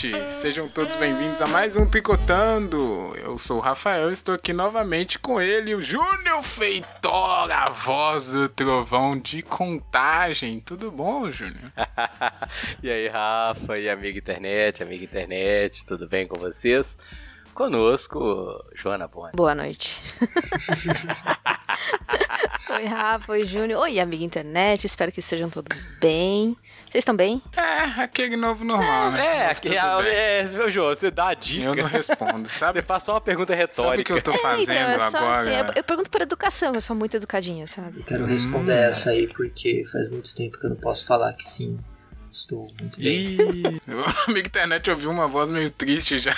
noite! Sejam todos bem-vindos a mais um Tricotando. Eu sou o Rafael, estou aqui novamente com ele, o Júnior Feitor, a voz do trovão de contagem. Tudo bom, Júnior? e aí, Rafa e amiga internet, amiga internet, tudo bem com vocês? Conosco, Joana Boni. Boa noite. oi, Rafa, oi, Júnior. Oi, amiga internet, espero que estejam todos bem. Vocês estão bem? É, aquele novo normal, né? É, aqui, é, meu João, você dá a dica. Eu não respondo, sabe? Você faz só uma pergunta retórica. Sabe o que eu tô fazendo é, então, agora? Assim, eu, eu, pergunto por educação, eu sou muito educadinha, sabe? Quero responder hum. essa aí porque faz muito tempo que eu não posso falar que sim. Estou muito bem. amigo internet ouviu uma voz meio triste já.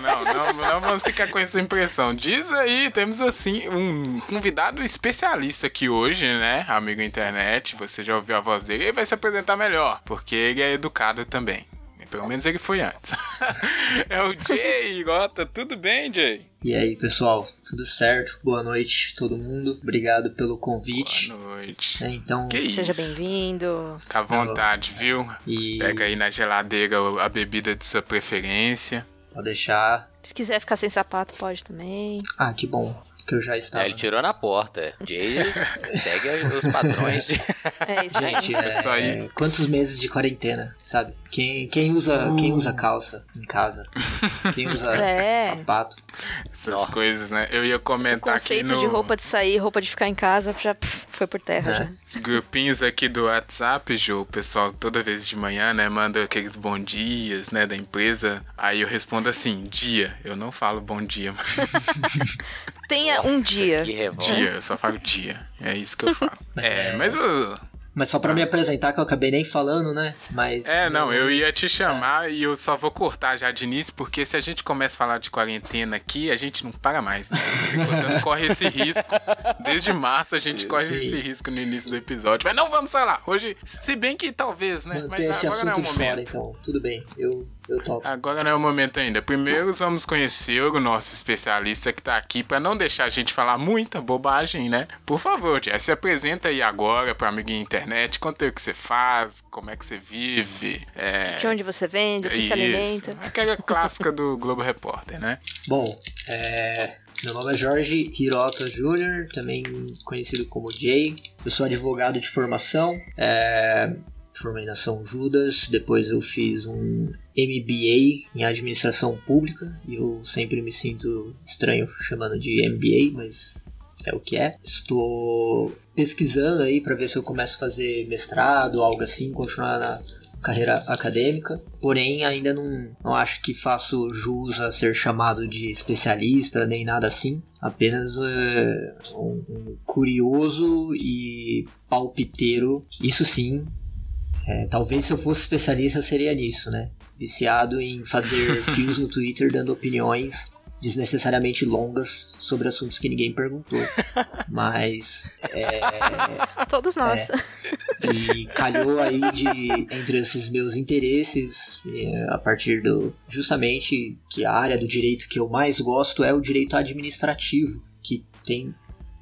não, não, não vamos ficar com essa impressão. Diz aí, temos assim um convidado especialista aqui hoje, né? Amigo internet, você já ouviu a voz dele, ele vai se apresentar melhor, porque ele é educado também. Pelo menos ele foi antes. é o Jay Gota. Tudo bem, Jay? E aí, pessoal, tudo certo? Boa noite, todo mundo. Obrigado pelo convite. Boa noite. É, então, que seja bem-vindo. Fica à vontade, viu? E... Pega aí na geladeira a bebida de sua preferência. Pode deixar. Se quiser ficar sem sapato, pode também. Ah, que bom que eu já estava. É, ele tirou na porta. Jay segue os padrões. É isso aí. Gente, é, isso aí. quantos meses de quarentena, sabe? Quem, quem, usa, uh. quem usa calça em casa? Quem usa é. sapato? Essas coisas, né? Eu ia comentar o conceito aqui no... de roupa de sair, roupa de ficar em casa, já foi por terra é. já. Os grupinhos aqui do WhatsApp, Ju, o pessoal toda vez de manhã, né, manda aqueles bom dias, né, da empresa. Aí eu respondo assim, dia. Eu não falo bom dia, mas... Tenha Nossa, um dia. Dia, eu só falo dia. É isso que eu falo. mas é, é, mas eu mas só para ah. me apresentar, que eu acabei nem falando, né? Mas. É, não, eu ia te chamar é. e eu só vou cortar já de início, porque se a gente começa a falar de quarentena aqui, a gente não para mais, né? Portanto, corre esse risco. Desde março a gente corre Sim. esse risco no início do episódio. Mas não vamos falar. Hoje, se bem que talvez, né? Mas esse agora não é o momento. Fora, então, tudo bem. Eu eu topo. Agora não é o momento ainda. Primeiro vamos conhecer o nosso especialista que tá aqui para não deixar a gente falar muita bobagem, né? Por favor, Tia, se apresenta aí agora para amiguinha internet, conta aí o que você faz, como é que você vive. É... De onde você vende, o que Isso. se alimenta. Aquela clássica do Globo Repórter, né? Bom, é... Meu nome é Jorge Hirota Jr., também conhecido como Jay. Eu sou advogado de formação. É São Judas, depois eu fiz um MBA em administração pública e eu sempre me sinto estranho chamando de MBA, mas é o que é. Estou pesquisando aí para ver se eu começo a fazer mestrado, algo assim, continuar na carreira acadêmica, porém ainda não, não acho que faço jus a ser chamado de especialista nem nada assim, apenas é, um, um curioso e palpiteiro, isso sim, é, talvez se eu fosse especialista eu seria nisso, né? Viciado em fazer fios no Twitter dando opiniões desnecessariamente longas sobre assuntos que ninguém perguntou. Mas. É, Todos nós. É, e calhou aí de entre esses meus interesses, a partir do. Justamente que a área do direito que eu mais gosto é o direito administrativo, que tem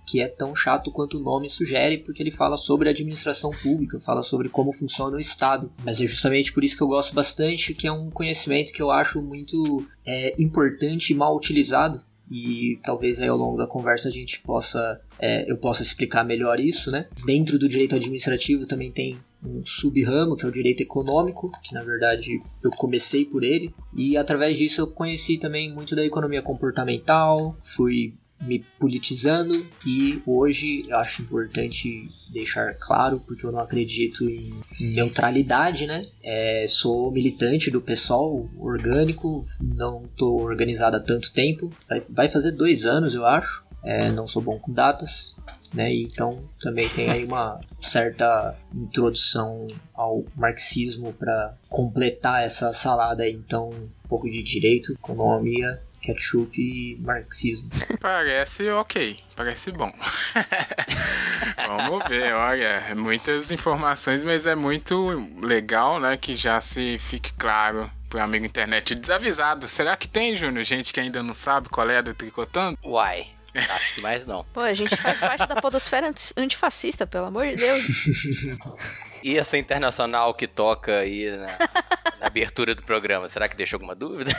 que é tão chato quanto o nome sugere, porque ele fala sobre administração pública, fala sobre como funciona o Estado. Mas é justamente por isso que eu gosto bastante, que é um conhecimento que eu acho muito é, importante e mal utilizado. E talvez aí ao longo da conversa a gente possa, é, eu possa explicar melhor isso, né? Dentro do direito administrativo também tem um sub-ramo, que é o direito econômico, que na verdade eu comecei por ele, e através disso eu conheci também muito da economia comportamental, fui me politizando e hoje eu acho importante deixar claro, porque eu não acredito em neutralidade, né? É, sou militante do PSOL orgânico, não tô organizado há tanto tempo, vai, vai fazer dois anos eu acho, é, não sou bom com datas, né? Então também tem aí uma certa introdução ao marxismo para completar essa salada aí, então um pouco de direito, economia ketchup e marxismo. Parece ok, parece bom. Vamos ver, olha, muitas informações, mas é muito legal, né, que já se fique claro pro amigo internet desavisado. Será que tem, Júnior, gente que ainda não sabe qual é a do Tricotando? Uai, Acho que mais não. Pô, a gente faz parte da podosfera anti- antifascista, pelo amor de Deus. E essa internacional que toca aí na, na abertura do programa, será que deixa alguma dúvida?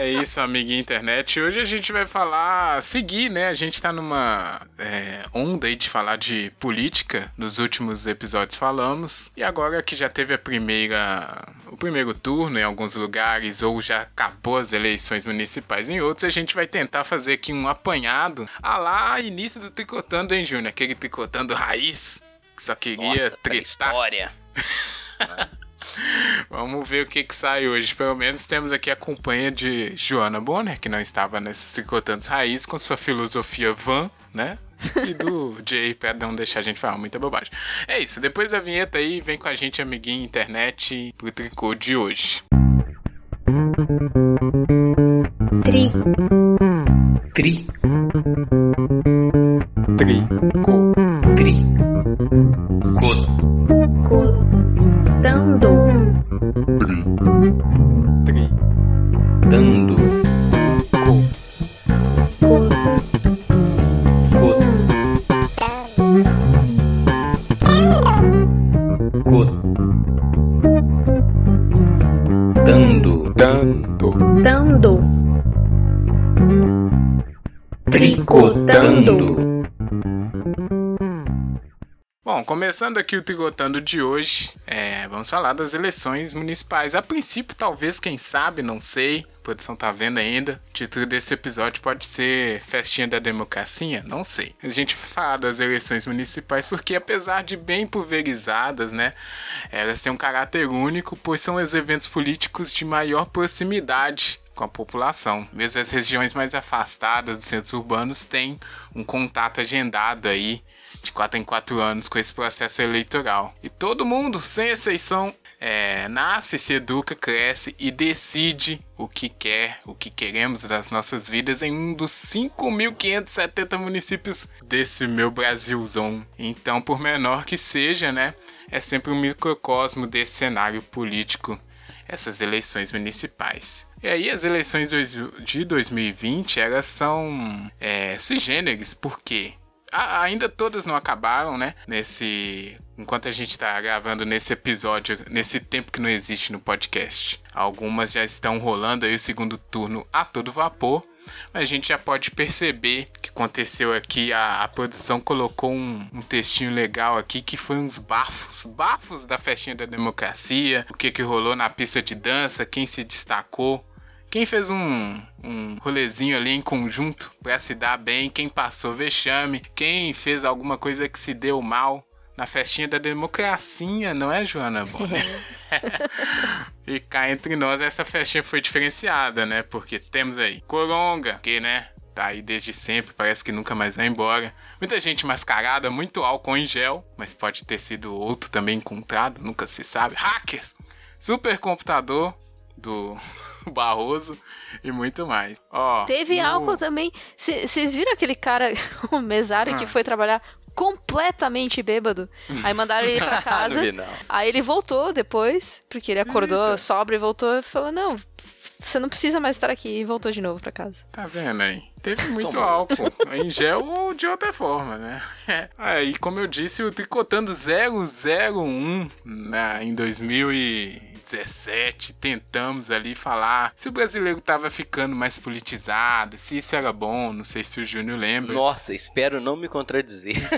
É isso, amiguinha internet. Hoje a gente vai falar, seguir, né? A gente tá numa é, onda aí de falar de política. Nos últimos episódios falamos. E agora que já teve a primeira, o primeiro turno em alguns lugares, ou já acabou as eleições municipais em outros, a gente vai tentar fazer aqui um apanhado a lá início do tricotando, hein, Júnior? Aquele tricotando raiz. Que só queria Nossa, tretar. história. Vamos ver o que que sai hoje. Pelo menos temos aqui a companhia de Joana Bonner, que não estava nesses tricotantes raiz, com sua filosofia van, né? E do Jay, pra não deixar a gente falar muita bobagem. É isso, depois da vinheta aí, vem com a gente, amiguinho internet, pro tricô de hoje. Tri, Tri, Trico. Cotando, Tri. dando, co, co, dando, Dando. dando, tricotando. Bom, começando aqui o tricotando de hoje, é, vamos falar das eleições municipais. A princípio, talvez, quem sabe, não sei, a produção tá vendo ainda. O título desse episódio pode ser Festinha da Democracia, não sei. A gente vai falar das eleições municipais porque, apesar de bem pulverizadas, né, elas têm um caráter único, pois são os eventos políticos de maior proximidade com a população. Mesmo as regiões mais afastadas dos centros urbanos têm um contato agendado aí de 4 em 4 anos com esse processo eleitoral. E todo mundo, sem exceção, é, nasce, se educa, cresce e decide o que quer, o que queremos das nossas vidas em um dos 5.570 municípios desse meu Brasilzão. Então, por menor que seja, né, é sempre um microcosmo desse cenário político essas eleições municipais. E aí as eleições de 2020 elas são é, sui generis, por quê? Ainda todas não acabaram, né? Nesse. Enquanto a gente tá gravando nesse episódio, nesse tempo que não existe no podcast. Algumas já estão rolando aí o segundo turno a todo vapor. Mas a gente já pode perceber que aconteceu aqui. A, a produção colocou um, um textinho legal aqui que foi uns bafos. Bafos da festinha da democracia. O que, que rolou na pista de dança, quem se destacou. Quem fez um, um rolezinho ali em conjunto pra se dar bem, quem passou vexame, quem fez alguma coisa que se deu mal na festinha da democracia, não é, Joana Bonner? e cá entre nós, essa festinha foi diferenciada, né? Porque temos aí Coronga, que, né? Tá aí desde sempre, parece que nunca mais vai embora. Muita gente mascarada, muito álcool em gel, mas pode ter sido outro também encontrado, nunca se sabe. Hackers, supercomputador do Barroso e muito mais. Ó, Teve no- álcool também. Vocês viram aquele cara, o mesário, que Ah. foi trabalhar completamente bêbado? Aí mandaram ele pra casa. Não não. Aí ele voltou depois, porque ele acordou Eita. sóbrio e voltou e falou: Não, você não precisa mais estar aqui. E voltou de novo pra casa. Tá vendo aí? Teve muito Tomou. álcool, em gel ou de outra forma, né? Aí, como eu disse, o Tricotando 001 na, em 2017, tentamos ali falar se o brasileiro tava ficando mais politizado, se isso era bom, não sei se o Júnior lembra. Nossa, espero não me contradizer.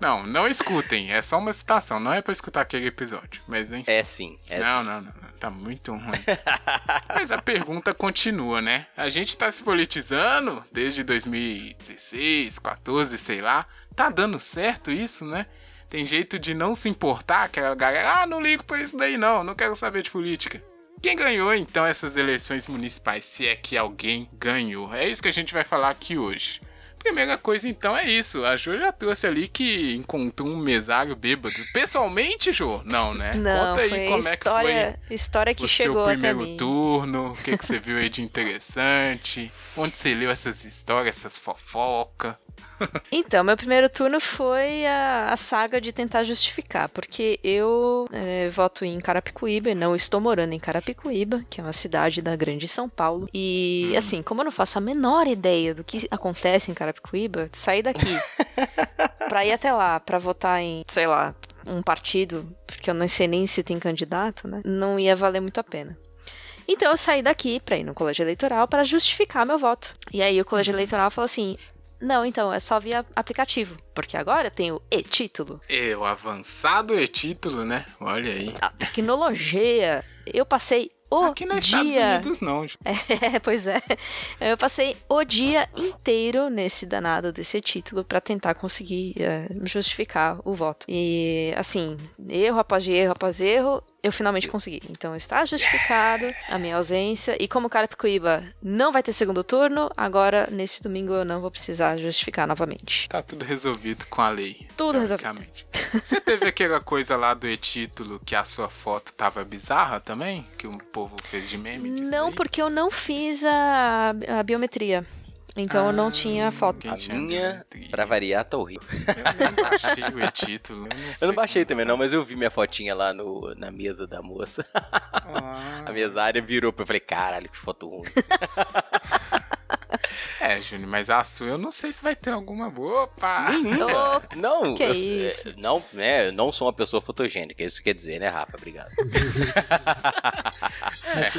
Não, não escutem, é só uma citação, não é pra escutar aquele episódio, mas enfim. É sim, é Não, não, não, não, tá muito ruim. Mas a pergunta continua, né? A gente tá se politizando desde 2016, 14, sei lá. Tá dando certo isso, né? Tem jeito de não se importar, aquela galera, ah, não ligo pra isso daí não, não quero saber de política. Quem ganhou então essas eleições municipais, se é que alguém ganhou? É isso que a gente vai falar aqui hoje. Primeira coisa então é isso. A Jo já trouxe ali que encontrou um mesário bêbado. Pessoalmente, Jo? Não, né? Não, Conta aí como é que foi história, história que o chegou seu primeiro turno, o que, que você viu aí de interessante, onde você leu essas histórias, essas fofocas. Então, meu primeiro turno foi a, a saga de tentar justificar, porque eu é, voto em Carapicuíba e não estou morando em Carapicuíba, que é uma cidade da grande São Paulo. E, assim, como eu não faço a menor ideia do que acontece em Carapicuíba, sair daqui pra ir até lá, pra votar em, sei lá, um partido, porque eu não sei nem se tem candidato, né? Não ia valer muito a pena. Então eu saí daqui pra ir no colégio eleitoral para justificar meu voto. E aí o colégio eleitoral falou assim: não, então, é só via aplicativo. Porque agora tem o e-título. É, o avançado e-título, né? Olha aí. A tecnologia. Eu passei o Aqui nos dia. Estados Unidos não. É, pois é. Eu passei o dia inteiro nesse danado desse título pra tentar conseguir é, justificar o voto. E, assim, erro após erro após erro, eu finalmente consegui. Então está justificado a minha ausência. E como Carapicuíba não vai ter segundo turno, agora nesse domingo eu não vou precisar justificar novamente. Tá tudo resolvido com a lei. Tudo resolvido. Você teve aquela coisa lá do e-título que a sua foto tava bizarra também? Que o povo fez de meme Não, daí? porque eu não fiz a, a biometria. Então eu não Ah, tinha foto. quem A minha, pra variar, tá horrível. Eu nem baixei o e-título. Eu não, Eu não baixei também tá. não, mas eu vi minha fotinha lá no, na mesa da moça. Ah, A mesária virou pra eu falei, caralho, que foto ruim. É, Júnior, mas a sua eu não sei se vai ter alguma boa. Opa! Não, Que eu, isso? é, não, eu não sou uma pessoa fotogênica, isso quer dizer, né, Rafa? Obrigado.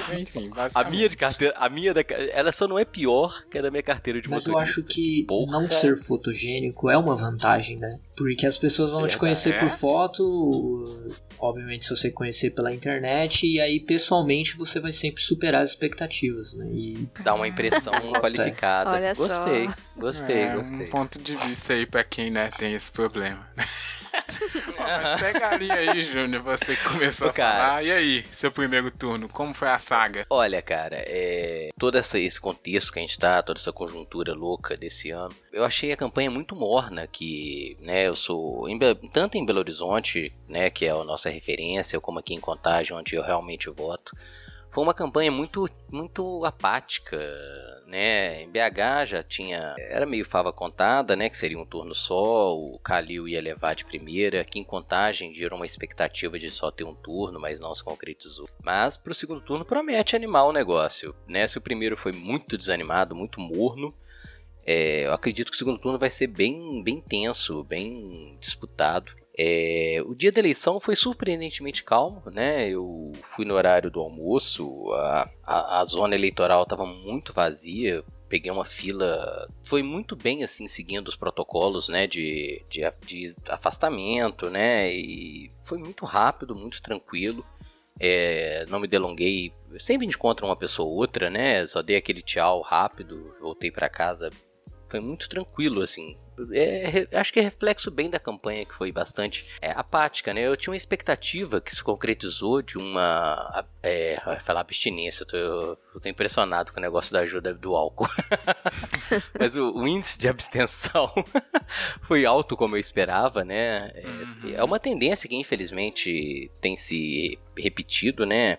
É, enfim, A minha de carteira, a minha da, ela só não é pior que a da minha carteira de Mas eu acho que Porra. não ser fotogênico é uma vantagem, né? Porque as pessoas vão te Verdade. conhecer É? por foto, obviamente se você conhecer pela internet, e aí pessoalmente você vai sempre superar as expectativas, né? E Dá uma impressão qualificada. Olha só. gostei, gostei, é, gostei. um ponto de vista aí pra quem, né, tem esse problema. Mas pega a linha aí, Júnior, você que começou Ô, a cara. falar. E aí, seu primeiro turno, como foi a saga? Olha, cara, é, todo essa- esse contexto que a gente tá, toda essa conjuntura louca desse ano, eu achei a campanha muito morna, que, né, eu sou, em tanto em Belo Horizonte, né, que é a nossa referência, como aqui em Contagem, onde eu realmente voto, foi uma campanha muito, muito apática, né, em BH já tinha, era meio fava contada, né, que seria um turno só, o Calil ia levar de primeira, aqui em Contagem gerou uma expectativa de só ter um turno, mas não se concretizou. Mas pro segundo turno promete animar o negócio, né, se o primeiro foi muito desanimado, muito morno, é, eu acredito que o segundo turno vai ser bem, bem tenso, bem disputado. É, o dia da eleição foi surpreendentemente calmo, né? Eu fui no horário do almoço, a, a, a zona eleitoral estava muito vazia, peguei uma fila, foi muito bem assim, seguindo os protocolos, né? De, de, de afastamento, né? E foi muito rápido, muito tranquilo. É, não me delonguei, sempre encontro uma pessoa ou outra, né? Só dei aquele tchau rápido, voltei para casa. Foi muito tranquilo, assim. É, acho que é reflexo bem da campanha que foi bastante é, apática, né? Eu tinha uma expectativa que se concretizou de uma. É, falar abstinência, eu tô, eu tô impressionado com o negócio da ajuda do álcool. Mas o, o índice de abstenção foi alto como eu esperava, né? É, Uhum. é uma tendência que infelizmente tem se repetido, né?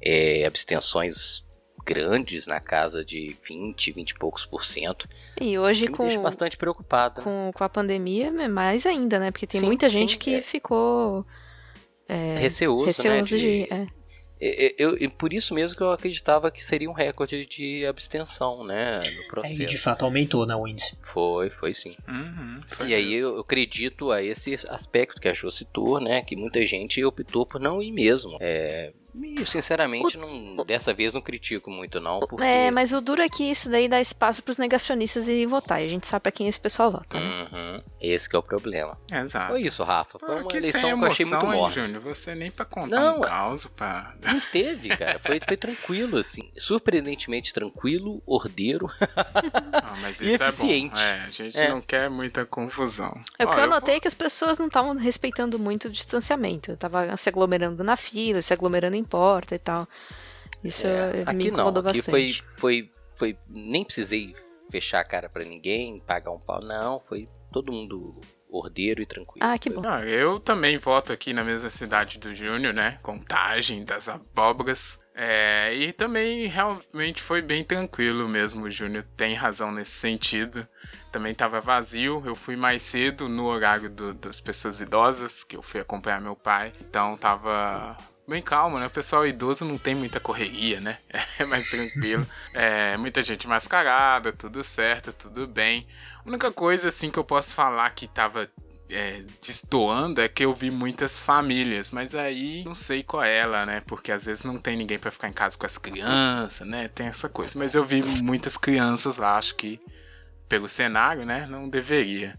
É, abstenções grandes na casa de 20, 20 e poucos por cento. E hoje Que me com, deixa bastante preocupado. com, com a pandemia, é mais ainda, né? Porque tem Sim, muita gente sim, que é. ficou é, Receoso, receoso né? de. de- é. E- e- eu- e por isso mesmo que eu acreditava que seria um recorde de abstenção, né? No aí, de processo. fato aumentou né, o índice. Foi, foi sim. Uhum, foi E aí mesmo. eu, eu acredito a esse aspecto que a Jo citou, né? Que muita gente optou por não ir mesmo. É, e, sinceramente, não, dessa vez não critico muito não, porque... É, mas o duro é que isso daí dá espaço pros negacionistas irem votar. E a gente sabe pra quem esse pessoal vota, né? Uhum, esse que é o problema. Exato. Foi isso, Rafa. Foi uma que eleição sem que eu achei muito emoção, hein, morna. Júnior? Você nem pra contar Não, um é- caos pra... Não teve, cara. Foi, foi tranquilo, assim. Surpreendentemente tranquilo, ordeiro. Ah, mas E isso eficiente. é bom. É, a gente É. não quer muita confusão. É o que eu vou- notei é que as pessoas não estavam respeitando muito o distanciamento. Tava se aglomerando na fila, se aglomerando em porta e tal. Isso É, eh, me aqui não, incomodou aqui bastante. foi, foi, foi, nem precisei fechar a cara pra ninguém, pagar um pau, não, foi todo mundo ordeiro e tranquilo. Ah, que bom. Ah, eu também voto aqui na mesma cidade do Júnior, né? Contagem das abóboras. É, e também realmente foi bem tranquilo mesmo. O Júnior tem razão nesse sentido. Também estava vazio. Eu fui mais cedo no horário do- das pessoas idosas, que eu fui acompanhar meu pai. Então tava bem calmo, né? O pessoal idoso não tem muita correria, né? É mais tranquilo. É, muita gente mascarada, tudo certo, tudo bem. A única coisa assim que eu posso falar que tava é, destoando é que eu vi muitas famílias, mas aí não sei qual é ela, né? Porque às vezes não tem ninguém pra ficar em casa com as crianças, né? Tem essa coisa. Mas eu vi muitas crianças lá, acho que pelo cenário, né? Não deveria.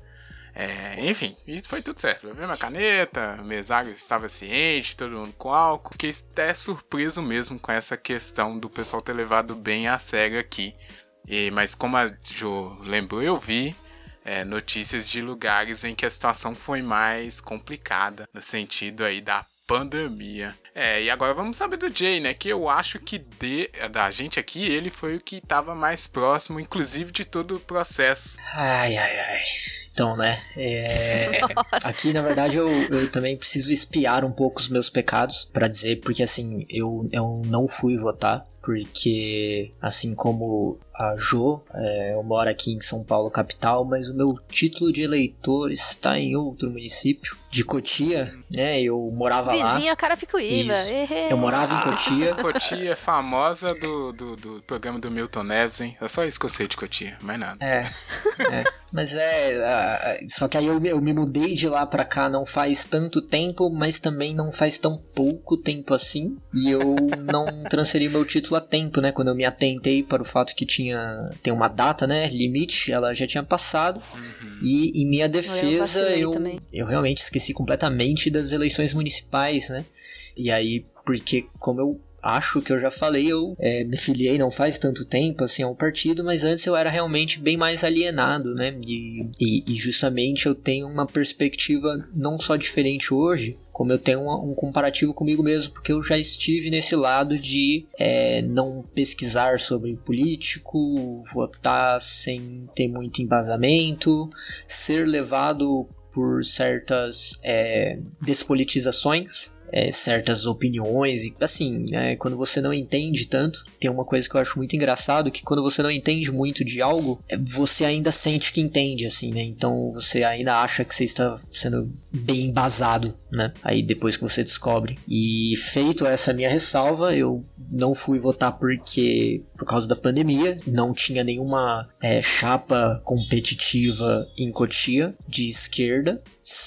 É, enfim, e foi tudo certo. Levei uma caneta, mesário estava ciente, todo mundo com álcool. Fiquei até surpreso mesmo com essa questão do pessoal ter levado bem a sério aqui. E, mas como a Jo lembrou, eu vi é, notícias de lugares em que a situação foi mais complicada, no sentido aí da pandemia. É, e agora vamos saber do Jay, né? Que eu acho que de, da gente aqui, ele foi o que estava mais próximo, inclusive, de todo o processo. Ai, ai, ai. Então, né? é, Aqui, na verdade, eu, eu também preciso espiar um pouco os meus pecados pra dizer, porque assim, eu, eu não fui votar, porque assim como a Jo, é, eu moro aqui em São Paulo, capital, mas o meu título de eleitor está em outro município, de Cotia, né? Eu morava lá. Vizinha Carapicuíba. Eu morava em Cotia. Cotia é famosa do, do, do programa do Milton Neves, hein? É só isso que eu sei de Cotia, mais nada. É, é. Mas é. ah, só que aí eu, me- eu me mudei de lá pra cá não faz tanto tempo, mas também não faz tão pouco tempo assim. E eu não transferi meu título a tempo, né? Quando eu me atentei para o fato que tinha. Tem uma data, né? Limite, ela já tinha passado. Uhum. E em minha defesa, eu, também. eu realmente esqueci completamente das eleições municipais, né? E aí, porque como eu acho que eu já falei, eu é, me filiei não faz tanto tempo assim ao partido, mas antes eu era realmente bem mais alienado, né? E, e, e justamente eu tenho uma perspectiva não só diferente hoje, como eu tenho uma- um comparativo comigo mesmo, porque eu já estive nesse lado de é, não pesquisar sobre político, votar sem ter muito embasamento, ser levado por certas é, despolitizações, é, certas opiniões, e assim, é, quando você não entende tanto, tem uma coisa que eu acho muito engraçado, que quando você não entende muito de algo, é, você ainda sente que entende, assim, né? Então você ainda acha que você está sendo bem embasado, né? Aí depois que você descobre. E feito essa minha ressalva, eu não fui votar porque por causa da pandemia, não tinha nenhuma é, chapa competitiva em Cotia de esquerda.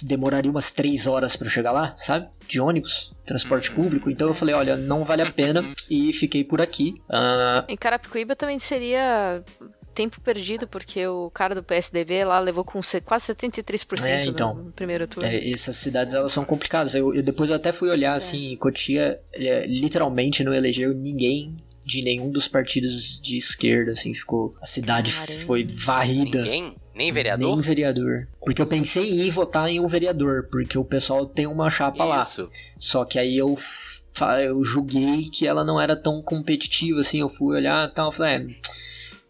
Demoraria umas três horas para chegar lá, sabe? De ônibus, transporte público. Então eu falei, olha, não vale a pena e fiquei por aqui. Ah, Em Carapicuíba também seria tempo perdido, porque o cara do PSDB lá levou com se- quase 73% É, no- então. no primeiro turno. É, essas cidades elas são complicadas. Eu, eu- depois eu até fui olhar assim, Cotia é, literalmente não elegeu ninguém de nenhum dos partidos de esquerda, assim, ficou a cidade Caramba. foi varrida. Ninguém? Nem vereador? Nem vereador. Porque eu pensei em ir votar em um vereador, porque o pessoal tem uma chapa lá. Isso. Só que aí eu, eu julguei que ela não era tão competitiva, assim, eu fui olhar e tal, eu falei, é,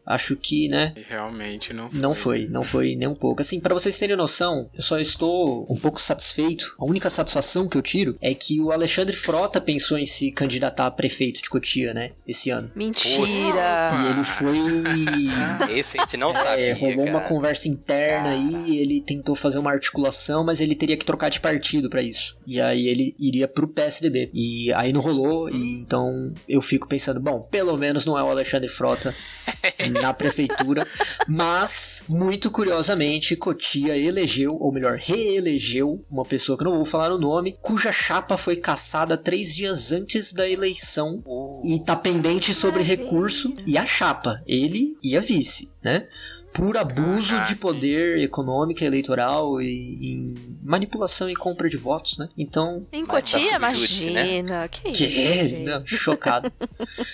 acho que, né, realmente não foi. não foi, não foi nem um pouco. Assim, pra vocês terem noção, eu só estou um pouco satisfeito. A única satisfação que eu tiro é que o Alexandre Frota pensou em se candidatar a prefeito de Cotia, né, esse ano. Mentira! E ele foi. Esse a gente não sabia, É, rolou uma cara. conversa interna aí, ele tentou fazer uma articulação, mas ele teria que trocar de partido pra isso. E aí ele iria pro PSDB. E aí não rolou, e então eu fico pensando, bom, pelo menos não é o Alexandre Frota na prefeitura, mas muito curiosamente Cotia elegeu, ou melhor, reelegeu uma pessoa que não vou falar o nome, cuja chapa foi caçada três dias antes da eleição Uh, e tá pendente sobre recurso e a chapa, ele e a vice, né? Por abuso Caraca. de poder econômico, eleitoral e em manipulação e compra de votos, né? Então, Em Mas Cotia, né? imagina. Que que isso, gente. não, chocado.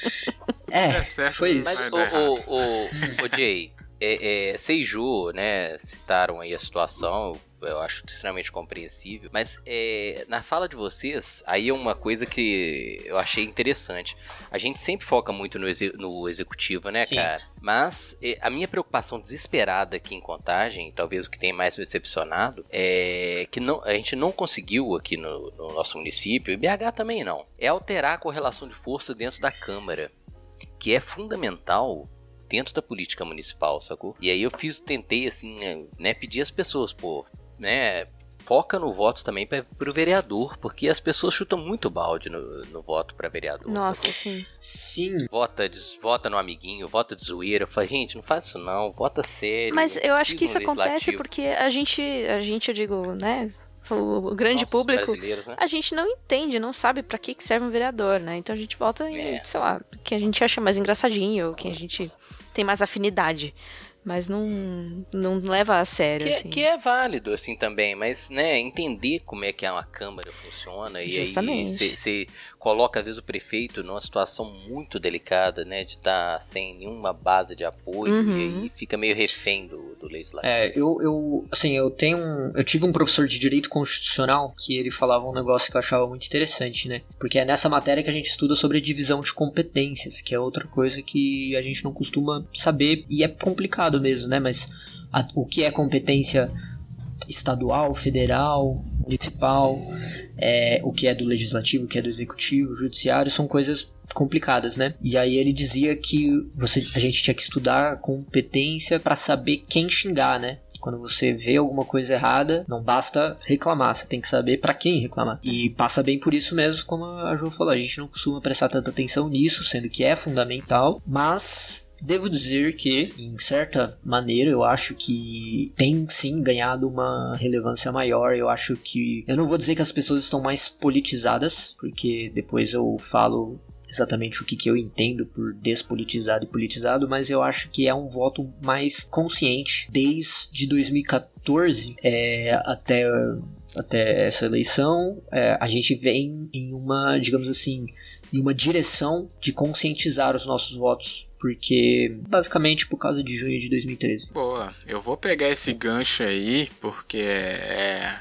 é, É certo, foi isso. Mas, o, o, o, o Jay, é, é, Seiju, né, citaram aí a situação, eu acho extremamente compreensível. Mas é, na fala de vocês, aí é uma coisa que eu achei interessante. A gente sempre foca muito no, exe- no executivo, né, Sim. cara? Mas é, a minha preocupação desesperada aqui em Contagem, talvez o que tem mais me decepcionado, é que não, a gente não conseguiu aqui no, no nosso município, e BH também não, é alterar a correlação de força dentro da Câmara, que é fundamental dentro da política municipal, sacou? E aí eu fiz, tentei assim, né, pedir às pessoas, pô, né, foca no voto também pra, pro vereador, porque as pessoas chutam muito balde no, no voto pra vereador. Nossa, sacou? sim. Sim, Vota, de, vota no amiguinho, vota de zoeira. Eu falei, gente, não faz isso não, vota sério. Mas eu acho que isso acontece porque a gente, a gente, eu digo, né, o o grande Nós, público, brasileiros, né? a gente não entende, não sabe pra que que serve um vereador, né? Então a gente vota em, É. sei lá, quem a gente acha mais engraçadinho, ou quem a gente tem mais afinidade. Mas não, não leva a sério, Que, é- assim. que é válido, assim, também, mas, né, entender como é que uma Câmara funciona e Justamente. aí você coloca, às vezes, o prefeito numa situação muito delicada, né, de estar sem nenhuma base de apoio Uhum. e aí fica meio refém do, do legislativo. É, eu, eu, assim, eu tenho um, eu tive um professor de direito constitucional que ele falava um negócio que eu achava muito interessante, né? Porque é nessa matéria que a gente estuda sobre a divisão de competências, que é outra coisa que a gente não costuma saber e é complicado mesmo, né? Mas a- o que é competência estadual, federal, municipal, é, o que é do legislativo, o que é do executivo, judiciário, são coisas complicadas, né? E aí ele dizia que você, a gente tinha que estudar competência para saber quem xingar, né? Quando você vê alguma coisa errada, não basta reclamar, você tem que saber para quem reclamar. E passa bem por isso mesmo, como a Jo falou, a gente não costuma prestar tanta atenção nisso, sendo que é fundamental, mas Devo dizer que, em certa maneira, eu acho que tem sim ganhado uma relevância maior. Eu acho que. Eu não vou dizer que as pessoas estão mais politizadas, porque depois eu falo exatamente o que, que eu entendo por despolitizado e politizado, mas eu acho que é um voto mais consciente. Desde 2014 é, até, até essa eleição, é, a gente vem em uma, digamos assim, em uma direção de conscientizar os nossos votos. Porque, basicamente, por causa de junho de 2013. Boa, eu vou pegar esse gancho aí, porque é.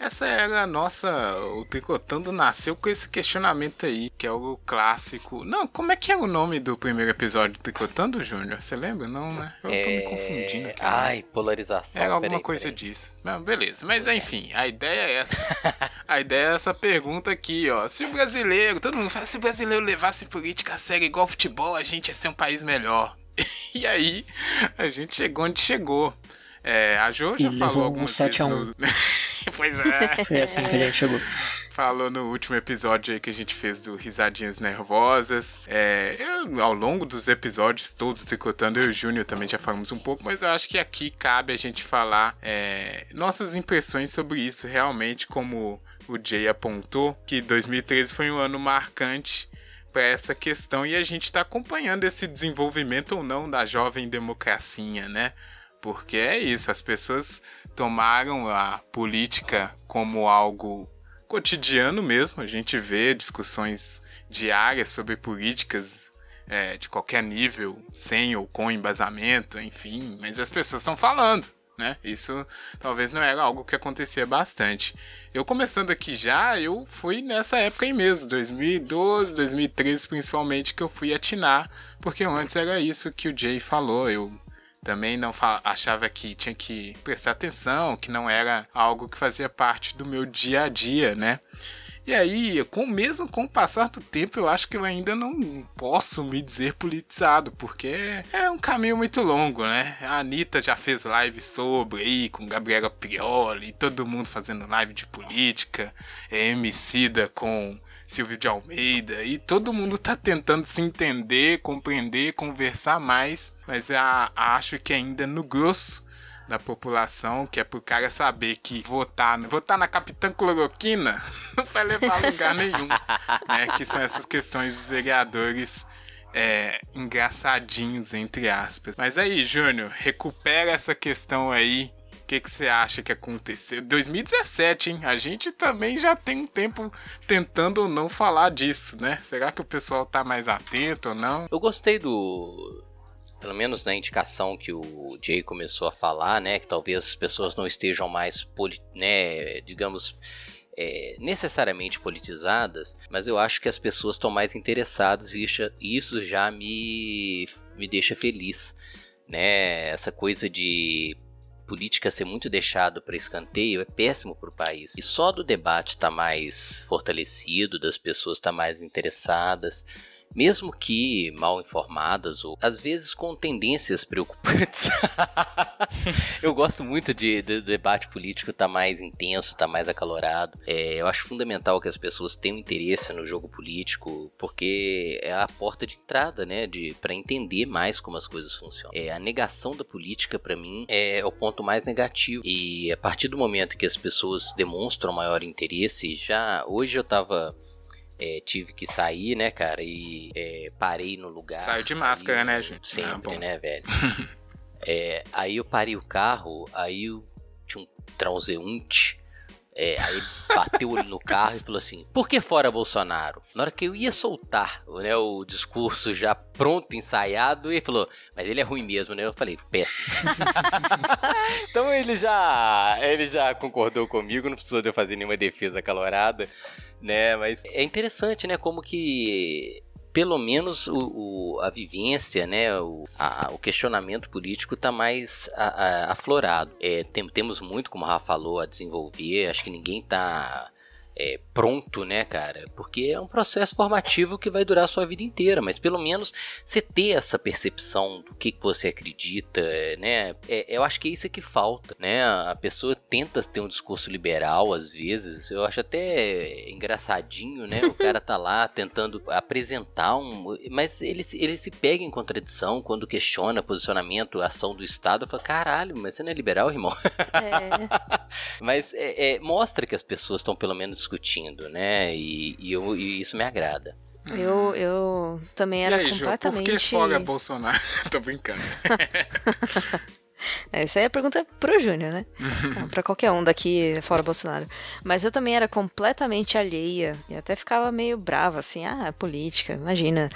Essa era a nossa. O Tricotando nasceu com esse questionamento aí, que é o clássico. Não, como é que é o nome do primeiro episódio do Tricotando, Júnior? Você lembra? Não, né? Eu tô me confundindo aqui. É, Ai, polarização. Era alguma peraí, coisa peraí. disso. Não, beleza. Mas enfim, a ideia é essa. a ideia é essa pergunta aqui, ó. Se o brasileiro, todo mundo fala, se o brasileiro levasse política a sério igual futebol, a gente ia ser um país melhor. e aí, a gente chegou onde chegou. É, a Jo já E falou levou um 7 a vezes no... pois é. Foi assim que a gente chegou. falou no último episódio aí que a gente fez do Risadinhas Nervosas. É, eu, ao longo dos episódios todos tricotando, eu e o Júnior também já falamos um pouco, mas eu acho que aqui cabe a gente falar é, nossas impressões sobre isso realmente, como o Jay apontou, que 2013 foi um ano marcante para essa questão e a gente está acompanhando esse desenvolvimento ou não da jovem democracia, né? Porque é isso, as pessoas tomaram a política como algo cotidiano mesmo. A gente vê discussões diárias sobre políticas é, de qualquer nível, sem ou com embasamento, enfim, mas as pessoas estão falando. Né? Isso talvez não era algo que acontecia bastante. Eu começando aqui já, eu fui nessa época aí mesmo, 2012, 2013 principalmente, que eu fui atinar, porque antes era isso que o Jay falou. Eu também não achava que tinha que prestar atenção, que não era algo que fazia parte do meu dia a dia, né? E aí, com, mesmo com o passar do tempo, eu acho que eu ainda não posso me dizer politizado, porque é um caminho muito longo, né? A Anitta já fez live sobre aí, com Gabriela Prioli, todo mundo fazendo live de política, é Emicida com Silvio de Almeida, e todo mundo tá tentando se entender, compreender, conversar mais, mas a- acho que ainda no grosso da população, que é pro cara saber que votar, votar na Capitã Cloroquina não vai levar a lugar nenhum, né? Que são essas questões dos vereadores é, engraçadinhos, entre aspas. Mas aí, Júnior, recupera essa questão aí. Que que você acha que aconteceu? 2017, hein? A gente também já tem um tempo tentando não falar disso, né? Será que o pessoal tá mais atento ou não? Eu gostei do pelo menos na indicação que o Jay começou a falar, né, que talvez as pessoas não estejam mais, né, digamos, é, necessariamente politizadas, mas eu acho que as pessoas estão mais interessadas e isso já me, me deixa feliz, né? Essa coisa de política ser muito deixado para escanteio é péssimo para o país. E só do debate estar tá mais fortalecido, das pessoas estar tá mais interessadas, mesmo que mal informadas ou às vezes com tendências preocupantes. eu gosto muito de, de, debate político tá mais intenso, tá mais acalorado. É, eu acho fundamental que as pessoas tenham interesse no jogo político, porque é a porta de entrada, né, de para entender mais como as coisas funcionam. É, a negação da política para mim é o ponto mais negativo. E a partir do momento que as pessoas demonstram maior interesse, já hoje eu tava é, tive que sair, né, cara? E é, parei no lugar. Saiu de máscara, né, gente? Sempre, ah, né, velho? é, aí eu parei o carro, aí eu tinha um transeunte. É, aí bateu no carro e falou assim: Por que fora Bolsonaro? Na hora que eu ia soltar né, o discurso já pronto, ensaiado, ele falou: Mas ele é ruim mesmo, né? Eu falei: Péssimo. então ele já, ele já concordou comigo, não precisou de eu fazer nenhuma defesa calorada né? Mas é interessante, né? Como que pelo menos o, o, a vivência, né, o, a, o questionamento político está mais a, a, aflorado. É, tem, temos muito, como a Rafa falou, a desenvolver. Acho que ninguém está é, pronto, né, cara? Porque é um processo formativo que vai durar a sua vida inteira, mas pelo menos você ter essa percepção do que, que você acredita, né? É, eu acho que é isso que falta, né? A pessoa tenta ter um discurso liberal às vezes, eu acho até engraçadinho, né? O cara tá lá tentando apresentar um. Mas ele, ele se pega em contradição quando questiona posicionamento, ação do Estado. Fala, caralho, mas você não é liberal, irmão? É. mas é, é, mostra que as pessoas estão pelo menos discutindo, né? E, e, eu, e isso me agrada. Eu, eu também era e aí, completamente... Ju, por que folga Bolsonaro? Tô brincando. Essa aí é a pergunta pro Júnior, né? para qualquer um daqui fora Bolsonaro. Mas eu também era completamente alheia e até ficava meio brava, assim, ah, política, imagina.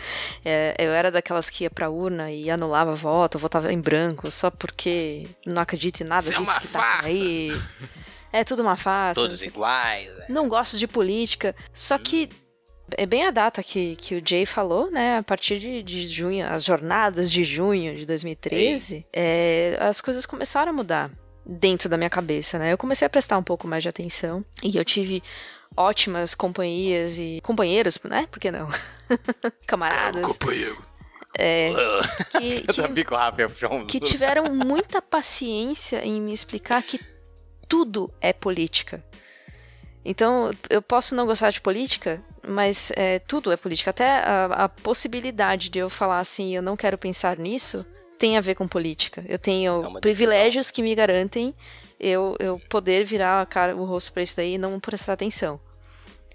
É, eu era daquelas que ia pra urna e anulava voto, votava em branco só porque não acredito em nada Isso disso é uma que farsa. tá aí. É tudo uma farsa. Todos iguais. É. Não gosto de política. Só que é bem a data que, que o Jay falou, né? A partir de, de junho, as jornadas de junho de 2013, é, as coisas começaram a mudar dentro da minha cabeça, né? Eu comecei a prestar um pouco mais de atenção e eu tive ótimas companhias e companheiros, né? Por que não? Camaradas. companheiro. É, que, que, que tiveram muita paciência em me explicar que tudo é política. Então, eu posso não gostar de política, mas é, tudo é política. Até a, a, possibilidade de eu falar assim, eu não quero pensar nisso, tem a ver com política. Eu tenho é privilégios que me garantem eu, eu poder virar a cara, o rosto para isso daí e não prestar atenção.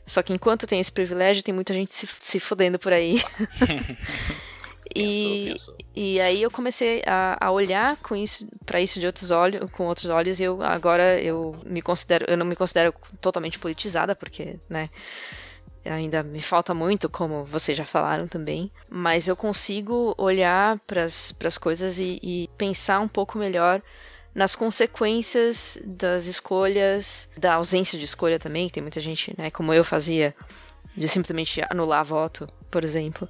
Só que enquanto tem esse privilégio, tem muita gente se, se fodendo por aí. E, pensou, pensou. e aí eu comecei a, a olhar com isso para isso de outros olhos, com outros olhos. E eu agora eu me considero, eu não me considero totalmente politizada porque, né? Ainda me falta muito, como vocês já falaram também, mas eu consigo olhar para as coisas e, e pensar um pouco melhor nas consequências das escolhas, da ausência de escolha também, que tem muita gente, né, como eu fazia, de simplesmente anular voto, por exemplo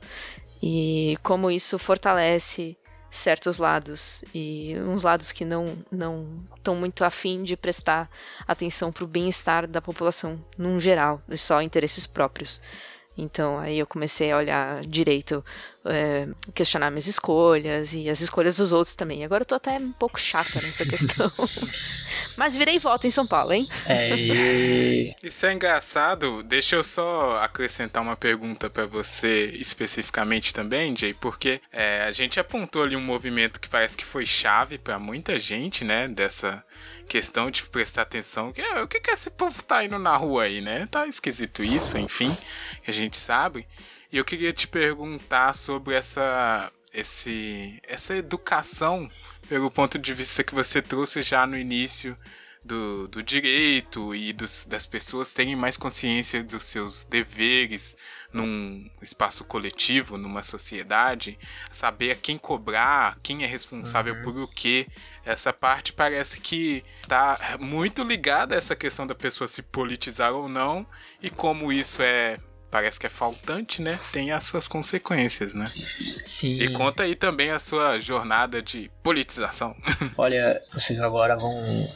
e como isso fortalece certos lados e uns lados que não não estão muito afim de prestar atenção para o bem-estar da população num geral, e só interesses próprios. Então aí eu comecei a olhar direito, é, questionar minhas escolhas e as escolhas dos outros também. Agora eu tô até um pouco chata nessa questão. Mas virei voto em São Paulo, hein? É. Isso é engraçado. Deixa eu só acrescentar uma pergunta para você especificamente também, Jay, porque é, a gente apontou ali um movimento que parece que foi chave para muita gente, né? Dessa questão de prestar atenção. Que, o que, que esse povo tá indo na rua aí, né? Tá esquisito isso, enfim, a gente sabe. E eu queria te perguntar sobre essa, esse, essa educação, pelo ponto de vista que você trouxe já no início do, do direito e dos, das pessoas terem mais consciência dos seus deveres num espaço coletivo, numa sociedade, saber a quem cobrar, quem é responsável Uhum. por o quê. Essa parte parece que tá muito ligada a essa questão da pessoa se politizar ou não, e como isso é. Parece que é faltante, né? Tem as suas consequências, né? Sim. E conta aí também a sua jornada de politização. Olha, vocês agora vão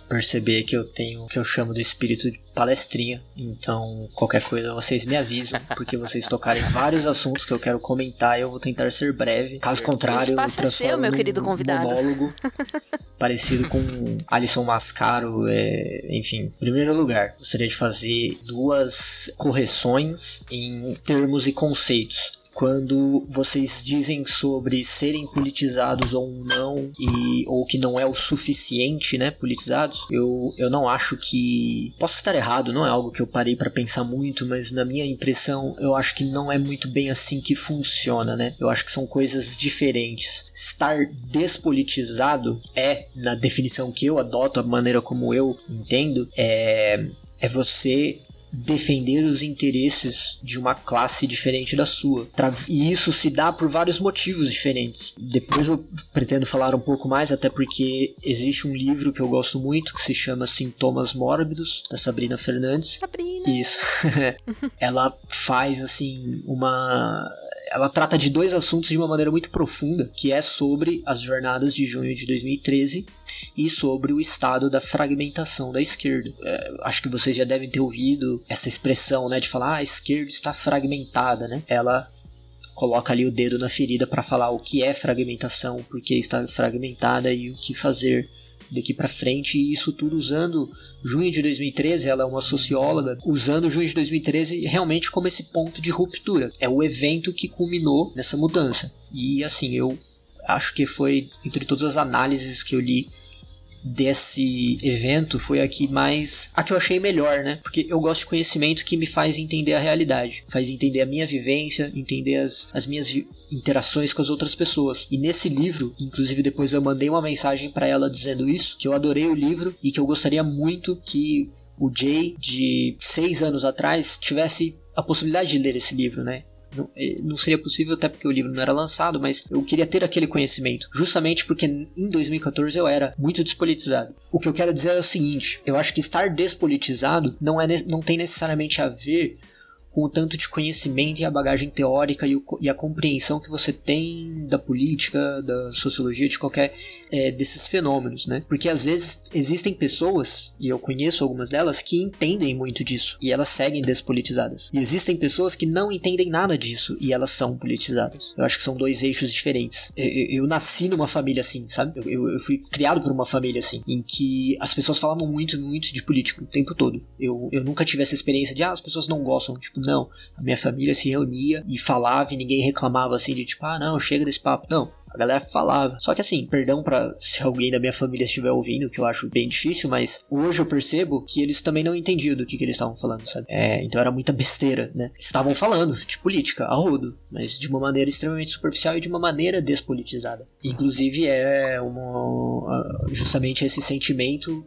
perceber que eu tenho o que eu chamo do espírito de palestrinha. Então, qualquer coisa vocês me avisam, porque vocês tocarem vários assuntos que eu quero comentar e eu vou tentar ser breve. Caso contrário, eu é transformo seu, meu querido convidado. monólogo parecido com Alisson Mascaro. É... Enfim, em primeiro lugar, gostaria de fazer duas correções em termos e conceitos quando vocês dizem sobre serem politizados ou não e ou que não é o suficiente, né, politizados, eu, eu não acho que posso estar errado, não é algo que eu parei para pensar muito, mas na minha impressão eu acho que não é muito bem assim que funciona, né? Eu acho que são coisas diferentes. Estar despolitizado é, na definição que eu adoto, a maneira como eu entendo, é é você defender os interesses de uma classe diferente da sua. E isso se dá por vários motivos diferentes. Depois eu pretendo falar um pouco mais, até porque existe um livro que eu gosto muito que se chama Sintomas Mórbidos, da Sabrina Fernandes. Sabrina. Isso. ela faz assim uma ela trata de dois assuntos de uma maneira muito profunda, que é sobre as jornadas de junho de 2013 e sobre o estado da fragmentação da esquerda. É, acho que vocês já devem ter ouvido essa expressão, né, de falar ah, a esquerda está fragmentada, né? Ela coloca ali o dedo na ferida para falar o que é fragmentação, por que está fragmentada e o que fazer daqui para frente, e isso tudo usando junho de 2013, ela é uma socióloga, usando junho de 2013 realmente como esse ponto de ruptura. É o evento que culminou nessa mudança. E assim, eu acho que foi entre todas as análises que eu li desse evento foi a que mais a que eu achei melhor, né? Porque eu gosto de conhecimento que me faz entender a realidade, faz entender a minha vivência, entender as, as minhas interações com as outras pessoas. E nesse livro, inclusive depois eu mandei uma mensagem para ela dizendo isso, que eu adorei o livro e que eu gostaria muito que o Jay de seis anos atrás tivesse a possibilidade de ler esse livro, né? Não, eh, não seria possível até porque o livro não era lançado, mas eu queria ter aquele conhecimento. Justamente porque em 2014 eu era muito despolitizado. O que eu quero dizer é o seguinte: eu acho que estar despolitizado não, é, não tem necessariamente a ver com o tanto de conhecimento e a bagagem teórica e, o e a compreensão que você tem da política, da sociologia, de qualquer eh, desses fenômenos, né? Porque às vezes existem pessoas, e eu conheço algumas delas, que entendem muito disso e elas seguem despolitizadas. E existem pessoas que não entendem nada disso e elas são politizadas. Eu acho que são dois eixos diferentes. Eu, eu- eu nasci numa família assim, sabe? Eu, eu- fui criado por uma família assim, em que as pessoas falavam muito, muito de política o tempo todo. Eu, eu nunca tive essa experiência de, ah, as pessoas não gostam. Tipo, não. A minha família se reunia e falava e ninguém reclamava assim de tipo, ah, não, chega desse papo. Não. A galera falava. Só que assim, perdão pra se alguém da minha família estiver ouvindo, que eu acho bem difícil, mas hoje eu percebo que eles também não entendiam do que, que eles estavam falando, sabe? É, então era muita besteira, né? Estavam falando de política, a rodo, mas de uma maneira extremamente superficial e de uma maneira despolitizada. Inclusive é uma, justamente esse sentimento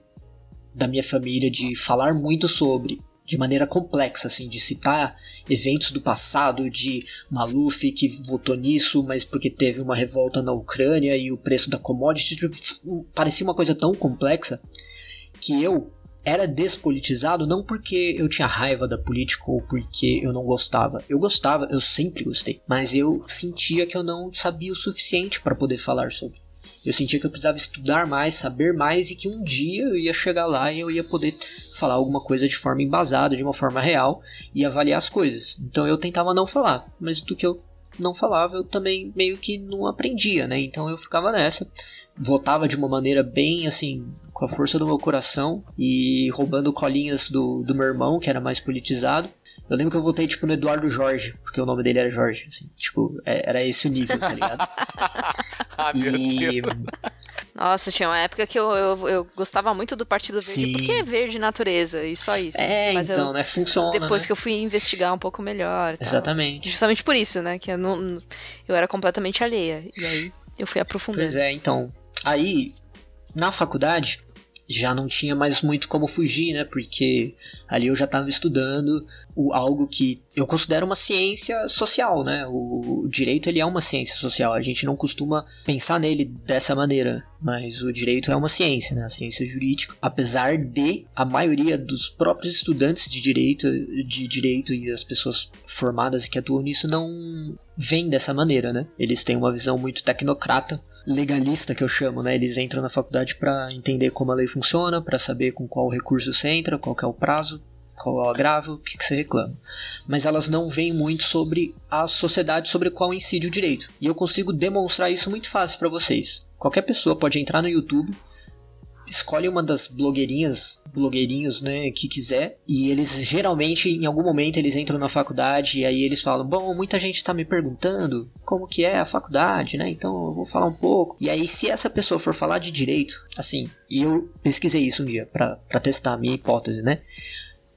da minha família de falar muito sobre, de maneira complexa, assim, de citar eventos do passado, de Maluf que votou nisso, mas porque teve uma revolta na Ucrânia e o preço da commodity, tipo, parecia uma coisa tão complexa que eu era despolitizado não porque eu tinha raiva da política ou porque eu não gostava. Eu gostava, eu sempre gostei, mas eu sentia que eu não sabia o suficiente para poder falar sobre. Eu sentia que eu precisava estudar mais, saber mais e que um dia eu ia chegar lá e eu ia poder falar alguma coisa de forma embasada, de uma forma real e avaliar as coisas. Então eu tentava não falar, mas do que eu não falava eu também meio que não aprendia, né? Então eu ficava nessa, votava de uma maneira bem assim, com a força do meu coração e roubando colinhas do, do meu irmão, que era mais politizado. Eu lembro que eu votei, tipo, no Eduardo Jorge, porque o nome dele era Jorge, assim. Tipo, é- era esse o nível, tá ligado? ah, meu e... Deus. Nossa, tinha uma época que eu, eu, eu gostava muito do Partido Verde, Sim. porque é verde natureza, e só isso. É, Mas então, eu, né? Funciona, depois né? que eu fui investigar um pouco melhor. e tal. Exatamente. Justamente por isso, né? Que eu, não, eu era completamente alheia. E aí eu fui aprofundando. Pois é, então. Aí, na faculdade, já não tinha mais muito como fugir, né? Porque ali eu já estava estudando o, algo que eu considero uma ciência social, né? O, o direito ele é uma ciência social. A gente não costuma pensar nele dessa maneira, mas o direito é uma ciência, né? A ciência jurídica, apesar de a maioria dos próprios estudantes de direito, de direito e as pessoas formadas que atuam nisso não vêm dessa maneira, né? Eles têm uma visão muito tecnocrata, legalista que eu chamo, né? Eles entram na faculdade para entender como a lei funciona, para saber com qual recurso você entra, qual é o prazo, qual é o agravo, o que, que você reclama. Mas elas não veem muito sobre a sociedade sobre qual incide o direito. E eu consigo demonstrar isso muito fácil para vocês. Qualquer pessoa pode entrar no YouTube escolhe uma das blogueirinhas, blogueirinhos, né, que quiser, e eles geralmente em algum momento eles entram na faculdade e aí eles falam: "Bom, muita gente está me perguntando como que é a faculdade, né? Então eu vou falar um pouco". E aí se essa pessoa for falar de direito, assim, e eu pesquisei isso um dia para testar a minha hipótese, né?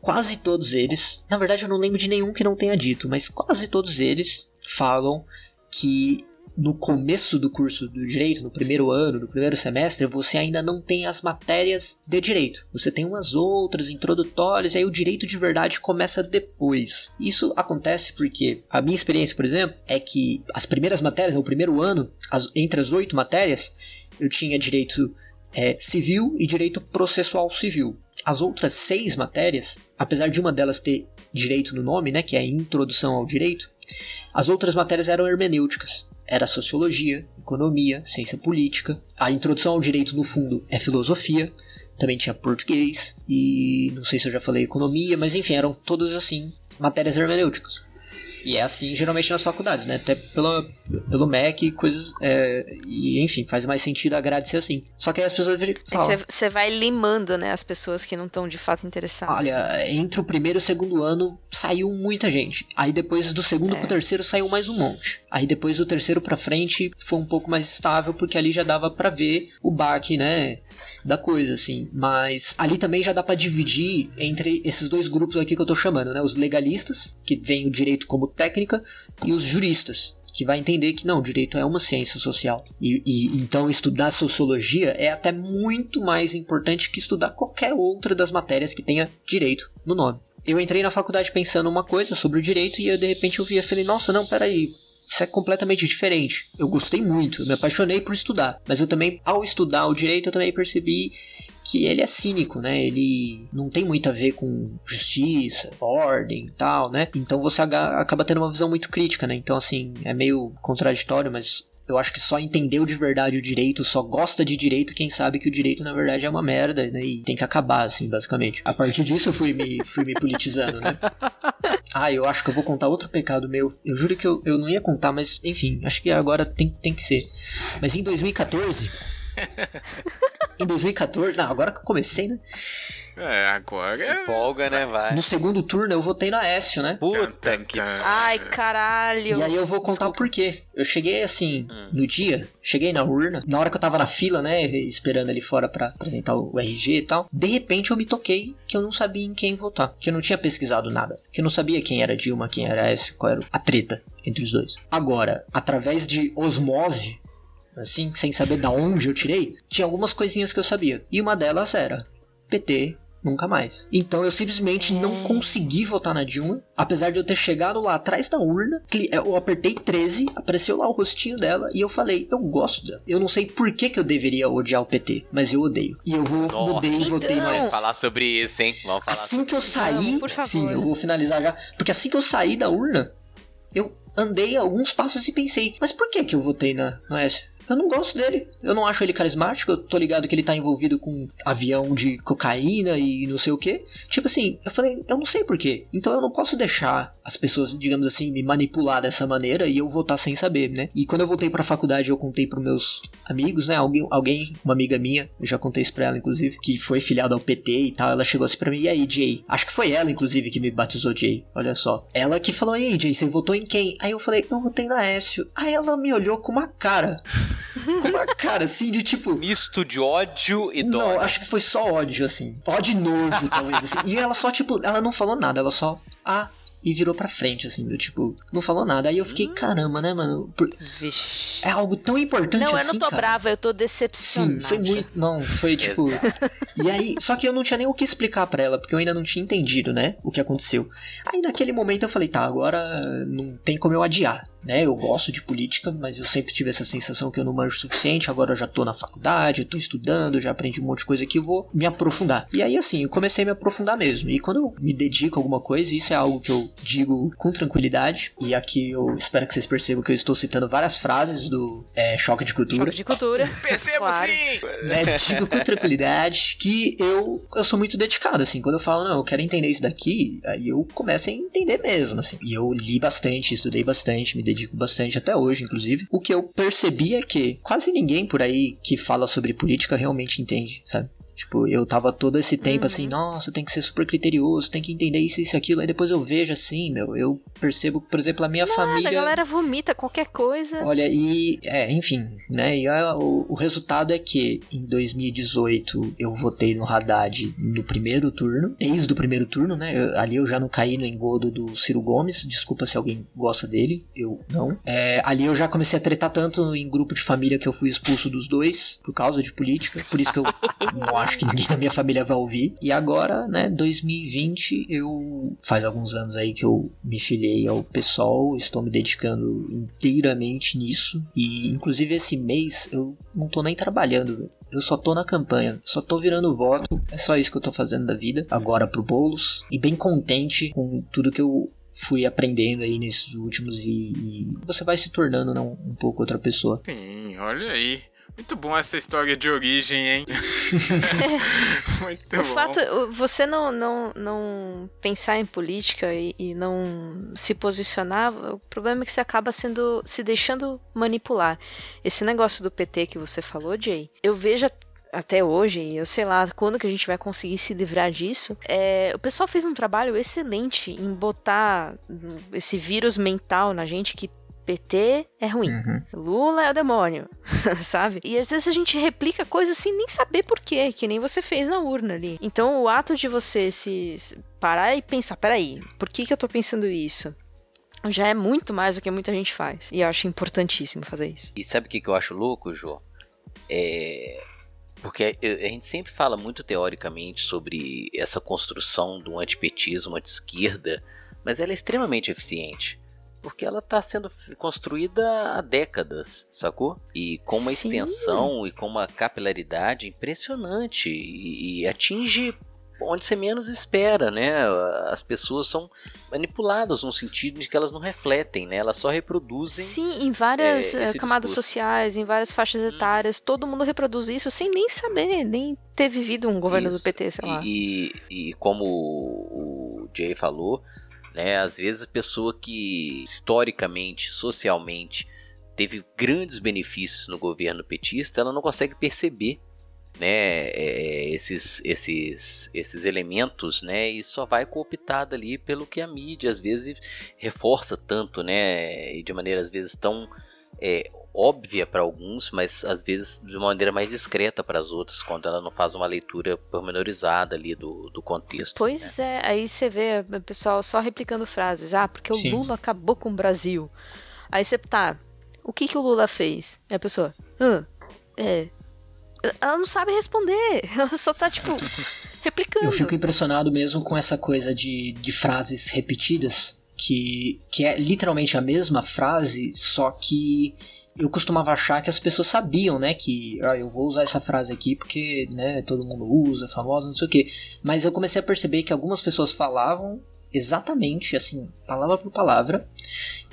Quase todos eles, na verdade eu não lembro de nenhum que não tenha dito, mas quase todos eles falam que no começo do curso do direito, no primeiro ano, no primeiro semestre, você ainda não tem as matérias de direito. Você tem umas outras introdutórias, e aí o direito de verdade começa depois. Isso acontece porque a minha experiência, por exemplo, é que as primeiras matérias, no primeiro ano, as, entre as oito matérias, eu tinha direito é, civil e direito processual civil. As outras seis matérias, apesar de uma delas ter direito no nome, né, que é a introdução ao direito, as outras matérias eram hermenêuticas era sociologia, economia, ciência política. A introdução ao direito, no fundo, é filosofia. Também tinha português e não sei se eu já falei economia, mas enfim, eram todas assim matérias hermenêuticas. E é assim geralmente nas faculdades, né? Até pela, pelo MEC e coisas. É, e enfim, faz mais sentido a grade ser assim. Só que aí as pessoas falam. Você vai limando, né? As pessoas que não estão de fato interessadas. Olha, entre o primeiro e o segundo ano saiu muita gente. Aí depois do segundo é. pro terceiro saiu mais um monte. Aí depois do terceiro pra frente foi um pouco mais estável, porque ali já dava para ver o baque, né? Da coisa, assim. Mas ali também já dá para dividir entre esses dois grupos aqui que eu tô chamando, né? Os legalistas, que veem o direito como técnica, e os juristas, que vai entender que não, direito é uma ciência social. E, e, então estudar sociologia é até muito mais importante que estudar qualquer outra das matérias que tenha direito no nome. Eu entrei na faculdade pensando uma coisa sobre o direito e eu, de repente eu vi e falei, nossa, não, peraí, isso é completamente diferente. Eu gostei muito, eu me apaixonei por estudar, mas eu também, ao estudar o direito, eu também percebi que ele é cínico, né? Ele não tem muito a ver com justiça, ordem e tal, né? Então você acaba tendo uma visão muito crítica, né? Então, assim, é meio contraditório, mas eu acho que só entendeu de verdade o direito, só gosta de direito quem sabe que o direito na verdade é uma merda, né? E tem que acabar, assim, basicamente. A partir disso eu fui me, fui me politizando, né? Ah, eu acho que eu vou contar outro pecado meu. Eu juro que eu, eu não ia contar, mas enfim, acho que agora tem, tem que ser. Mas em 2014 em 2014, não, agora que eu comecei, né? É, agora. É... Empolga, né? Vai. No segundo turno eu votei na Aécio, né? Puta que. Ai, caralho. E aí eu vou contar por quê. Eu cheguei assim, hum. no dia, cheguei na urna, na hora que eu tava na fila, né? Esperando ali fora para apresentar o RG e tal. De repente eu me toquei que eu não sabia em quem votar. Que eu não tinha pesquisado nada. Que eu não sabia quem era Dilma, quem era Aécio, qual era a treta entre os dois. Agora, através de osmose, assim, sem saber da onde eu tirei, tinha algumas coisinhas que eu sabia. E uma delas era PT nunca mais. Então eu simplesmente não hum. consegui votar na Dilma, apesar de eu ter chegado lá atrás da urna, eu apertei 13, apareceu lá o rostinho dela e eu falei, eu gosto dela. Eu não sei por que, que eu deveria odiar o PT, mas eu odeio. E eu vou Nossa. mudei e votei no Vamos falar sobre isso, hein? Vamos falar assim que eu saí, Vamos, sim, eu vou finalizar já, porque assim que eu saí da urna, eu andei alguns passos e pensei, mas por que que eu votei na, no S? Eu não gosto dele. Eu não acho ele carismático. Eu tô ligado que ele tá envolvido com avião de cocaína e não sei o que. Tipo assim, eu falei, eu não sei porquê. Então eu não posso deixar as pessoas, digamos assim, me manipular dessa maneira e eu votar sem saber, né? E quando eu voltei pra faculdade, eu contei pros meus amigos, né? Alguém, alguém uma amiga minha, eu já contei isso pra ela, inclusive, que foi filiada ao PT e tal. Ela chegou assim pra mim, e aí, Jay? Acho que foi ela, inclusive, que me batizou Jay. Olha só. Ela que falou, e aí, Jay, você votou em quem? Aí eu falei, eu votei na Écio. Aí ela me olhou com uma cara. com uma cara assim de tipo. Misto de ódio e dó. Não, acho que foi só ódio, assim. Ódio e nojo, talvez. Assim. E ela só, tipo, ela não falou nada, ela só. Ah, e virou pra frente, assim, do tipo, não falou nada. Aí eu fiquei, caramba, né, mano? Por- Vixe. É algo tão importante Não, eu assim, não tô cara. brava, eu tô Sim, decepcionada. foi muito. Não, foi tipo. e aí, só que eu não tinha nem o que explicar pra ela, porque eu ainda não tinha entendido, né? O que aconteceu. Aí naquele momento eu falei, tá, agora não tem como eu adiar, né? Eu gosto de política, mas eu sempre tive essa sensação que eu não manjo o suficiente. Agora eu já tô na faculdade, eu tô estudando, já aprendi um monte de coisa que eu vou me aprofundar. E aí, assim, eu comecei a me aprofundar mesmo. E quando eu me dedico a alguma coisa, isso é algo que eu digo com tranquilidade. E aqui eu espero que vocês percebam que eu estou citando várias frases do é, Choque de Cultura Choque de cultura. Percebo Claro. sim! né, digo com tranquilidade que eu, eu sou muito dedicado, assim, quando eu falo, não, eu quero entender isso daqui, aí eu começo a entender mesmo, assim, e eu li bastante, estudei bastante, me dedico bastante até hoje, inclusive, o que eu percebi é que quase ninguém por aí que fala sobre política realmente entende, sabe? Tipo, eu tava todo esse tempo assim, nossa, tem que ser super criterioso, tem que entender isso, isso, aquilo. Aí depois eu vejo assim, meu, eu percebo, por exemplo, a minha Nada, família. a galera vomita qualquer coisa. Olha, e é, enfim, né? E a- o, o resultado é que em 2018 eu votei no Haddad no primeiro turno, desde o primeiro turno, né? eu- ali eu já não caí no engodo do Ciro Gomes, desculpa se alguém gosta dele, eu não. É, ali eu já comecei a tretar tanto em grupo de família que eu fui expulso dos dois por causa de política, por isso que eu não acho que ninguém da minha família vai ouvir. E agora, né, 2020, eu faz alguns anos aí que eu me filiei ao PSOL, estou me dedicando inteiramente nisso. E inclusive esse mês eu não tô nem trabalhando, velho. Eu só tô na campanha, só tô virando voto. É só isso que eu tô fazendo da vida. Agora pro Boulos. E bem contente com tudo que eu fui aprendendo aí nesses últimos e, e você vai se tornando né, um pouco outra pessoa. Sim, olha aí. Muito bom essa história de origem, hein? Muito O bom. fato, você não, não, não pensar em política e, e não se posicionar, o problema é que você acaba sendo se deixando manipular. Esse negócio do PT que você falou, Jay, eu vejo até hoje, e eu sei lá quando que a gente vai conseguir se livrar disso. é, o pessoal fez um trabalho excelente em botar esse vírus mental na gente que PT é ruim. Uhum. Lula é o demônio, sabe? E às vezes a gente replica coisas sem nem saber por quê, que nem você fez na urna ali. Então o ato de você se parar e pensar, peraí, por que, que eu tô pensando isso? Já é muito mais do que muita gente faz. E eu acho importantíssimo fazer isso. E sabe o que, que eu acho louco, Jô? É. Porque a gente sempre fala muito teoricamente sobre essa construção do antipetismo, anti-esquerda, mas ela é extremamente eficiente. Porque ela está sendo construída há décadas, sacou? E com uma Sim. extensão e com uma capilaridade impressionante. E, e atinge onde você menos espera, né? As pessoas são manipuladas no sentido de que elas não refletem, né? Elas só reproduzem Sim, em várias é, eh, camadas discurso. sociais, em várias faixas etárias, todo mundo reproduz isso sem nem saber, nem ter vivido um governo do Isso. PT, sei lá. E, e, e como o Jay falou, né, às vezes a pessoa que historicamente, socialmente, teve grandes benefícios no governo petista, ela não consegue perceber né, é, esses, esses, esses elementos, né, e só vai cooptada ali pelo que a mídia às vezes reforça tanto, né, e de maneira às vezes tão é, óbvia para alguns, mas às vezes de uma maneira mais discreta para as outras, quando ela não faz uma leitura pormenorizada ali do, do contexto. né? Pois é, aí você vê o pessoal só replicando frases. Ah, porque Sim. o Lula acabou com o Brasil. Aí você, tá, o que que o Lula fez? E a pessoa, ah, é. Ela não sabe responder. Ela só tá, tipo, replicando. Eu fico impressionado mesmo com essa coisa de, de frases repetidas, que, que é literalmente a mesma frase, só que eu costumava achar que as pessoas sabiam, né, que ah, eu vou usar essa frase aqui porque, né, todo mundo usa, famosa, não sei o que. Mas eu comecei a perceber que algumas pessoas falavam exatamente assim, palavra por palavra,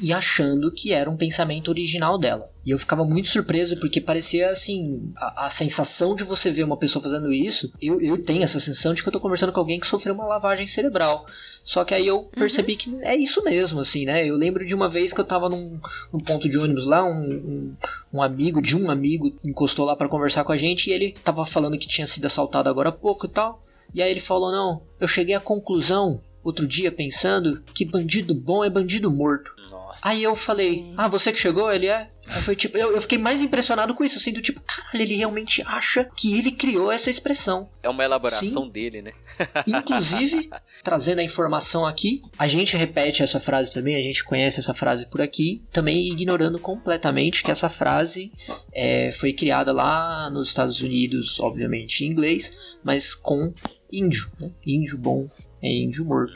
e achando que era um pensamento original dela. E eu ficava muito surpreso porque parecia assim, a, a sensação de você ver uma pessoa fazendo isso, eu, eu tenho essa sensação de que eu tô conversando com alguém que sofreu uma lavagem cerebral. Só que aí eu percebi que é isso mesmo, assim, né? Eu lembro de uma vez que eu tava num, num ponto de ônibus lá, um, um, um amigo de um amigo encostou lá pra conversar com a gente e ele tava falando que tinha sido assaltado agora há pouco e tal. E aí ele falou: Não, eu cheguei à conclusão outro dia pensando que bandido bom é bandido morto. Nossa. Aí eu falei, ah, você que chegou? Ele é. Aí foi tipo, eu, eu fiquei mais impressionado com isso, assim, do tipo, caralho, ele realmente acha que ele criou essa expressão. É uma elaboração Sim. dele, né? Inclusive, trazendo a informação aqui, a gente repete essa frase também, a gente conhece essa frase por aqui, também ignorando completamente que essa frase é, foi criada lá nos Estados Unidos, obviamente em inglês, mas com índio, né? Índio bom é índio morto.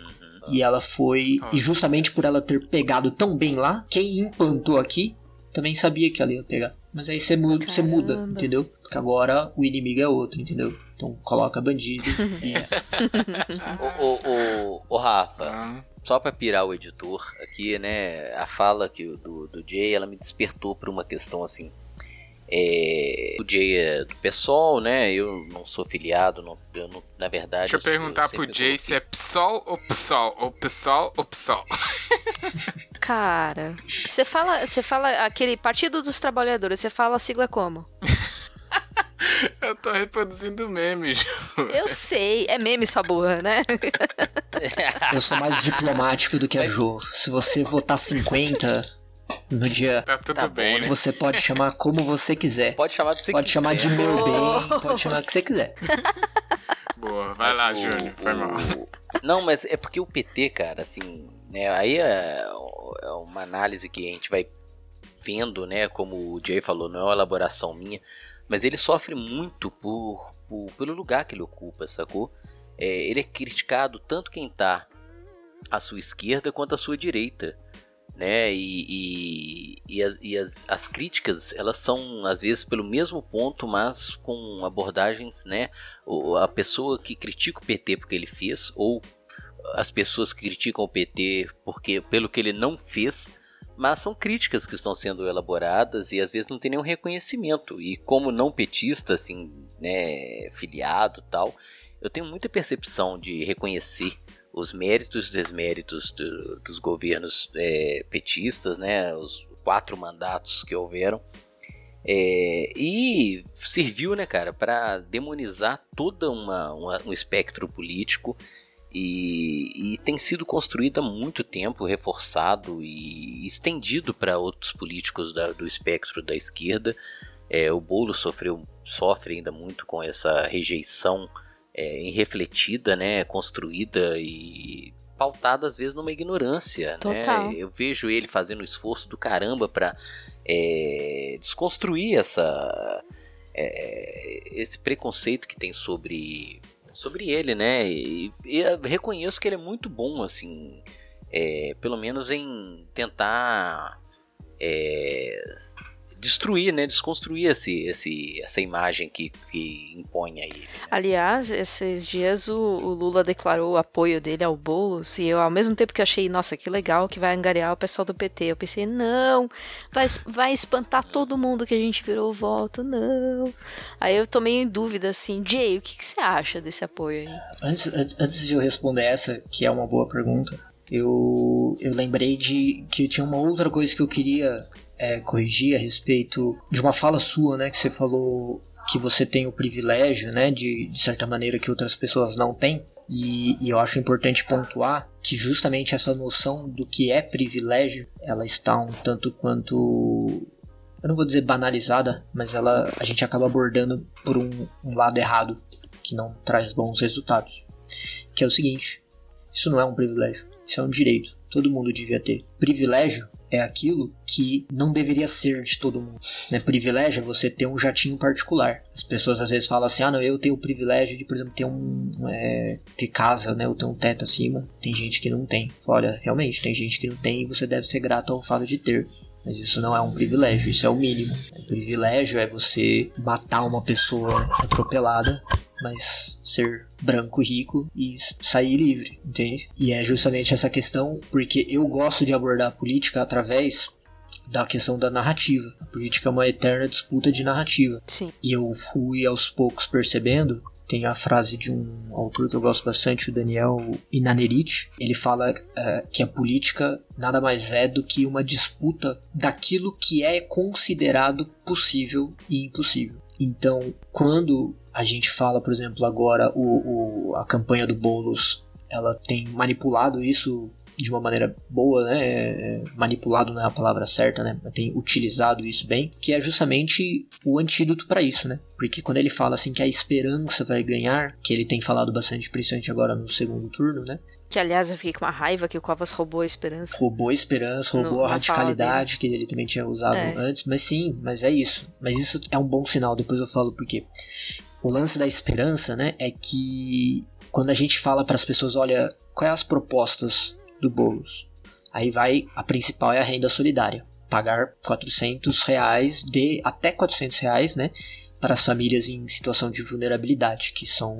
E ela foi, e justamente por ela ter pegado tão bem lá, quem implantou aqui também sabia que ela ia pegar. Mas aí você muda, você muda, entendeu? Porque agora o inimigo é outro, entendeu? Então coloca bandido e Ô, ô, ô, ô, Rafa, Ah, só pra pirar o editor aqui, né? A fala que, o- do, do Jay, ela me despertou pra uma questão assim. É, o Jay é do PSOL, né? Eu não sou filiado, não, eu não- na verdade. Deixa eu eu sou- perguntar sempre pro Jay se é PSOL ou PSOL, ou PSOL ou PSOL. Cara, você fala, você fala aquele Partido dos Trabalhadores, você fala a sigla como? Eu tô reproduzindo memes. Eu sei, é meme sua burra, né? eu sou mais diplomático do que a Jo. Se você votar 50 no dia, Tá tudo Tá bom, bem, né? você pode chamar como você quiser. Pode chamar do que você Pode chamar de quiser. meu bem, pode chamar o que você quiser. Boa, vai Mas lá, o- Júnior, foi o- mal. Não, mas é porque o PT, cara, assim, né, aí é, é uma análise que a gente vai vendo, né, como o Jay falou, não é uma elaboração minha, mas ele sofre muito por, por- pelo lugar que ele ocupa, sacou? É, ele é criticado tanto quem tá à sua esquerda quanto à sua direita, né, e, e, e as, e as, as críticas, elas são às vezes pelo mesmo ponto, mas com abordagens, né, a pessoa que critica o PT porque ele fez, ou as pessoas que criticam o PT porque pelo que ele não fez, mas são críticas que estão sendo elaboradas e às vezes não tem nenhum reconhecimento. E como não petista, assim, né, filiado tal, eu tenho muita percepção de reconhecer os méritos e desméritos do- dos governos é, petistas, né, os quatro mandatos que houveram. É, e serviu, né, cara, para demonizar uma- um espectro político e, e tem sido construído há muito tempo, reforçado e estendido para outros políticos da- do espectro da esquerda. É, o Bolo sofreu, sofre ainda muito com essa rejeição é, irrefletida, né, construída e pautada às vezes numa ignorância. Total. Né? Eu vejo ele fazendo um esforço do caramba para é, desconstruir essa é, esse preconceito que tem sobre sobre ele, né? E, e reconheço que ele é muito bom, assim, é, pelo menos em tentar é, destruir, né? Desconstruir esse, esse, essa imagem que, que impõe aí. Aliás, esses dias o, o Lula declarou o apoio dele ao Boulos e eu, ao mesmo tempo que eu achei, nossa, que legal que vai angariar o pessoal do PT, eu pensei, não, vai, vai espantar todo mundo que a gente virou o voto, não. Aí eu tomei em dúvida assim, Jay, o que, que você acha desse apoio aí? Antes, antes, antes de eu responder essa, que é uma boa pergunta, eu, eu lembrei de que tinha uma outra coisa que eu queria é, corrigir a respeito de uma fala sua, né? Que você falou que você tem o privilégio, né? De, de certa maneira que outras pessoas não têm. E, e eu acho importante pontuar que justamente essa noção do que é privilégio, ela está um tanto quanto eu não vou dizer banalizada, mas ela a gente acaba abordando por um, um lado errado que não traz bons resultados. Que é o seguinte: isso não é um privilégio, isso é um direito. Todo mundo devia ter. Privilégio é aquilo que não deveria ser de todo mundo. Né? Privilégio é você ter um jatinho particular. As pessoas às vezes falam assim: ah, não, eu tenho o privilégio de, por exemplo, ter um. É, ter casa, né? Ou ter um teto acima. Tem gente que não tem. Olha, realmente, tem gente que não tem e você deve ser grato ao fato de ter. Mas isso não é um privilégio, isso é o mínimo. O privilégio é você matar uma pessoa atropelada, mas ser branco, rico e sair livre, entende? E é justamente essa questão porque eu gosto de abordar a política através da questão da narrativa. A política é uma eterna disputa de narrativa. Sim. E eu fui aos poucos percebendo. Tem a frase de um autor que eu gosto bastante, o Daniel Inanerite. Ele fala eh, que a política nada mais é do que uma disputa daquilo que é considerado possível e impossível. Então, quando a gente fala, por exemplo, agora o, o- a campanha do Boulos, ela tem manipulado isso de uma maneira boa, né? é, manipulado não é a palavra certa, né? Mas tem utilizado isso bem, que é justamente o antídoto para isso, né? Porque quando ele fala assim que a esperança vai ganhar, que ele tem falado bastante, principalmente agora no segundo turno, né? Que, aliás, eu fiquei com uma raiva que o Covas roubou a esperança. roubou a esperança, roubou No- a radicalidade que ele também tinha usado É. antes, mas sim, mas é isso. Mas isso é um bom sinal, depois eu falo por quê. O lance da esperança, né, é que quando a gente fala para as pessoas, olha, quais as propostas do Boulos? Aí vai, a principal é a renda solidária. Pagar 400 reais, de até 400 reais, né, para as famílias em situação de vulnerabilidade, que são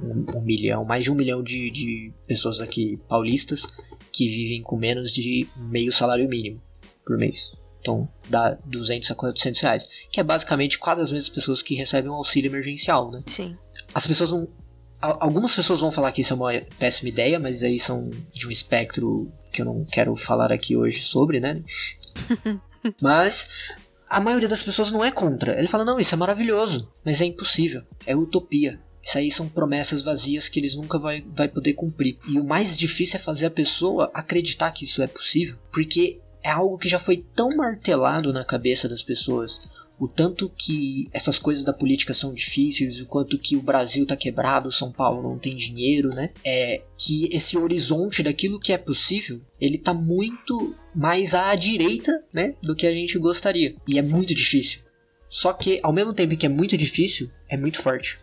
um, um milhão, mais de um milhão de, de pessoas aqui paulistas que vivem com menos de meio salário mínimo por mês. Então dá 200 a 400 reais, que é basicamente quase as mesmas pessoas que recebem um auxílio emergencial, né? Sim. As pessoas não. al- Algumas pessoas vão falar que isso é uma péssima ideia, mas aí são de um espectro que eu não quero falar aqui hoje sobre, né? mas a maioria das pessoas não é contra. Ele fala, não, isso é maravilhoso, mas é impossível, é utopia. Isso aí são promessas vazias que eles nunca vai, vai poder cumprir. E o mais difícil é fazer a pessoa acreditar que isso é possível, porque é algo que já foi tão martelado na cabeça das pessoas. O tanto que essas coisas da política são difíceis, o quanto que o Brasil tá quebrado, São Paulo não tem dinheiro, né? É que esse horizonte daquilo que é possível, ele tá muito mais à direita, né, do que a gente gostaria. E é muito difícil. Só que ao mesmo tempo que é muito difícil, é muito forte.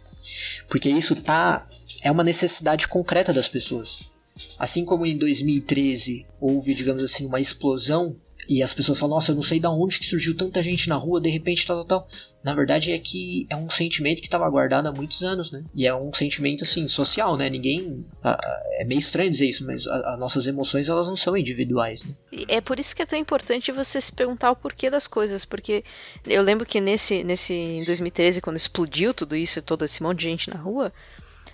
Porque isso tá é uma necessidade concreta das pessoas. Assim como em 2013 houve, digamos assim, uma explosão e as pessoas falam, nossa, eu não sei da onde que surgiu tanta gente na rua, de repente tal, tal, tal. Na verdade é que é um sentimento que estava guardado há muitos anos, né? E é um sentimento, assim, social, né? Ninguém... É meio estranho dizer isso, mas as nossas emoções, elas não são individuais, né? É por isso que é tão importante você se perguntar o porquê das coisas, porque eu lembro que nesse, nesse em 2013, quando explodiu tudo isso e todo esse monte de gente na rua,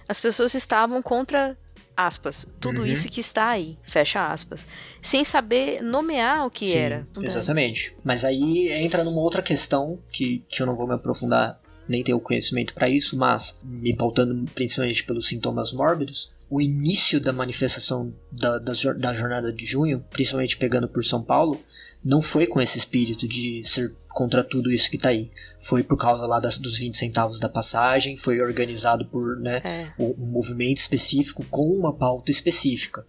as pessoas estavam contra aspas, tudo Uhum. isso que está aí, fecha aspas, sem saber nomear o que Sim, era. Exatamente. Mas aí entra numa outra questão que, que eu não vou me aprofundar, nem ter o conhecimento para isso, mas me pautando principalmente pelos sintomas mórbidos, o início da manifestação da, da, da jornada de junho, principalmente pegando por São Paulo, não foi com esse espírito de ser contra tudo isso que tá aí. Foi por causa lá das, dos 20 centavos da passagem, foi organizado por né, É, um movimento específico com uma pauta específica.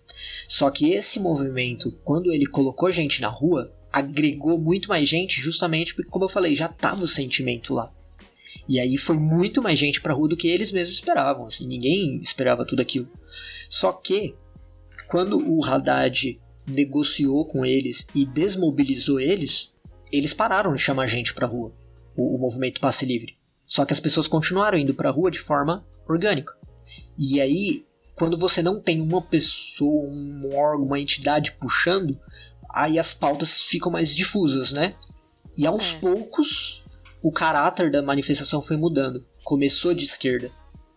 Só que esse movimento, quando ele colocou gente na rua, agregou muito mais gente, justamente porque, como eu falei, já tava o sentimento lá. E aí foi muito mais gente pra rua do que eles mesmos esperavam. Assim, ninguém esperava tudo aquilo. Só que, quando o Haddad negociou com eles e desmobilizou eles, eles pararam de chamar gente pra rua. O, o movimento Passe Livre. Só que as pessoas continuaram indo pra rua de forma orgânica. E aí, quando você não tem uma pessoa, um órgão, uma entidade puxando, aí as pautas ficam mais difusas, né? E aos É. poucos, o caráter da manifestação foi mudando. Começou de esquerda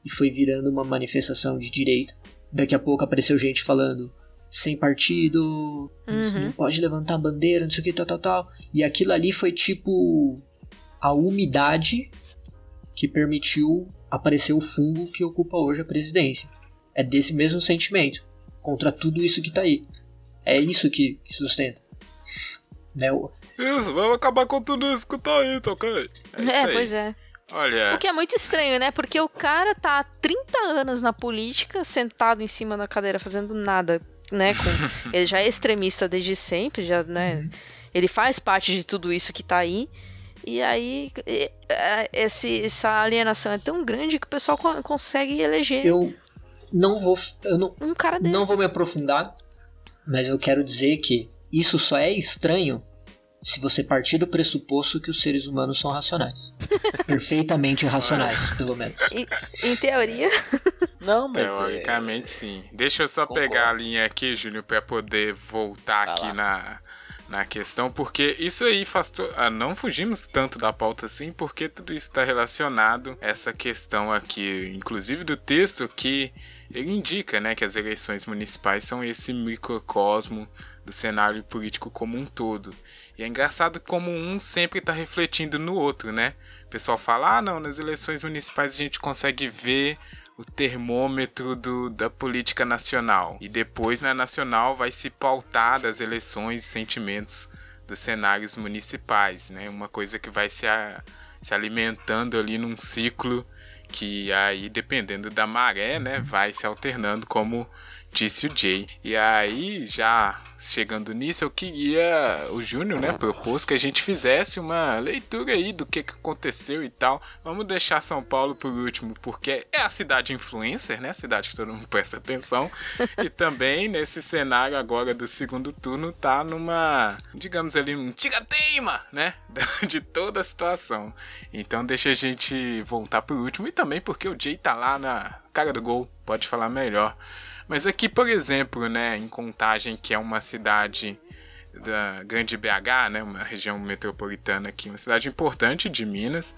e foi virando uma manifestação de direita. Daqui a pouco apareceu gente falando sem partido, você Uhum. não pode levantar bandeira, não sei o que, tal, tal, tal. E aquilo ali foi tipo a umidade que permitiu aparecer o fungo que ocupa hoje a presidência. É desse mesmo sentimento, contra tudo isso que tá aí. É isso que, que sustenta. Né? Isso, vamos acabar com tudo isso que tá aí, tá ok? É, isso é aí. pois é. Olha, O que é muito estranho, né? Porque o cara tá há 30 anos na política, sentado em cima da cadeira, fazendo nada, né? Com... ele já é extremista desde sempre, já, né? Ele faz parte de tudo isso que tá aí. E aí, é, esse, essa alienação é tão grande que o pessoal co- consegue eleger Eu não vou. Eu não, um cara não vou me aprofundar, mas eu quero dizer que isso só é estranho se você partir do pressuposto que os seres humanos são racionais. Perfeitamente racionais, pelo menos. Em teoria. Não, mas. é- teoricamente sim. Deixa eu só Concordo. pegar a linha aqui, Júnior, pra poder voltar Vai aqui lá. na, na questão, porque isso aí faz. To... Ah, não fugimos tanto da pauta assim, porque tudo isso está relacionado a essa questão aqui, inclusive do texto que ele indica, né, que as eleições municipais são esse microcosmo do cenário político como um todo. É engraçado como um sempre está refletindo no outro, né? O pessoal fala, ah, não, nas eleições municipais a gente consegue ver o termômetro do, da política nacional. E depois na nacional vai se pautar das eleições e sentimentos dos cenários municipais, né? Uma coisa que vai se, a, se alimentando ali num ciclo que aí, dependendo da maré, né, vai se alternando como disse o Jay. E aí, já chegando nisso, eu queria. O Júnior, né, propôs que a gente fizesse uma leitura aí do que, que aconteceu e tal. Vamos deixar São Paulo por último, porque é a cidade influencer, né? A cidade que todo mundo presta atenção. e também, nesse cenário agora do segundo turno, tá numa, digamos ali, um tira-teima, né? De toda a situação. Então, deixa a gente voltar por último. E também porque o Jay tá lá na cara do gol, pode falar melhor. Mas aqui, por exemplo, né, em Contagem, que é uma cidade da grande BH, né, uma região metropolitana aqui, uma cidade importante de Minas,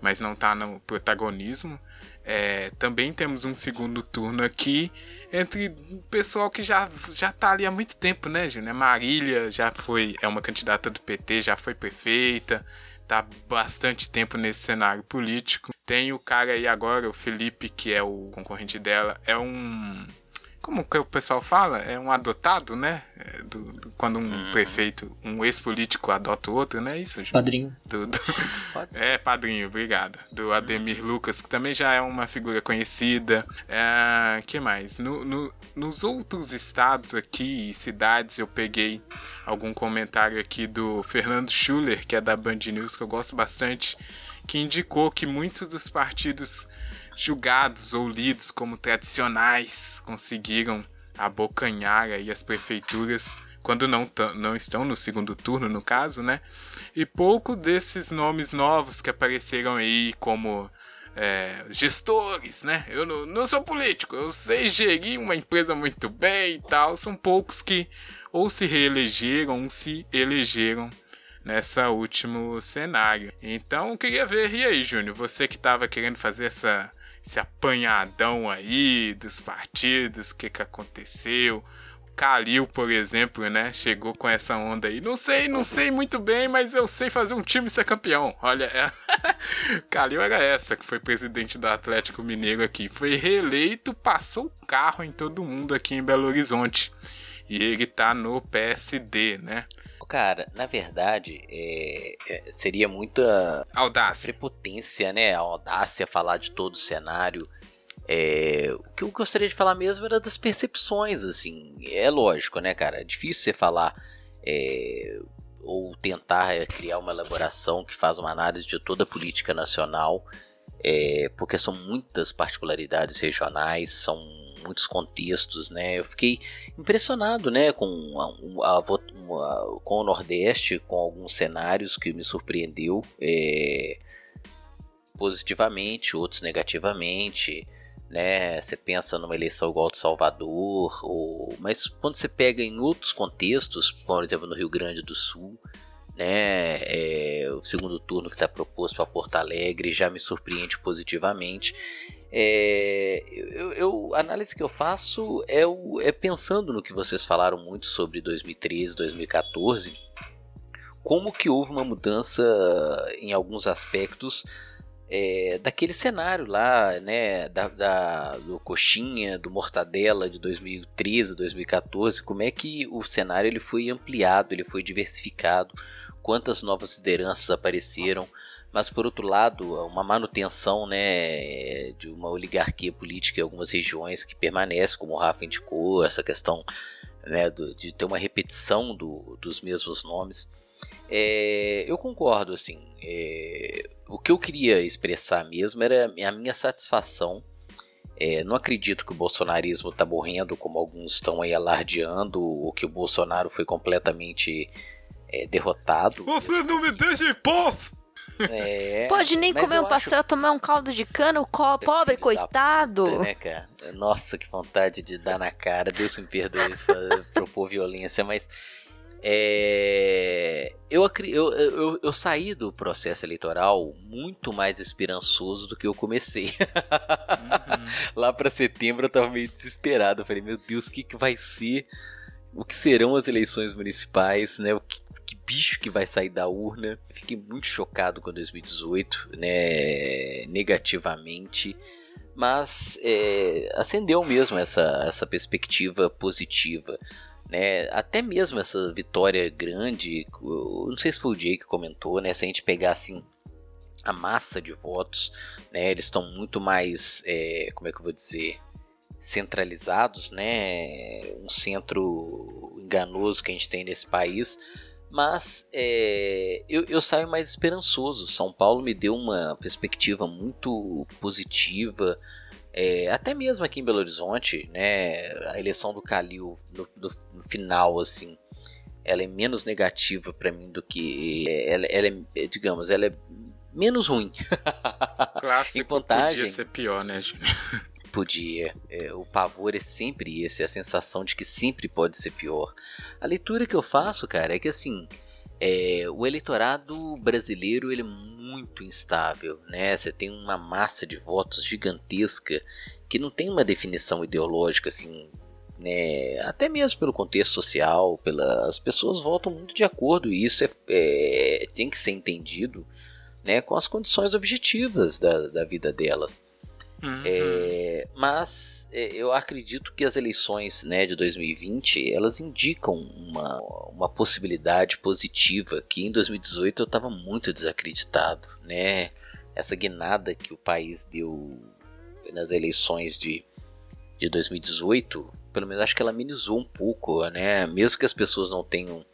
mas não está no protagonismo. É, também temos um segundo turno aqui entre pessoal que já já tá ali há muito tempo, né, Júnior? Marília já foi é uma candidata do PT, já foi prefeita, tá bastante tempo nesse cenário político. Tem o cara aí agora, o Felipe, que é o concorrente dela, é um como que o pessoal fala? É um adotado, né? É do, do, quando um uhum. prefeito, um ex-político adota o outro, não é isso, Ju? Padrinho. Do, é, padrinho, obrigado. Do Ademir Lucas, que também já é uma figura conhecida. É, que mais? No, no, nos outros estados aqui e cidades eu peguei algum comentário aqui do Fernando Schuller, que é da Band News, que eu gosto bastante, que indicou que muitos dos partidos julgados ou lidos como tradicionais conseguiram abocanhar aí as prefeituras quando não, não estão no segundo turno, no caso, né? E pouco desses nomes novos que apareceram aí como é, gestores, né? Eu não, não, sou político, eu sei gerir uma empresa muito bem e tal. São poucos que ou se reelegeram ou se elegeram nessa último cenário. Então, queria ver, e aí, Júnior, você que estava querendo fazer essa esse apanhadão aí dos partidos, o que, que aconteceu. O Kalil, por exemplo, né, chegou com essa onda aí. Não sei, não sei muito bem, mas eu sei fazer um time ser campeão. Olha, é... Kalil era essa, que foi presidente do Atlético Mineiro aqui. Foi reeleito, passou o carro em todo mundo aqui em Belo Horizonte. E ele tá no PSD, né? Cara, na verdade, é, é, seria muita audácia, prepotência, né? A audácia falar de todo o cenário. É, o que eu gostaria de falar mesmo era das percepções, assim. É lógico, né, cara? É difícil você falar é, ou tentar criar uma elaboração que faz uma análise de toda a política nacional, é, porque são muitas particularidades regionais, são muitos contextos, né? Eu fiquei impressionado, né, com a, a, a, com o Nordeste, com alguns cenários que me surpreendeu é, positivamente, outros negativamente, né? Você pensa numa eleição igual de Salvador, ou, mas quando você pega em outros contextos, por exemplo no Rio Grande do Sul, né? É, o segundo turno que está proposto para Porto Alegre já me surpreende positivamente. É, eu, eu, a análise que eu faço é, o, é pensando no que vocês falaram muito sobre 2013, 2014, como que houve uma mudança em alguns aspectos é, daquele cenário lá, né, da, da, do Coxinha, do Mortadela de 2013, 2014, como é que o cenário ele foi ampliado, ele foi diversificado, quantas novas lideranças apareceram, mas por outro lado, uma manutenção né, de uma oligarquia política em algumas regiões que permanece, como o Rafa indicou, essa questão né, do, de ter uma repetição do, dos mesmos nomes. É, eu concordo, assim. É, o que eu queria expressar mesmo era a minha satisfação. É, não acredito que o bolsonarismo está morrendo, como alguns estão aí alardeando, ou que o Bolsonaro foi completamente é, derrotado. Você não me deixa em paz! É, Pode nem comer um pastel, acho... tomar um caldo de cana, o co... pobre, coitado. Puta, né, cara? Nossa, que vontade de dar na cara. Deus me perdoe propor violência, mas. É, eu, eu, eu, eu, saí do processo eleitoral muito mais esperançoso do que eu comecei. Uhum. Lá para setembro eu tava meio desesperado. Eu falei, meu Deus, o que, que vai ser? O que serão as eleições municipais, né? O que bicho que vai sair da urna. Fiquei muito chocado com 2018, né? Negativamente. mas é, acendeu mesmo essa, essa perspectiva positiva. Né? Até mesmo essa vitória grande, não sei se foi o Jay que comentou, né? se a gente pegar assim, a massa de votos, né? eles estão muito mais, é, como é que eu vou dizer, centralizados, né? um centro enganoso que a gente tem nesse país, mas é, eu, eu, saio mais esperançoso. São Paulo me deu uma perspectiva muito positiva. É, até mesmo aqui em Belo Horizonte, né, a eleição do Calil no, no, no final, assim, ela é menos negativa para mim do que ela, ela é, digamos, ela é menos ruim. Clássico em contagem, podia ser pior, né? Podia. É, o pavor é sempre esse, a sensação de que sempre pode ser pior. A leitura que eu faço, cara, é que assim, é, o eleitorado brasileiro ele é muito instável, né? Você tem uma massa de votos gigantesca que não tem uma definição ideológica assim, né? Até mesmo pelo contexto social, pelas as pessoas votam muito de acordo e isso é, é, tem que ser entendido, né? Com as condições objetivas da, da vida delas. Uhum. É, mas é, eu acredito que as eleições né, de 2020 elas indicam uma, uma possibilidade positiva que em 2018 eu estava muito desacreditado, né? Essa guinada que o país deu nas eleições de, de 2018, pelo menos acho que ela amenizou um pouco, né? Mesmo que as pessoas não tenham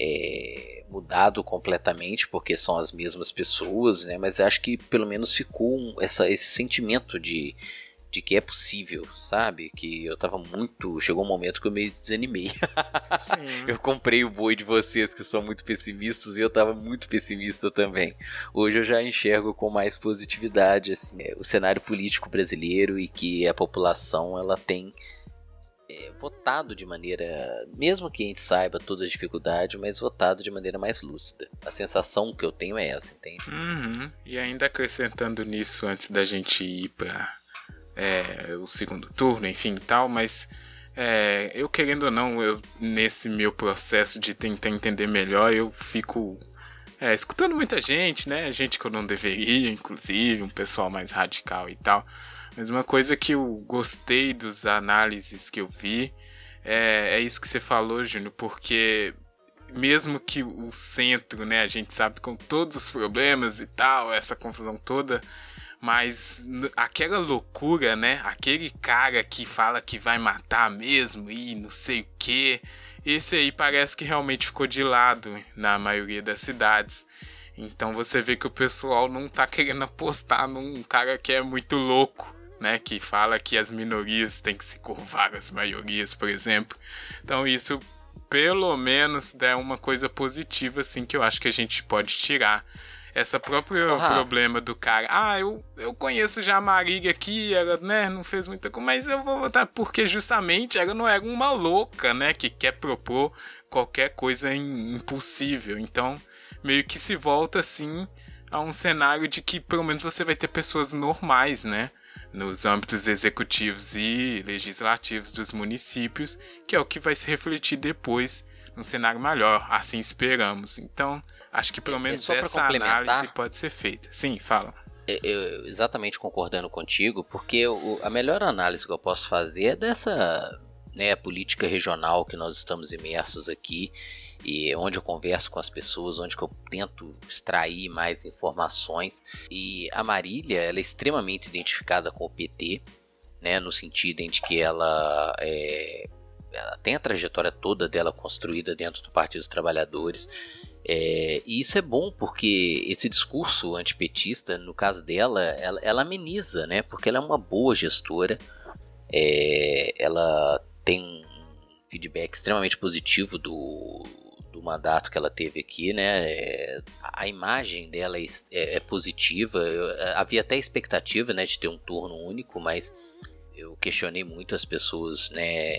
é, mudado completamente, porque são as mesmas pessoas, né? Mas acho que pelo menos ficou um, essa, esse sentimento de, de que é possível, sabe? Que eu tava muito. Chegou um momento que eu meio desanimei. eu comprei o boi de vocês que são muito pessimistas e eu tava muito pessimista também. Hoje eu já enxergo com mais positividade assim, o cenário político brasileiro e que a população ela tem é, votado de maneira, mesmo que a gente saiba toda a dificuldade, mas votado de maneira mais lúcida. A sensação que eu tenho é essa, entende? Uhum. E ainda acrescentando nisso, antes da gente ir para é, o segundo turno, enfim tal, mas é, eu querendo ou não, eu, nesse meu processo de tentar entender melhor, eu fico é, escutando muita gente, né? Gente que eu não deveria, inclusive, um pessoal mais radical e tal. Mas uma coisa que eu gostei dos análises que eu vi é, é isso que você falou, Júnior, porque mesmo que o centro, né, a gente sabe com todos os problemas e tal, essa confusão toda, mas aquela loucura, né, aquele cara que fala que vai matar mesmo e não sei o que, esse aí parece que realmente ficou de lado na maioria das cidades. Então você vê que o pessoal não tá querendo apostar num cara que é muito louco né, que fala que as minorias têm que se curvar às maiorias, por exemplo. Então isso pelo menos é uma coisa positiva assim que eu acho que a gente pode tirar. Essa própria uhum. problema do cara. Ah, eu, eu conheço já a Marília aqui, ela, né, não fez muita coisa, mas eu vou votar porque justamente ela não era uma louca, né, que quer propor qualquer coisa impossível. Então, meio que se volta assim a um cenário de que pelo menos você vai ter pessoas normais, né? Nos âmbitos executivos e legislativos dos municípios, que é o que vai se refletir depois no cenário maior, assim esperamos. Então, acho que pelo é, menos é essa análise pode ser feita. Sim, fala. Eu, eu, exatamente concordando contigo, porque o, a melhor análise que eu posso fazer é dessa né, política regional que nós estamos imersos aqui e onde eu converso com as pessoas, onde eu tento extrair mais informações. E a Marília, ela é extremamente identificada com o PT, né, no sentido em que ela, é, ela tem a trajetória toda dela construída dentro do Partido dos Trabalhadores. É, e isso é bom porque esse discurso antipetista, no caso dela, ela, ela ameniza, né? Porque ela é uma boa gestora, é, ela tem um feedback extremamente positivo do, do mandato que ela teve aqui, né? É, a imagem dela é, é, é positiva. Eu, é, havia até expectativa, né, de ter um turno único, mas eu questionei muito as pessoas, né,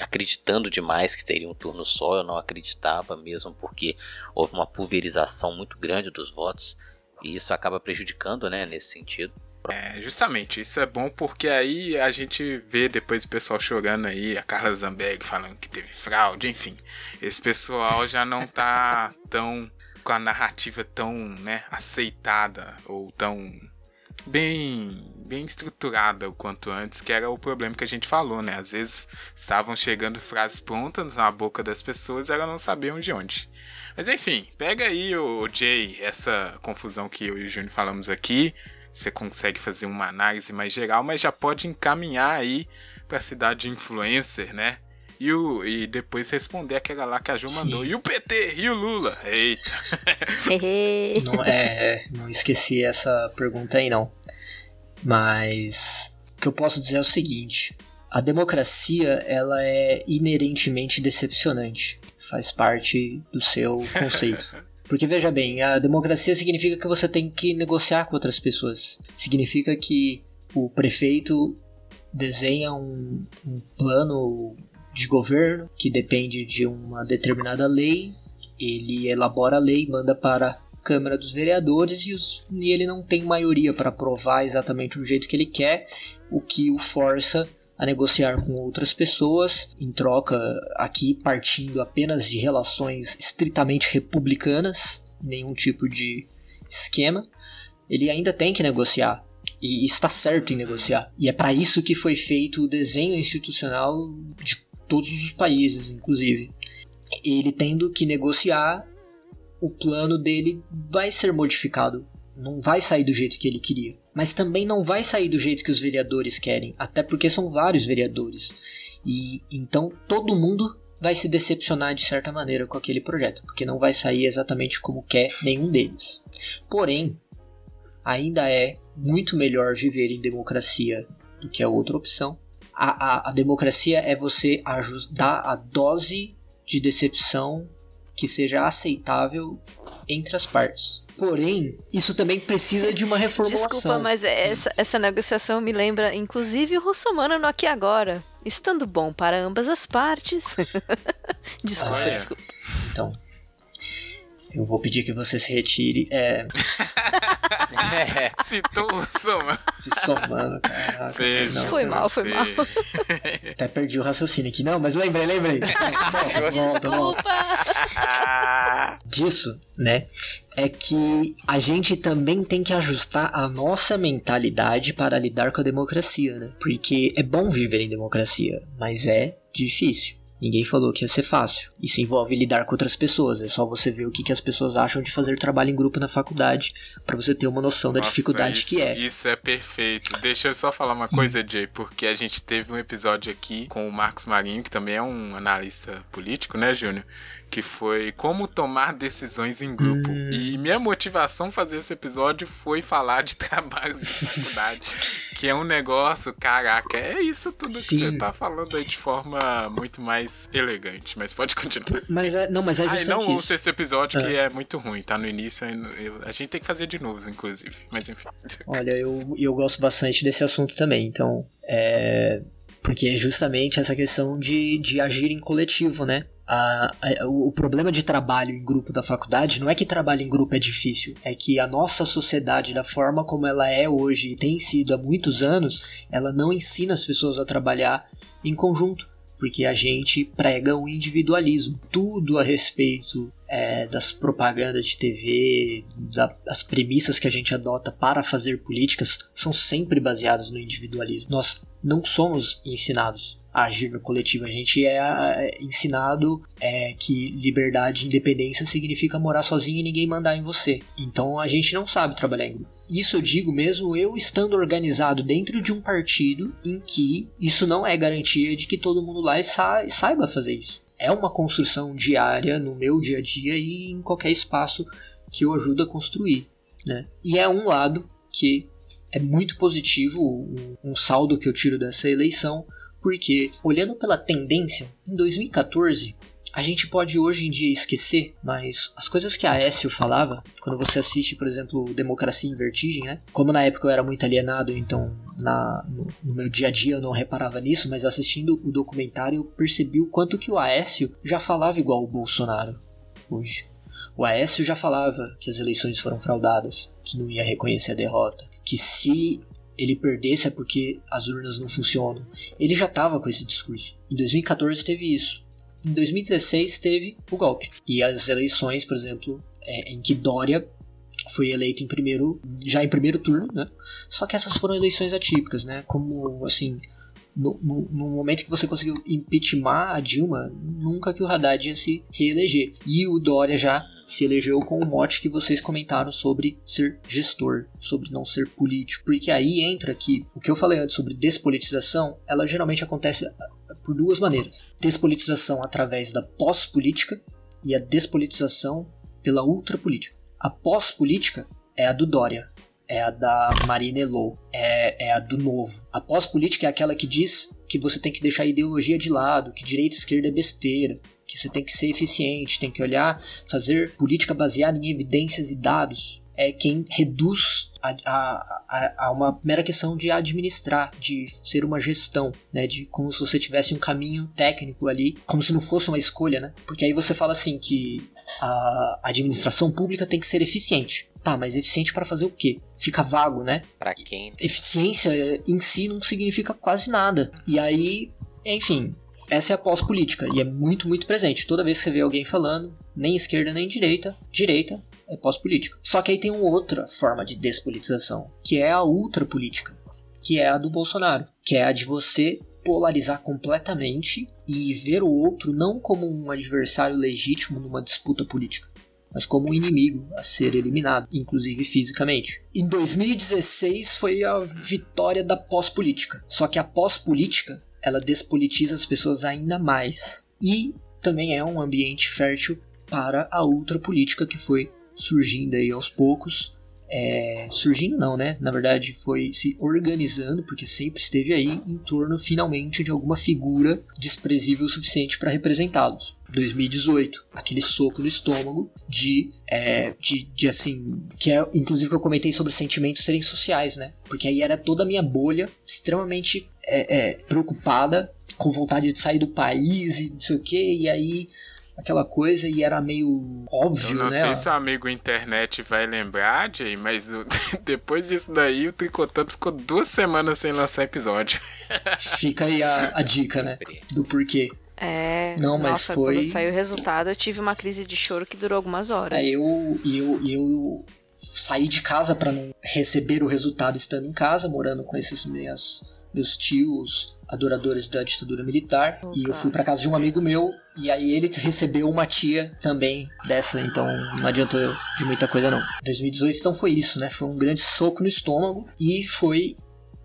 acreditando demais que teria um turno só. Eu não acreditava mesmo, porque houve uma pulverização muito grande dos votos e isso acaba prejudicando, né, nesse sentido. É, justamente, isso é bom porque aí a gente vê depois o pessoal chorando aí, a Carla Zambeg falando que teve fraude, enfim. Esse pessoal já não tá tão com a narrativa tão, né, aceitada ou tão bem bem estruturada o quanto antes, que era o problema que a gente falou, né? Às vezes estavam chegando frases prontas na boca das pessoas e elas não sabiam de onde. Mas enfim, pega aí o Jay, essa confusão que eu e o Júnior falamos aqui. Você consegue fazer uma análise mais geral, mas já pode encaminhar aí para a cidade de influencer, né? E, o, e depois responder aquela lá que a Ju mandou. Sim. E o PT? E o Lula? Eita. Não, é, não esqueci essa pergunta aí, não. Mas o que eu posso dizer é o seguinte: a democracia ela é inerentemente decepcionante. Faz parte do seu conceito. Porque veja bem, a democracia significa que você tem que negociar com outras pessoas. Significa que o prefeito desenha um, um plano de governo que depende de uma determinada lei. Ele elabora a lei, manda para a Câmara dos Vereadores e, os- e ele não tem maioria para aprovar exatamente o jeito que ele quer, o que o força a negociar com outras pessoas, em troca, aqui partindo apenas de relações estritamente republicanas, nenhum tipo de esquema, ele ainda tem que negociar. E está certo em negociar. E é para isso que foi feito o desenho institucional de todos os países, inclusive. Ele tendo que negociar, o plano dele vai ser modificado. Não vai sair do jeito que ele queria. Mas também não vai sair do jeito que os vereadores querem. Até porque são vários vereadores. E então todo mundo vai se decepcionar de certa maneira com aquele projeto. Porque não vai sair exatamente como quer nenhum deles. Porém, ainda é muito melhor viver em democracia do que a outra opção. A, a, a democracia é você dar a dose de decepção que seja aceitável entre as partes. Porém, isso também precisa de uma reformulação. Desculpa, mas essa, essa negociação me lembra, inclusive, o Russomano no Aqui Agora. Estando bom para ambas as partes. desculpa, Olha. desculpa. Então, eu vou pedir que você se retire. É, É, o Soma. se somando, caraca. Fez. não, Foi mal, foi mal. Até perdi o raciocínio aqui. Não, mas lembrei, lembrei. Volta, volta, volta. Desculpa! disso, né, é que a gente também tem que ajustar a nossa mentalidade para lidar com a democracia, né? Porque é bom viver em democracia, mas é difícil. Ninguém falou que ia ser fácil. Isso envolve lidar com outras pessoas. É só você ver o que, que as pessoas acham de fazer trabalho em grupo na faculdade para você ter uma noção da Nossa, dificuldade isso, que é. Isso é perfeito. Deixa eu só falar uma coisa, Jay, porque a gente teve um episódio aqui com o Marcos Marinho, que também é um analista político, né, Júnior? Que foi como tomar decisões em grupo. Hum. E minha motivação fazer esse episódio foi falar de trabalho de faculdade. que é um negócio, caraca, é isso tudo que Sim. você tá falando aí de forma muito mais elegante. Mas pode continuar. Mas é, não, mas é não justamente ouça isso. esse episódio que é muito ruim, tá no início. A gente tem que fazer de novo, inclusive. Mas enfim. Olha, eu, eu gosto bastante desse assunto também, então. É. Porque é justamente essa questão de, de agir em coletivo, né? A- a- o problema de trabalho em grupo da faculdade não é que trabalho em grupo é difícil, é que a nossa sociedade, da forma como ela é hoje e tem sido há muitos anos, ela não ensina as pessoas a trabalhar em conjunto. Porque a gente prega o individualismo. Tudo a respeito é, das propagandas de TV, da- das premissas que a gente adota para fazer políticas são sempre baseadas no individualismo. Nós não somos ensinados agir no coletivo, a gente é, é, ensinado é, que liberdade e independência significa morar sozinho e ninguém mandar em você. Então a gente não sabe trabalhar em grupo. Isso eu digo mesmo eu estando organizado dentro de um partido em que isso não é garantia de que todo mundo lá sa- saiba fazer isso é uma construção diária no meu dia a dia e em qualquer espaço que eu ajudo a construir. Né? E é um lado que é muito positivo, um saldo que eu tiro dessa eleição, porque olhando pela tendência, em 2014 a gente pode hoje em dia esquecer, mas as coisas que a Aécio falava, quando você assiste, por exemplo, Democracia em Vertigem, né? Como na época eu era muito alienado, então na, no, no meu dia a dia eu não reparava nisso, mas assistindo o documentário eu percebi o quanto que o Aécio já falava igual o Bolsonaro hoje. O Aécio já falava que as eleições foram fraudadas, que não ia reconhecer a derrota, que se ele perdesse é porque as urnas não funcionam. Ele já estava com esse discurso. Em 2014 teve isso. Em 2016 teve o golpe. E as eleições, por exemplo, é, em que Dória foi eleito em primeiro, já em primeiro turno, né? Só que essas foram eleições atípicas, né? Como, assim, no, no, momento que você conseguiu impeachment a Dilma, nunca que o Haddad ia se reeleger. E o Dória já se elegeu com o mote que vocês comentaram sobre ser gestor, sobre não ser político. Porque aí entra que o que eu falei antes sobre despolitização, ela geralmente acontece por duas maneiras: despolitização através da pós-política e a despolitização pela ultrapolítica. A pós-política é a do Dória, é a da Marina Elou, é, é a do Novo. A pós-política é aquela que diz que você tem que deixar a ideologia de lado, que direita e esquerda é besteira, que você tem que ser eficiente, tem que olhar, fazer política baseada em evidências e dados. É quem reduz a, a, a, uma mera questão de administrar, de ser uma gestão, né? De como se você tivesse um caminho técnico ali, como se não fosse uma escolha, né? Porque aí você fala assim que a administração pública tem que ser eficiente. Tá, mas eficiente para fazer o quê? Fica vago, né? Para quem? Eficiência em si não significa quase nada. E aí, enfim, essa é a pós-política e é muito, muito presente. Toda vez que você vê alguém falando, nem esquerda nem direita, direita é pós-política. Só que aí tem outra forma de despolitização, que é a ultrapolítica, que é a do Bolsonaro, que é a de você polarizar completamente e ver o outro não como um adversário legítimo numa disputa política, mas como um inimigo a ser eliminado, inclusive fisicamente. Em 2016 foi a vitória da pós-política. Só que a pós-política ela despolitiza as pessoas ainda mais e também é um ambiente fértil para a ultrapolítica que foi surgindo aí aos poucos. É, surgindo não, né? Na verdade foi se organizando, porque sempre esteve aí em torno finalmente de alguma figura desprezível o suficiente para representá-los. 2018, aquele soco no estômago de, é, de, de assim, que é inclusive que eu comentei sobre sentimentos serem sociais, né? Porque aí era toda a minha bolha extremamente é, é, preocupada, com vontade de sair do país e não sei o que, e aí aquela coisa e era meio óbvio, né? Eu não né? sei se o amigo internet vai lembrar, Jay, mas o, depois disso daí o Tricotando ficou duas semanas sem lançar episódio. Fica aí a, a dica, né? Do porquê. É. Não, mas nossa, foi. Quando saiu o resultado, eu tive uma crise de choro que durou algumas horas. É, eu, eu, eu saí de casa para não receber o resultado estando em casa, morando com esses meus, meus tios adoradores da ditadura militar. Oh, e eu fui para casa de um amigo meu e aí ele recebeu uma tia também dessa, então não adiantou eu de muita coisa não. 2018 então foi isso, né? Foi um grande soco no estômago e foi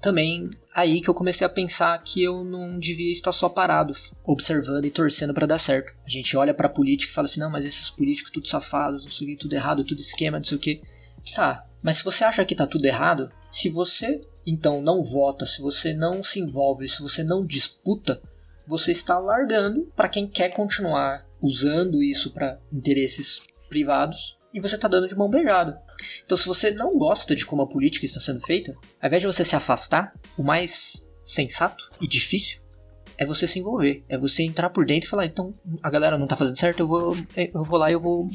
também aí que eu comecei a pensar que eu não devia estar só parado, observando e torcendo para dar certo. A gente olha para política e fala assim: "Não, mas esses políticos tudo safados, não sei o que, tudo errado, tudo esquema, não sei o que". Tá, mas se você acha que tá tudo errado, se você então não vota, se você não se envolve, se você não disputa, você está largando para quem quer continuar usando isso para interesses privados e você está dando de mão beijada. Então, se você não gosta de como a política está sendo feita, ao invés de você se afastar, o mais sensato e difícil é você se envolver, é você entrar por dentro e falar: então a galera não está fazendo certo, eu vou, eu vou lá e eu vou.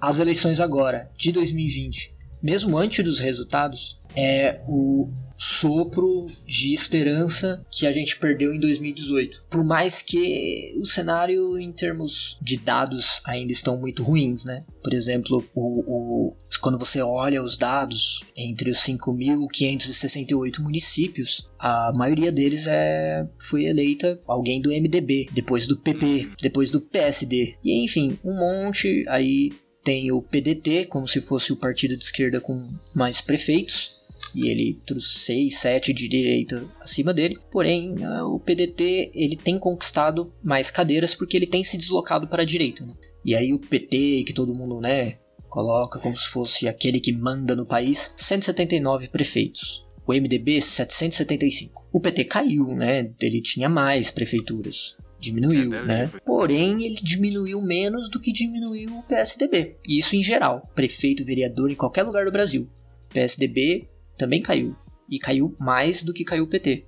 As eleições agora, de 2020, mesmo antes dos resultados, é o sopro de esperança que a gente perdeu em 2018. Por mais que o cenário em termos de dados ainda estão muito ruins, né? Por exemplo, o, o quando você olha os dados entre os 5.568 municípios, a maioria deles é, foi eleita alguém do MDB, depois do PP, depois do PSD. E enfim, um monte aí tem o PDT, como se fosse o partido de esquerda com mais prefeitos, e ele trouxe 6, 7 de direita acima dele. Porém, o PDT ele tem conquistado mais cadeiras porque ele tem se deslocado para a direita. Né? E aí o PT, que todo mundo né, coloca como se fosse aquele que manda no país, 179 prefeitos. O MDB, 775. O PT caiu, né? Ele tinha mais prefeituras diminuiu, é, né? Porém, ele diminuiu menos do que diminuiu o PSDB. E isso em geral, prefeito, vereador em qualquer lugar do Brasil. PSDB também caiu. E caiu mais do que caiu o PT.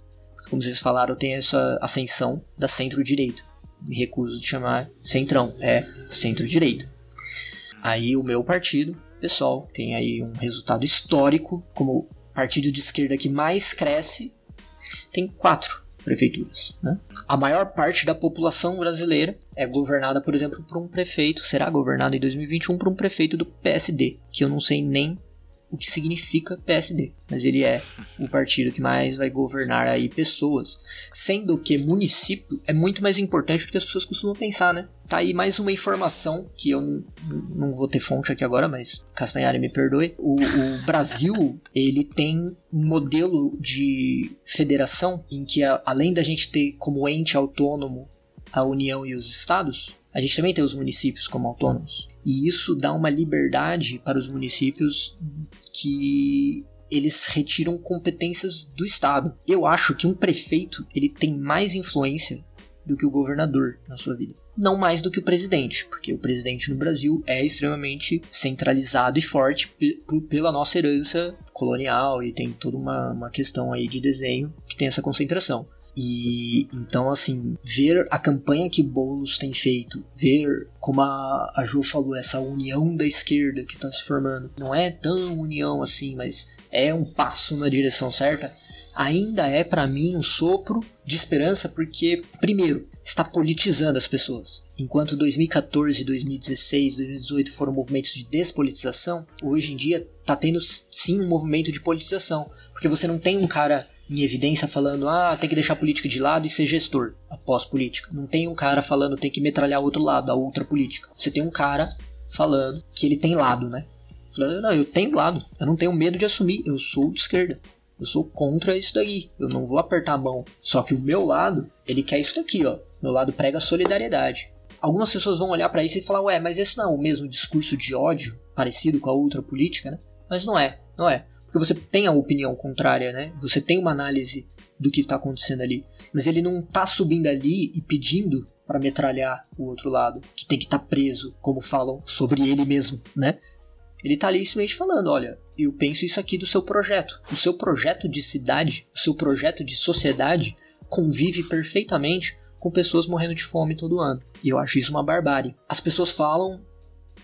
Como vocês falaram, tem essa ascensão da centro-direita. Me recuso de chamar centrão, é centro-direita. Aí o meu partido, pessoal, tem aí um resultado histórico como partido de esquerda que mais cresce, tem quatro prefeituras. Né? A maior parte da população brasileira é governada, por exemplo, por um prefeito, será governada em 2021 por um prefeito do PSD, que eu não sei nem o que significa PSD, mas ele é o partido que mais vai governar aí pessoas, sendo que município é muito mais importante do que as pessoas costumam pensar, né? Tá aí mais uma informação que eu não vou ter fonte aqui agora, mas Castanhari me perdoe. O, o Brasil, ele tem um modelo de federação em que além da gente ter como ente autônomo a União e os estados, a gente também tem os municípios como autônomos. E isso dá uma liberdade para os municípios que eles retiram competências do estado. Eu acho que um prefeito, ele tem mais influência do que o governador na sua vida. Não mais do que o presidente, porque o presidente no Brasil é extremamente centralizado e forte pela nossa herança colonial e tem toda uma, uma questão aí de desenho que tem essa concentração. E então, assim, ver a campanha que Boulos tem feito, ver como a, a Ju falou, essa união da esquerda que está se formando, não é tão união assim, mas é um passo na direção certa, ainda é para mim um sopro de esperança, porque, primeiro, está politizando as pessoas. Enquanto 2014, 2016, 2018 foram movimentos de despolitização, hoje em dia está tendo sim um movimento de politização, porque você não tem um cara em evidência falando, ah, tem que deixar a política de lado e ser gestor após política. Não tem um cara falando, tem que metralhar outro lado, a outra política. Você tem um cara falando que ele tem lado, né? Falando, não, eu tenho lado, eu não tenho medo de assumir, eu sou de esquerda. Eu sou contra isso daí. Eu não vou apertar a mão. Só que o meu lado, ele quer isso daqui, ó. Meu lado prega solidariedade. Algumas pessoas vão olhar para isso e falar, ué, mas esse não é o mesmo discurso de ódio, parecido com a outra política, né? Mas não é, não é. Porque você tem a opinião contrária, né? Você tem uma análise do que está acontecendo ali. Mas ele não tá subindo ali e pedindo para metralhar o outro lado, que tem que estar tá preso, como falam sobre ele mesmo, né? Ele tá ali simplesmente falando, olha, eu penso isso aqui do seu projeto. O seu projeto de cidade, o seu projeto de sociedade convive perfeitamente com pessoas morrendo de fome todo ano. E eu acho isso uma barbárie. As pessoas falam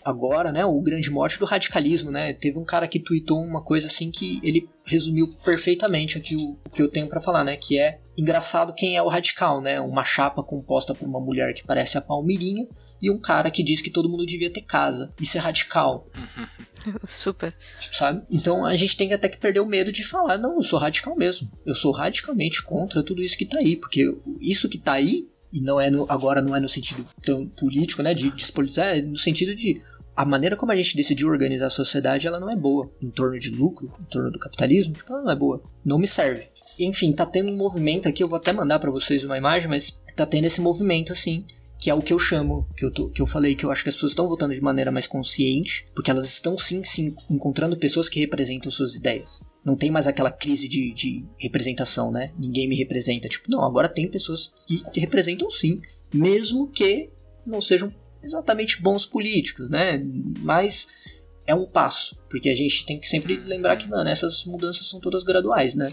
agora, né, o grande mote do radicalismo, né? Teve um cara que tweetou uma coisa assim que ele resumiu perfeitamente aqui o, o que eu tenho para falar, né, que é engraçado quem é o radical, né? Uma chapa composta por uma mulher que parece a Palmirinha e um cara que diz que todo mundo devia ter casa. Isso é radical, Super. sabe? Então a gente tem até que perder o medo de falar, não, eu sou radical mesmo. Eu sou radicalmente contra tudo isso que tá aí, porque isso que tá aí e não é no, agora não é no sentido tão político, né, de despolitizar, é no sentido de a maneira como a gente decidiu organizar a sociedade, ela não é boa. Em torno de lucro, em torno do capitalismo, tipo, ela não é boa. Não me serve. Enfim, tá tendo um movimento aqui, eu vou até mandar para vocês uma imagem, mas tá tendo esse movimento assim, que é o que eu chamo, que eu, tô, que eu falei, que eu acho que as pessoas estão votando de maneira mais consciente, porque elas estão sim, sim, encontrando pessoas que representam suas ideias. Não tem mais aquela crise de, de representação, né? Ninguém me representa. Tipo, não, agora tem pessoas que representam sim, mesmo que não sejam exatamente bons políticos, né? Mas é um passo, porque a gente tem que sempre lembrar que, mano, essas mudanças são todas graduais, né?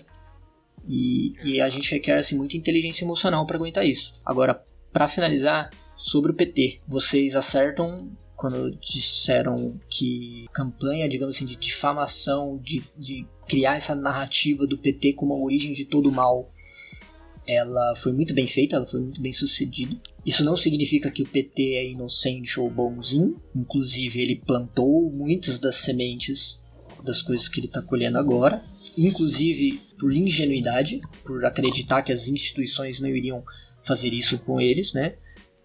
E, e a gente requer assim, muita inteligência emocional para aguentar isso. Agora, para finalizar, sobre o PT, vocês acertam quando disseram que campanha, digamos assim, de difamação, de, de criar essa narrativa do PT como a origem de todo mal, ela foi muito bem feita, ela foi muito bem sucedida. Isso não significa que o PT é inocente ou bonzinho, inclusive ele plantou muitas das sementes das coisas que ele está colhendo agora, inclusive por ingenuidade, por acreditar que as instituições não iriam fazer isso com eles, né?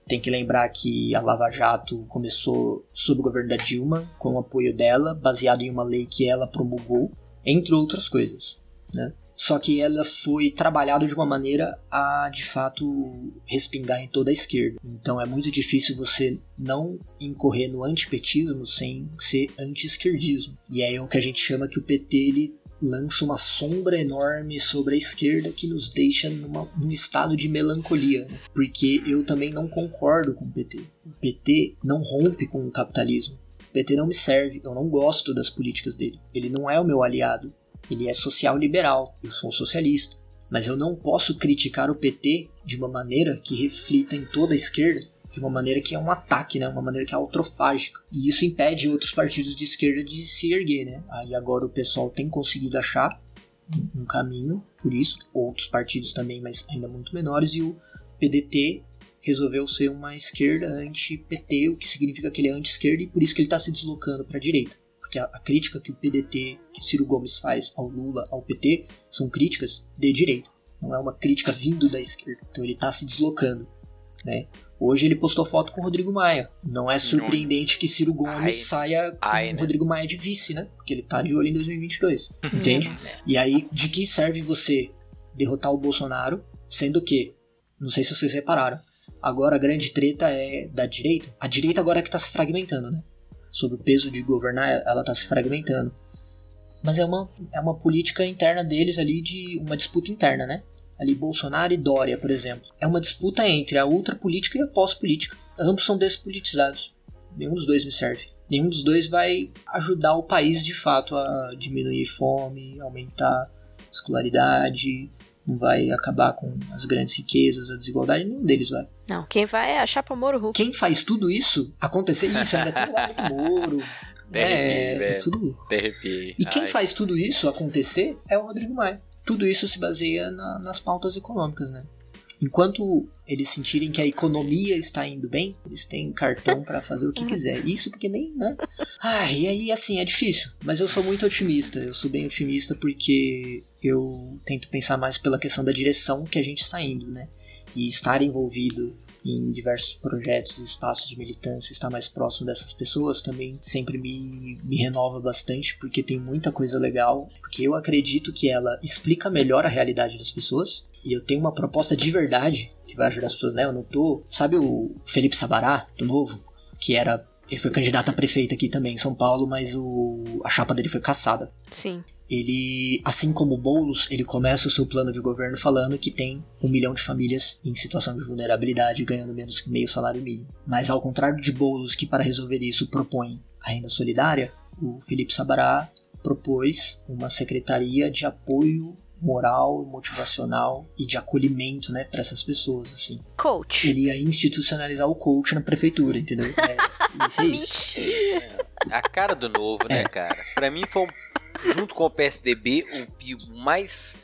Tem que lembrar que a Lava Jato começou sob o governo da Dilma, com o apoio dela, baseado em uma lei que ela promulgou, entre outras coisas, né? Só que ela foi trabalhada de uma maneira a, de fato, respingar em toda a esquerda. Então é muito difícil você não incorrer no antipetismo sem ser anti-esquerdismo. E é o que a gente chama que o PT ele lança uma sombra enorme sobre a esquerda que nos deixa numa, num estado de melancolia. Né? Porque eu também não concordo com o PT. O PT não rompe com o capitalismo. O PT não me serve, eu não gosto das políticas dele. Ele não é o meu aliado. Ele é social-liberal, eu sou um socialista. Mas eu não posso criticar o PT de uma maneira que reflita em toda a esquerda, de uma maneira que é um ataque, né? uma maneira que é autofágica. E isso impede outros partidos de esquerda de se erguer. Né? Aí agora o pessoal tem conseguido achar um caminho por isso, outros partidos também, mas ainda muito menores, e o PDT resolveu ser uma esquerda anti-PT, o que significa que ele é anti-esquerda e por isso que ele está se deslocando para a direita porque a, a crítica que o PDT, que Ciro Gomes faz ao Lula, ao PT, são críticas de direita. Não é uma crítica vindo da esquerda. Então ele está se deslocando, né? Hoje ele postou foto com o Rodrigo Maia. Não é surpreendente que Ciro Gomes Ai. saia com Ai, o né? Rodrigo Maia de vice, né? Porque ele tá de olho em 2022. Entende? Nossa. E aí, de que serve você derrotar o Bolsonaro, sendo que, não sei se vocês repararam, agora a grande treta é da direita. A direita agora é que tá se fragmentando, né? Sob o peso de governar, ela tá se fragmentando. Mas é uma, é uma política interna deles ali de uma disputa interna, né? Ali Bolsonaro e Dória, por exemplo. É uma disputa entre a ultrapolítica e a pós-política. Ambos são despolitizados. Nenhum dos dois me serve. Nenhum dos dois vai ajudar o país de fato a diminuir fome, aumentar escolaridade, não vai acabar com as grandes riquezas, a desigualdade, nenhum deles vai. Não, quem vai é a Chapa Moro Hulk. Quem faz tudo isso acontecer, isso ainda tem o Moro. Até arrepiei, é, velho. tudo. E quem Ai. faz tudo isso acontecer é o Rodrigo Maia. Tudo isso se baseia na- nas pautas econômicas, né? Enquanto eles sentirem que a economia está indo bem, eles têm cartão para fazer o que quiser. Isso porque nem, né? Ah, e aí assim, é difícil. Mas eu sou muito otimista. Eu sou bem otimista porque eu tento pensar mais pela questão da direção que a gente está indo, né? E estar envolvido em diversos projetos, espaços de militância, estar mais próximo dessas pessoas também sempre me, me renova bastante, porque tem muita coisa legal, porque eu acredito que ela explica melhor a realidade das pessoas, e eu tenho uma proposta de verdade que vai ajudar as pessoas, né? Eu não tô. Sabe o Felipe Sabará, do Novo? Que era. Ele foi candidato a prefeito aqui também em São Paulo, mas o, a chapa dele foi caçada. Sim. Ele, assim como o Boulos, ele começa o seu plano de governo falando que tem um milhão de famílias em situação de vulnerabilidade ganhando menos que meio salário mínimo. Mas ao contrário de Boulos, que para resolver isso propõe a renda solidária, o Felipe Sabará propôs uma secretaria de apoio moral, motivacional e de acolhimento, né, para essas pessoas, assim. Coach. Ele ia institucionalizar o coach na prefeitura, entendeu? É, isso é isso. A cara do novo, né, É. cara? Pra mim foi, um- junto com o PSDB, o, o mais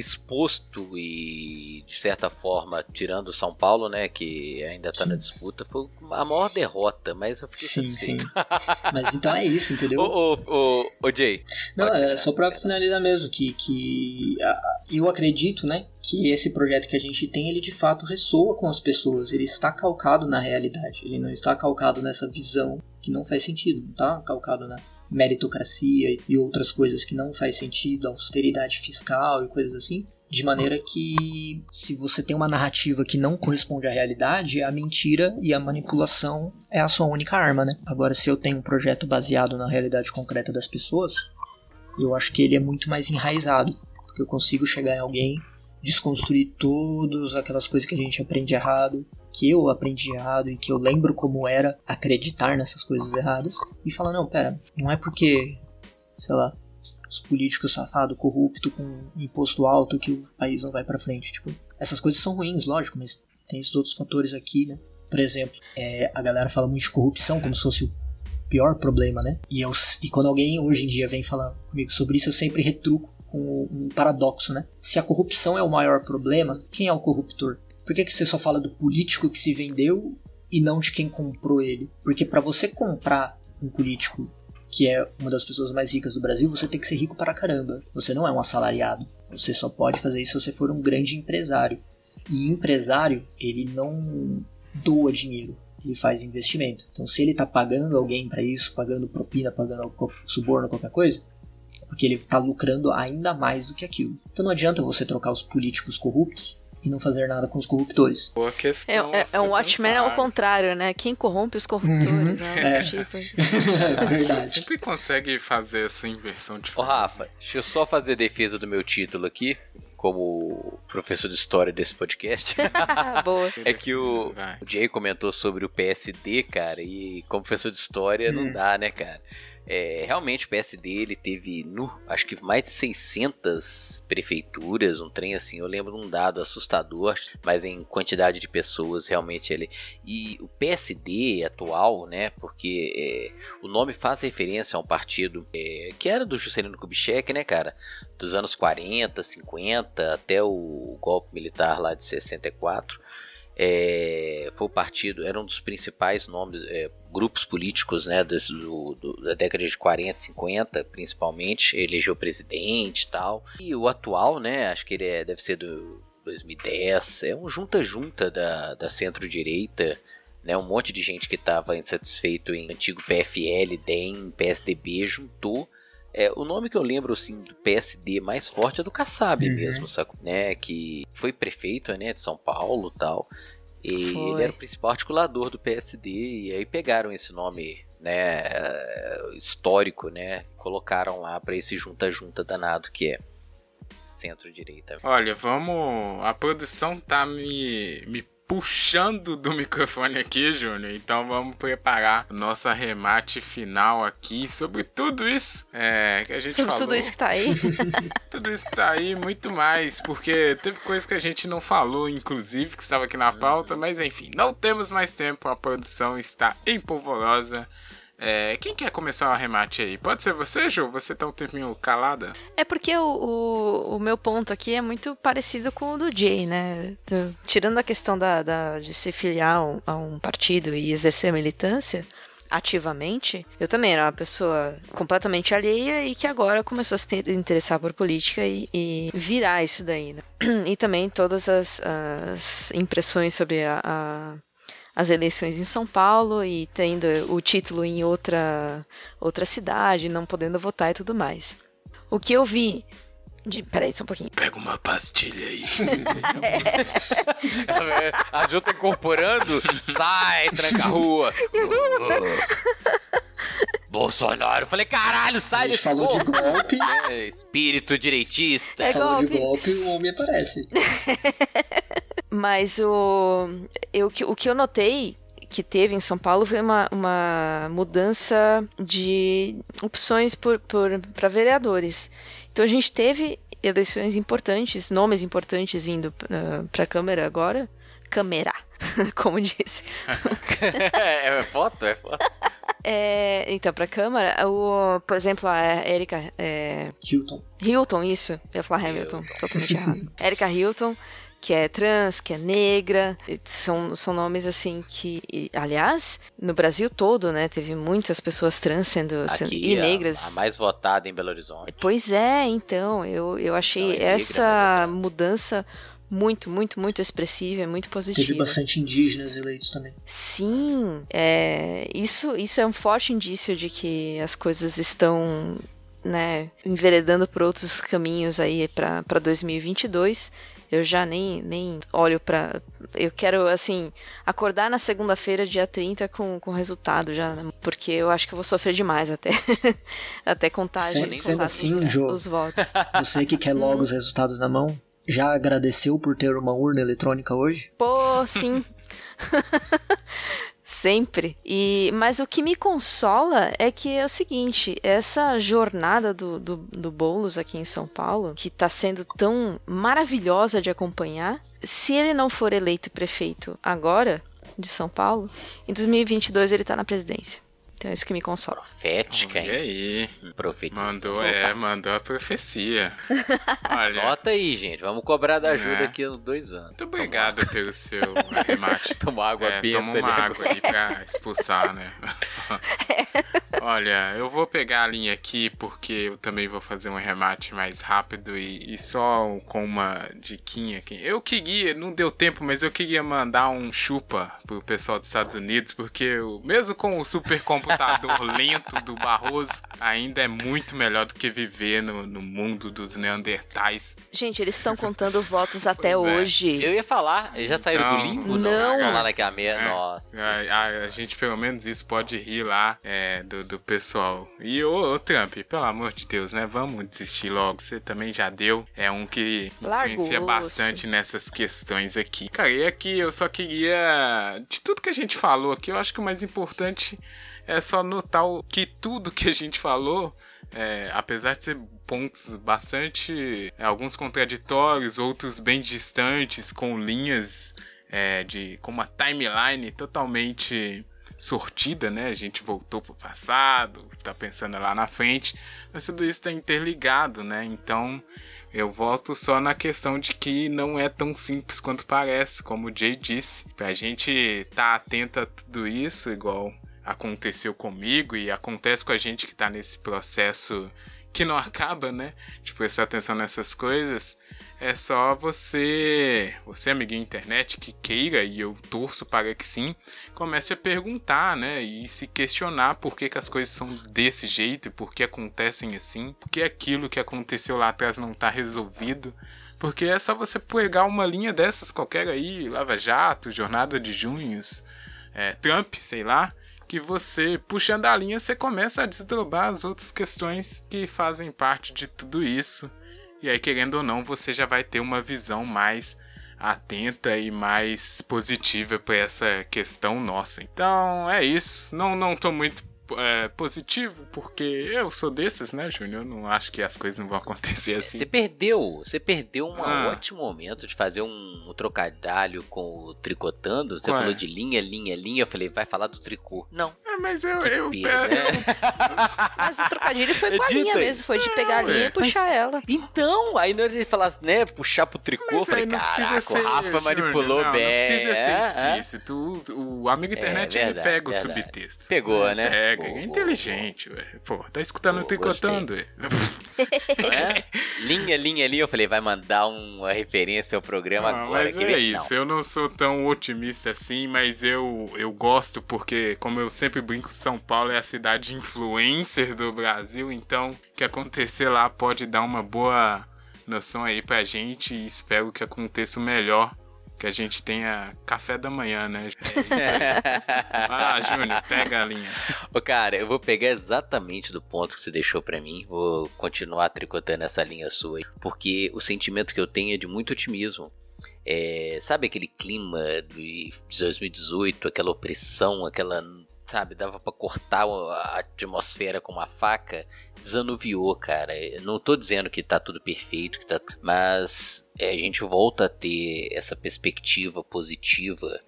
exposto e, de certa forma, tirando o São Paulo, né, que ainda tá Sim. na disputa, foi a maior derrota, mas eu fiquei Sim, sim. Mas então é isso, entendeu? Ô, ô, ô, ô, Jay, Não, é só pode finalizar mesmo, que, que eu acredito, né, que esse projeto que a gente tem, ele de fato ressoa com as pessoas, ele está calcado na realidade, ele não está calcado nessa visão que não faz sentido, não está calcado na meritocracia e outras coisas que não faz sentido, austeridade fiscal e coisas assim, de maneira que se você tem uma narrativa que não corresponde à realidade, a mentira e a manipulação é a sua única arma, né? Agora, se eu tenho um projeto baseado na realidade concreta das pessoas, eu acho que ele é muito mais enraizado, porque eu consigo chegar em alguém, desconstruir todas aquelas coisas que a gente aprende errado, que eu aprendi errado e que eu lembro como era acreditar nessas coisas erradas, e falar: não, pera, não é porque, sei lá, os políticos safados, corrupto, com imposto alto que o país não vai pra frente. Tipo, essas coisas são ruins, lógico, mas tem esses outros fatores aqui, né? Por exemplo, é, a galera fala muito de corrupção como se fosse o pior problema, né? E, eu, e quando alguém hoje em dia vem falar comigo sobre isso, eu sempre retruco com um paradoxo, né? Se a corrupção é o maior problema, quem é o corruptor? Por que, que você só fala do político que se vendeu e não de quem comprou ele? Porque para você comprar um político que é uma das pessoas mais ricas do Brasil, você tem que ser rico para caramba. Você não é um assalariado. Você só pode fazer isso se você for um grande empresário. E empresário, ele não doa dinheiro, ele faz investimento. Então, se ele está pagando alguém para isso, pagando propina, pagando suborno, qualquer coisa, é porque ele está lucrando ainda mais do que aquilo. Então, não adianta você trocar os políticos corruptos e não fazer nada com os corruptores. Boa É, questão. é, ser é um Watchmen ao contrário, né? Quem corrompe os corruptores, Uhum. né? É. Tipo, Verdade. Sempre consegue fazer essa inversão de Ô Rafa, deixa eu só fazer defesa do meu título aqui, como professor de história desse podcast. boa. É que o, o Jay comentou sobre o PSD, cara, e como professor de história não Hum. dá, né, cara? É, realmente o PSD ele teve, no, acho que mais de 600 prefeituras, um trem assim, eu lembro um dado assustador, mas em quantidade de pessoas realmente ele. E o PSD atual, né, porque é, o nome faz referência a um partido é, que era do Juscelino Kubitschek, né, cara? Dos anos 40, 50, até o golpe militar lá de 64. É, foi o partido, era um dos principais nomes, é, grupos políticos né, desse, do, do, da década de 40, 50, principalmente, elegeu presidente e tal. E o atual, né, acho que ele é, deve ser do 2010, é um junta-junta da, da centro-direita, né, um monte de gente que estava insatisfeito em antigo PFL, DEM, PSDB, juntou é, o nome que eu lembro assim do PSD mais forte é do Kassab uhum. mesmo, saco, né, que foi prefeito, né, de São Paulo, tal. E foi. ele era o principal articulador do PSD e aí pegaram esse nome, né, histórico, né, colocaram lá para esse junta junta danado que é centro-direita. Olha, vamos, a produção tá me me puxando do microfone aqui, Júnior. Então vamos preparar o nosso arremate final aqui sobre tudo isso é, que a gente sobre falou. tudo isso que tá aí. tudo isso que tá aí, muito mais, porque teve coisa que a gente não falou, inclusive, que estava aqui na pauta, mas enfim, não temos mais tempo, a produção está empolvorosa. É, quem quer começar o arremate aí? Pode ser você, Ju? Você tá um tempinho calada? É porque o, o, o, meu ponto aqui é muito parecido com o do Jay, né? Tirando a questão da, da de se filiar a um, a um partido e exercer militância, ativamente, eu também era uma pessoa completamente alheia e que agora começou a se interessar por política e, e virar isso daí, né? E também todas as, as impressões sobre a, a as eleições em São Paulo e tendo o título em outra, outra cidade, não podendo votar e tudo mais. O que eu vi de... Peraí, só um pouquinho. Pega uma pastilha aí. é. a Ju tá incorporando. Sai, tranca a rua. Bolsonaro. Eu falei, caralho, sai desse falou de golpe. É, espírito direitista. É falou golpe. de golpe, o homem aparece. Mas o, eu, o que eu notei que teve em São Paulo foi uma, uma mudança de opções para por, vereadores. Então a gente teve eleições importantes, nomes importantes indo uh, para a Câmara agora. Câmara, como disse. é, é foto? É foto. É, então, pra Câmara, o, por exemplo, a Erika. É... Hilton. Hilton, isso. Eu ia falar Hamilton, Hilton. totalmente errado. Erika Hilton que é trans, que é negra, são, são nomes assim que, aliás, no Brasil todo, né, teve muitas pessoas trans sendo, sendo e negras. A, a, mais votada em Belo Horizonte. Pois é, então, eu, eu achei então, é essa negra, mudança muito, muito, muito expressiva, muito positiva. Teve bastante indígenas eleitos também. Sim, é, isso, isso é um forte indício de que as coisas estão né, enveredando por outros caminhos aí para 2022 eu já nem, nem olho para Eu quero, assim, acordar na segunda-feira, dia 30, com, com resultado já, né? porque eu acho que eu vou sofrer demais até. até contagem. Sendo, sendo assim, os, Jô, os votos. Você que quer logo os resultados na mão, já agradeceu por ter uma urna eletrônica hoje? Pô, sim. Sempre. E, mas o que me consola é que é o seguinte: essa jornada do, do, do Boulos aqui em São Paulo, que está sendo tão maravilhosa de acompanhar, se ele não for eleito prefeito agora de São Paulo, em 2022 ele está na presidência. Então é isso que me consola. Profética, hein? E aí? Profetizou. Mandou, é, mandou a profecia. Olha. Nota aí, gente. Vamos cobrar da ajuda é. aqui nos dois anos. Muito obrigado toma. pelo seu remate. Toma água é, benta. Toma uma água ali pra expulsar, né? Olha, eu vou pegar a linha aqui porque eu também vou fazer um remate mais rápido e, e só com uma diquinha aqui. Eu queria, não deu tempo, mas eu queria mandar um chupa pro pessoal dos Estados Unidos porque eu, mesmo com o super computador lento do Barroso ainda é muito melhor do que viver no, no mundo dos Neandertais. Gente, eles estão contando votos até pois é. hoje. Eu ia falar, eles já saíram então, do limbo? Não. Não. Lá naquela meia, é, nossa. A, a, gente, pelo menos, isso pode rir lá é, do, do pessoal. E ô, ô, Trump, pelo amor de Deus, né? Vamos desistir logo. Você também já deu. É um que influencia bastante nessas questões aqui. Cara, e aqui eu só queria. De tudo que a gente falou aqui, eu acho que o mais importante é só notar que tudo que a gente falou, é, apesar de ser pontos bastante. É, alguns contraditórios, outros bem distantes, com linhas é, de. com uma timeline totalmente sortida, né? A gente voltou pro passado, tá pensando lá na frente, mas tudo isso tá interligado, né? Então eu volto só na questão de que não é tão simples quanto parece, como o Jay disse. Pra gente estar tá atento a tudo isso, igual aconteceu comigo e acontece com a gente que tá nesse processo que não acaba, né? De prestar atenção nessas coisas. É só você, você amiguinho internet que queira e eu torço para que sim, comece a perguntar, né, e se questionar por que, que as coisas são desse jeito, por que acontecem assim, por que aquilo que aconteceu lá atrás não está resolvido. Porque é só você pegar uma linha dessas qualquer aí, Lava Jato, Jornada de Junhos, é, Trump, sei lá, que você, puxando a linha, você começa a desdobrar as outras questões que fazem parte de tudo isso. E aí, querendo ou não, você já vai ter uma visão mais atenta e mais positiva para essa questão nossa. Então é isso. Não não tô muito é, positivo, porque eu sou desses, né, Júnior? Eu não acho que as coisas não vão acontecer assim. Você perdeu, você perdeu um Ah. ótimo momento de fazer um, um trocadilho com o tricotando. Você Qual é? falou de linha, linha, linha. Eu falei, vai falar do tricô. Não. É, mas eu. eu, Pena, eu- né? Mas o trocadilho foi com a linha mesmo, foi de pegar a linha ué. e puxar ela. Então, aí na hora de ele falar, né, puxar pro tricô, eu Mas falei, não precisa caraca, ser. o Rafa Júnior, manipulou não, bem. Não precisa ser é, é. explícito. O, o amigo internet ele verdade, pega o verdade. subtexto. Pegou, né? Pega, Boa, é inteligente, ué. Pô, tá escutando Boa, o tricotando. Não é? Linha, linha, linha. Eu falei, vai mandar uma referência ao programa Ah, agora. mas é ver? isso, eu não sou tão otimista assim, mas eu, eu gosto porque, como eu sempre brinco, São Paulo é a cidade influencer do Brasil, então o que acontecer lá pode dar uma boa noção aí pra gente e espero que aconteça o melhor, que a gente tenha café da manhã, né? É isso aí. Lá, Júnior, pega a linha. Ô, cara, eu vou pegar exatamente do ponto que você deixou pra mim. Vou continuar tricotando essa linha sua aí. Porque o sentimento que eu tenho é de muito otimismo. É, sabe aquele clima de 2018, aquela opressão, aquela. Sabe, dava pra cortar a atmosfera com uma faca? Desanuviou, cara. Eu Não tô dizendo que tá tudo perfeito, que tá, mas é, a gente volta a ter essa perspectiva positiva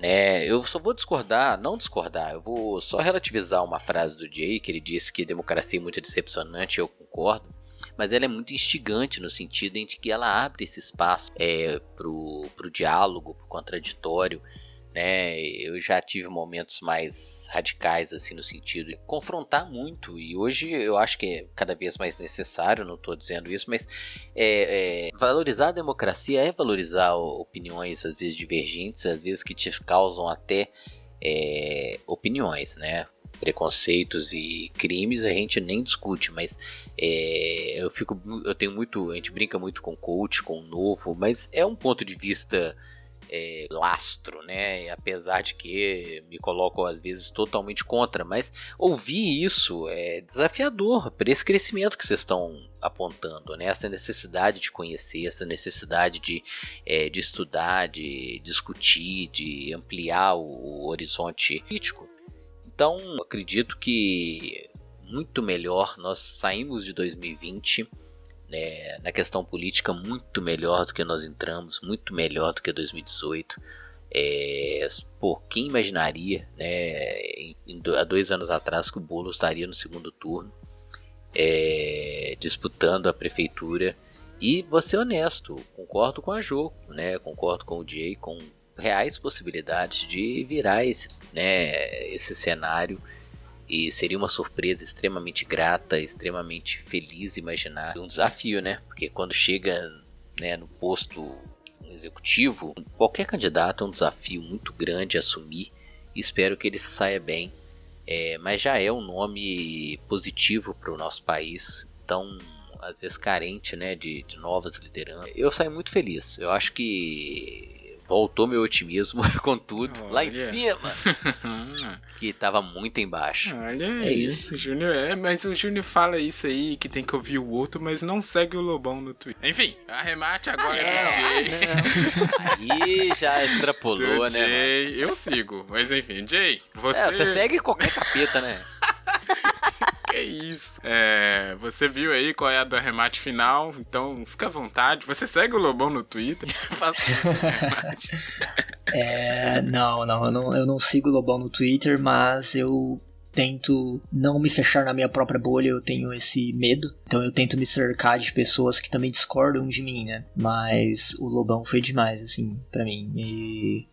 né? Eu só vou discordar, não discordar, eu vou só relativizar uma frase do Jay, que ele disse que democracia é muito decepcionante, eu concordo. Mas ela é muito instigante no sentido em que ela abre esse espaço é, pro, pro diálogo, pro contraditório, né? Eu já tive momentos mais radicais, assim, no sentido de confrontar muito, e hoje eu acho que é cada vez mais necessário, não estou dizendo isso, mas é, é, valorizar a democracia é valorizar opiniões, às vezes divergentes, às vezes que te causam até é, opiniões, né? Preconceitos e crimes a gente nem discute, mas é, eu fico, eu tenho muito, a gente brinca muito com coach, com novo, mas é um ponto de vista é, lastro, né? E Apesar de que me coloco às vezes totalmente contra, mas ouvir isso é desafiador para esse crescimento que vocês estão apontando, né? Essa necessidade de conhecer, essa necessidade de, é, de estudar, de discutir, de ampliar o, o horizonte crítico. Então, acredito que muito melhor nós saímos de 2020 né, na questão política muito melhor do que nós entramos, muito melhor do que 2018. É, pô, quem imaginaria, né, em- em há dois anos atrás que o Boulos estaria no segundo turno, é, disputando a prefeitura. E vou ser honesto, concordo com a Jo, né, concordo com o Jay, com reais possibilidades de virar esse, né, esse cenário e seria uma surpresa extremamente grata, extremamente feliz imaginar. Um desafio, né? Porque quando chega né, no posto executivo, qualquer candidato é um desafio muito grande assumir. Espero que ele saia bem. É, mas já é um nome positivo para o nosso país. Então, às vezes carente né, de, de novas lideranças. Eu saio muito feliz. Eu acho que voltou meu otimismo com tudo lá em Olha. cima, que estava muito embaixo. Olha É aí, isso. o Júnior é, mas o Júnior fala isso aí, que tem que ouvir o outro, mas não segue o Lobão no Twitter. Enfim, arremate agora É, do Jay. Aí já extrapolou, Do né? mano? Jay, eu sigo, mas enfim, Jay, você... É, você segue qualquer capeta, né? Que isso? É, você viu aí qual é a do arremate final, então fica à vontade. Você segue o Lobão no Twitter? É, não, não eu, não, eu não sigo o Lobão no Twitter, mas eu tento não me fechar na minha própria bolha, eu tenho esse medo. Então eu tento me cercar de pessoas que também discordam de mim, né? Mas o Lobão foi demais, assim, pra mim. E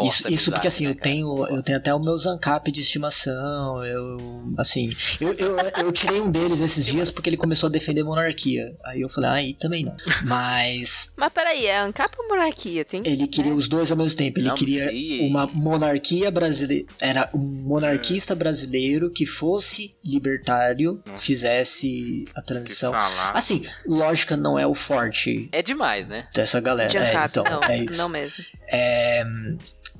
Isso, isso porque assim, né, eu tenho, eu tenho até o meu Zancap de estimação, eu, assim, eu, eu, eu tirei um deles esses dias porque ele começou a defender monarquia. Aí eu falei, ah, aí também não. Mas Mas peraí, é ANCAP ou monarquia? Tem... ele queria os dois ao mesmo tempo. Ele Não, queria uma monarquia brasileira. Era um monarquista brasileiro que fosse libertário, Nossa. fizesse a transição. Assim, lógica não é o forte É demais, né? dessa galera. De É, então, não, é isso. não mesmo. É,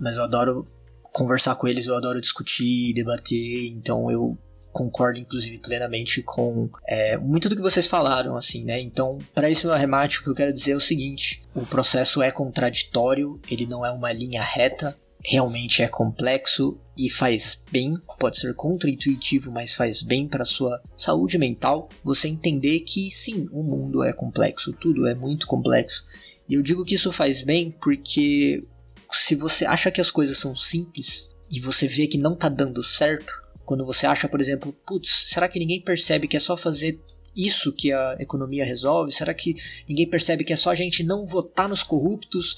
mas eu adoro conversar com eles, eu adoro discutir, debater, então eu concordo inclusive plenamente com é, muito do que vocês falaram, assim, né? Então, para esse meu arremate, o que eu quero dizer é o seguinte: o processo é contraditório, ele não é uma linha reta, realmente é complexo e faz bem, pode ser contraintuitivo, mas faz bem para sua saúde mental. Você entender que sim, o mundo é complexo, tudo é muito complexo. E eu digo que isso faz bem porque se você acha que as coisas são simples e você vê que não tá dando certo, quando você acha, por exemplo, putz, será que ninguém percebe que é só fazer isso que a economia resolve? Será que ninguém percebe que é só a gente não votar nos corruptos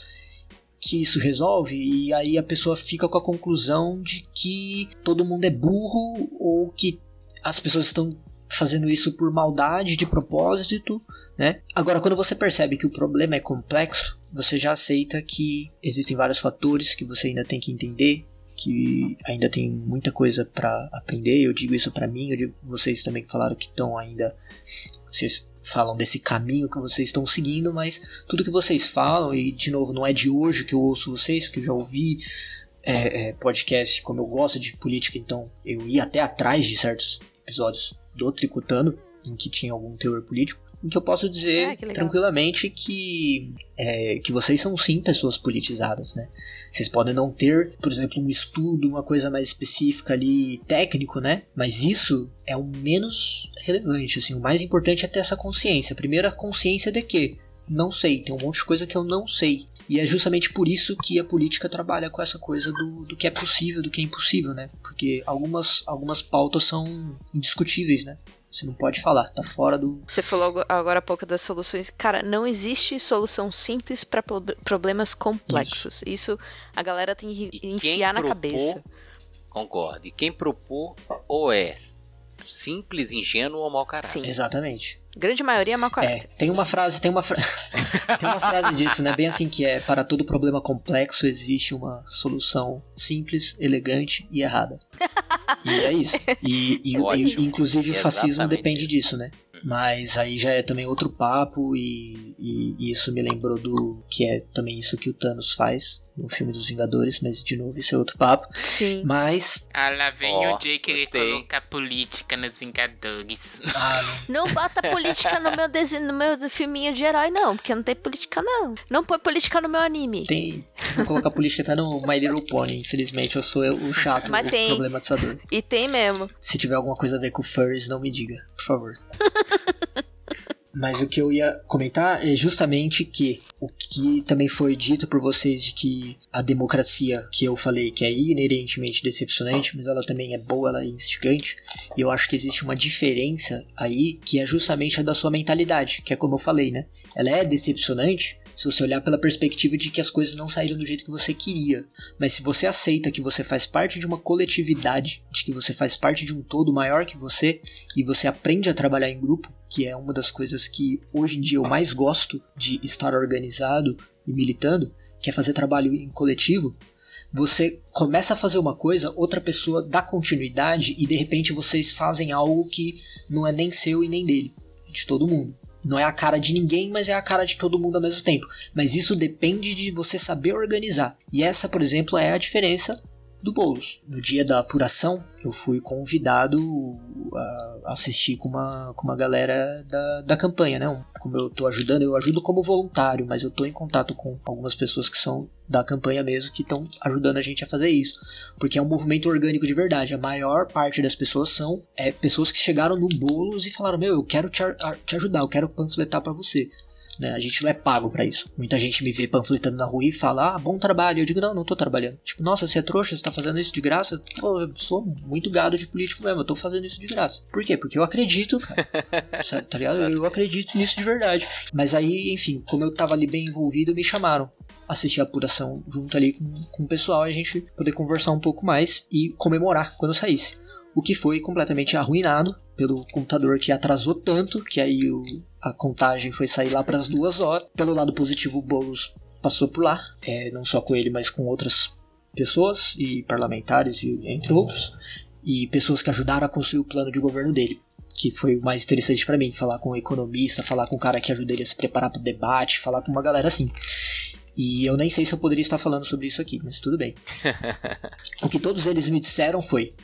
que isso resolve? E aí a pessoa fica com a conclusão de que todo mundo é burro ou que as pessoas estão fazendo isso por maldade, de propósito, né? Agora, quando você percebe que o problema é complexo, você já aceita que existem vários fatores que você ainda tem que entender, que ainda tem muita coisa para aprender. Eu digo isso para mim, eu digo vocês também falaram que estão ainda vocês falam desse caminho que vocês estão seguindo, mas tudo que vocês falam e de novo não é de hoje que eu ouço vocês, porque eu já ouvi é, é, podcast como eu gosto de política, então eu ia até atrás de certos episódios do Tricotando em que tinha algum teor político, em que eu posso dizer Ah, que tranquilamente que é, que vocês são sim pessoas politizadas, né? Vocês podem não ter, por exemplo, um estudo, uma coisa mais específica ali, técnico, né? Mas isso é o menos relevante, assim. O mais importante é ter essa consciência. Primeiro, a consciência de que não sei, tem um monte de coisa que eu não sei. E é justamente por isso que a política trabalha com essa coisa do, do que é possível, do que é impossível, né? Porque algumas, algumas pautas são indiscutíveis, né? Você não pode falar, tá fora do. Você falou ag- agora há pouco das soluções. Cara, não existe solução simples para problemas complexos. Isso. a galera tem que quem enfiar na cabeça. Concordo. E quem propor ou é simples, ingênuo ou mau caráter. Sim. Exatamente. Grande maioria é mau É, tem uma frase, tem uma, fra... tem uma frase disso, né? Bem assim que é para todo problema complexo existe uma solução simples, elegante e errada. E é isso. E, e- Ótimo. e, inclusive o fascismo depende isso. disso, né? Mas aí já é também outro papo e, e- e isso me lembrou do que é também isso que o Thanos faz no filme dos Vingadores, mas de novo isso é outro papo. Sim. Mas Ah, lá vem Ó, o Jay querer colocar política nos Vingadores. ah, Não bota política no meu desenho, no meu filminho de herói, não, porque não tem política, não. Não põe política no meu anime. tem vou colocar política até no My Little Pony, infelizmente eu sou eu, o chato, Mas o tem. problematizador. E tem mesmo. Se tiver alguma coisa a ver com furries, não me diga, por favor. Mas o que eu ia comentar é justamente que o que também foi dito por vocês de que a democracia que eu falei que é inerentemente decepcionante, mas ela também é boa, ela é instigante. E eu acho que existe uma diferença aí que é justamente a da sua mentalidade, que é como eu falei, né? Ela é decepcionante se você olhar pela perspectiva de que as coisas não saíram do jeito que você queria. Mas se você aceita que você faz parte de uma coletividade, de que você faz parte de um todo maior que você, e você aprende a trabalhar em grupo, que é uma das coisas que hoje em dia eu mais gosto de estar organizado e militando, que é fazer trabalho em coletivo, você começa a fazer uma coisa, outra pessoa dá continuidade e de repente vocês fazem algo que não é nem seu e nem dele, de todo mundo. Não é a cara de ninguém, mas é a cara de todo mundo ao mesmo tempo. Mas isso depende de você saber organizar. E essa, por exemplo, é a diferença do Boulos. No dia da apuração, eu fui convidado a assistir com uma, com uma galera da, da campanha, né? Como eu tô ajudando, eu ajudo como voluntário, mas eu tô em contato com algumas pessoas que são da campanha mesmo que estão ajudando a gente a fazer isso. Porque é um movimento orgânico de verdade. A maior parte das pessoas são é, pessoas que chegaram no Boulos e falaram: Meu, eu quero te, te ajudar, eu quero panfletar para você. Né? A gente não é pago para isso. Muita gente me vê panfletando na rua e fala, ah, bom trabalho. Eu digo, não, não tô trabalhando. Tipo, nossa, você é trouxa, você tá fazendo isso de graça? Pô, eu sou muito gado de político mesmo, eu tô fazendo isso de graça. Por quê? Porque eu acredito, cara. Sabe, tá ligado? Eu acredito nisso de verdade. Mas aí, enfim, como eu tava ali bem envolvido, me chamaram assistir a apuração junto ali com, com o pessoal e a gente poder conversar um pouco mais e comemorar quando eu saísse. O que foi completamente arruinado pelo computador que atrasou tanto que aí o, a contagem foi sair lá para as duas horas. Pelo lado positivo, o Boulos passou por lá, é, não só com ele, mas com outras pessoas e parlamentares, e, entre outros, e pessoas que ajudaram a construir o plano de governo dele. Que foi o mais interessante para mim, falar com um economista, falar com um cara que ajuda ele a se preparar para o debate, falar com uma galera assim. E eu nem sei se eu poderia estar falando sobre isso aqui, mas tudo bem. o que todos eles me disseram foi: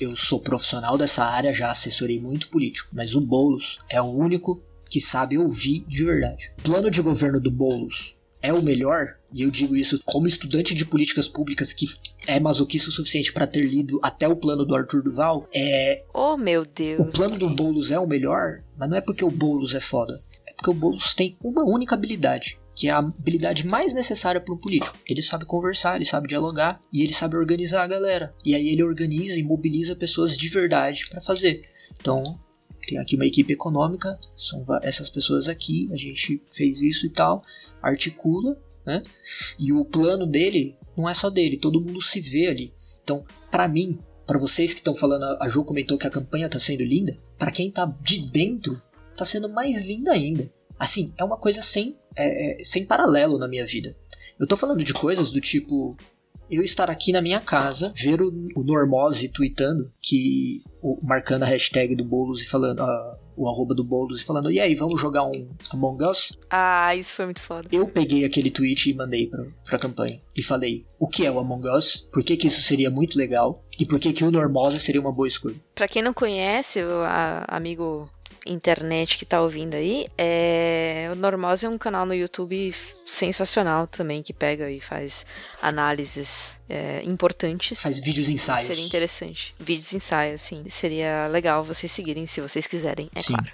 eu sou profissional dessa área, já assessorei muito político, mas o Boulos é o único que sabe ouvir de verdade. O plano de governo do Boulos é o melhor, e eu digo isso como estudante de políticas públicas que é masoquista o suficiente para ter lido até o plano do Arthur Duval, é. Oh, meu Deus. O plano do Boulos é o melhor, mas não é porque o Boulos é foda. É porque o Boulos tem uma única habilidade, que é a habilidade mais necessária para um político. Ele sabe conversar, ele sabe dialogar e ele sabe organizar a galera. E aí ele organiza e mobiliza pessoas de verdade para fazer. Então, tem aqui uma equipe econômica, são essas pessoas aqui, a gente fez isso e tal, articula, né? E o plano dele não é só dele, todo mundo se vê ali. Então, para mim, para vocês que estão falando, a Jo comentou que a campanha tá sendo linda, para quem tá de dentro, tá sendo mais linda ainda. Assim, é uma coisa sem, é, é, sem paralelo na minha vida. Eu tô falando de coisas do tipo eu estar aqui na minha casa, ver o, o Normose tweetando, que, o, marcando a hashtag do Boulos e falando, uh, o arroba do Boulos e falando, e aí, vamos jogar um Among Us? Ah, isso foi muito foda. Eu peguei aquele tweet e mandei pra, pra campanha. E falei, o que é o Among Us? Por que, que isso seria muito legal? E por que, que o Normose seria uma boa escolha? Pra quem não conhece, o a, amigo internet que tá ouvindo aí, é... o Normose é um canal no YouTube sensacional também, que pega e faz análises é, importantes. Faz vídeos ensaios. Seria interessante. Vídeos ensaios, sim. Seria legal vocês seguirem, se vocês quiserem, é sim. claro.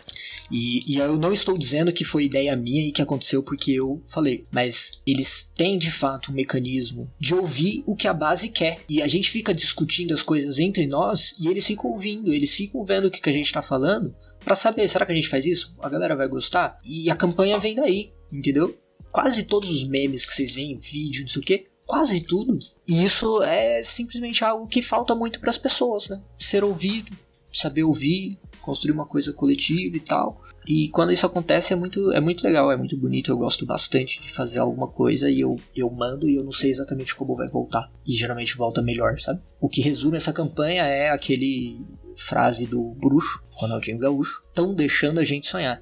E, e, eu não estou dizendo que foi ideia minha e que aconteceu porque eu falei, mas eles têm de fato um mecanismo de ouvir o que a base quer. E a gente fica discutindo as coisas entre nós e eles ficam ouvindo, eles ficam vendo o que, que a gente está falando para saber, será que a gente faz isso? A galera vai gostar? E a campanha vem daí, entendeu? Quase todos os memes que vocês veem, vídeo, não sei o que, quase tudo. E isso é simplesmente algo que falta muito para as pessoas, né? Ser ouvido, saber ouvir, construir uma coisa coletiva e tal. E quando isso acontece é muito, é muito legal, é muito bonito, eu gosto bastante de fazer alguma coisa e eu, eu mando e eu não sei exatamente como vai voltar. E geralmente volta melhor, sabe? O que resume essa campanha é aquele frase do bruxo, Ronaldinho Gaúcho, estão deixando a gente sonhar.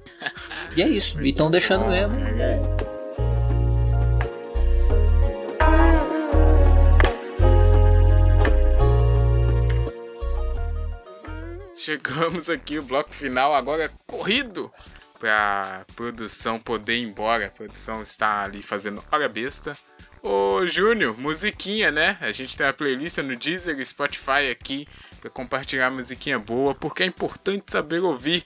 E é isso, e estão deixando mesmo. Chegamos aqui, o bloco final agora é corrido pra produção poder ir embora. A produção está ali fazendo hora besta. Ô Júnior, musiquinha, né? A gente tem a playlist no Deezer e Spotify aqui para compartilhar musiquinha boa, porque é importante saber ouvir,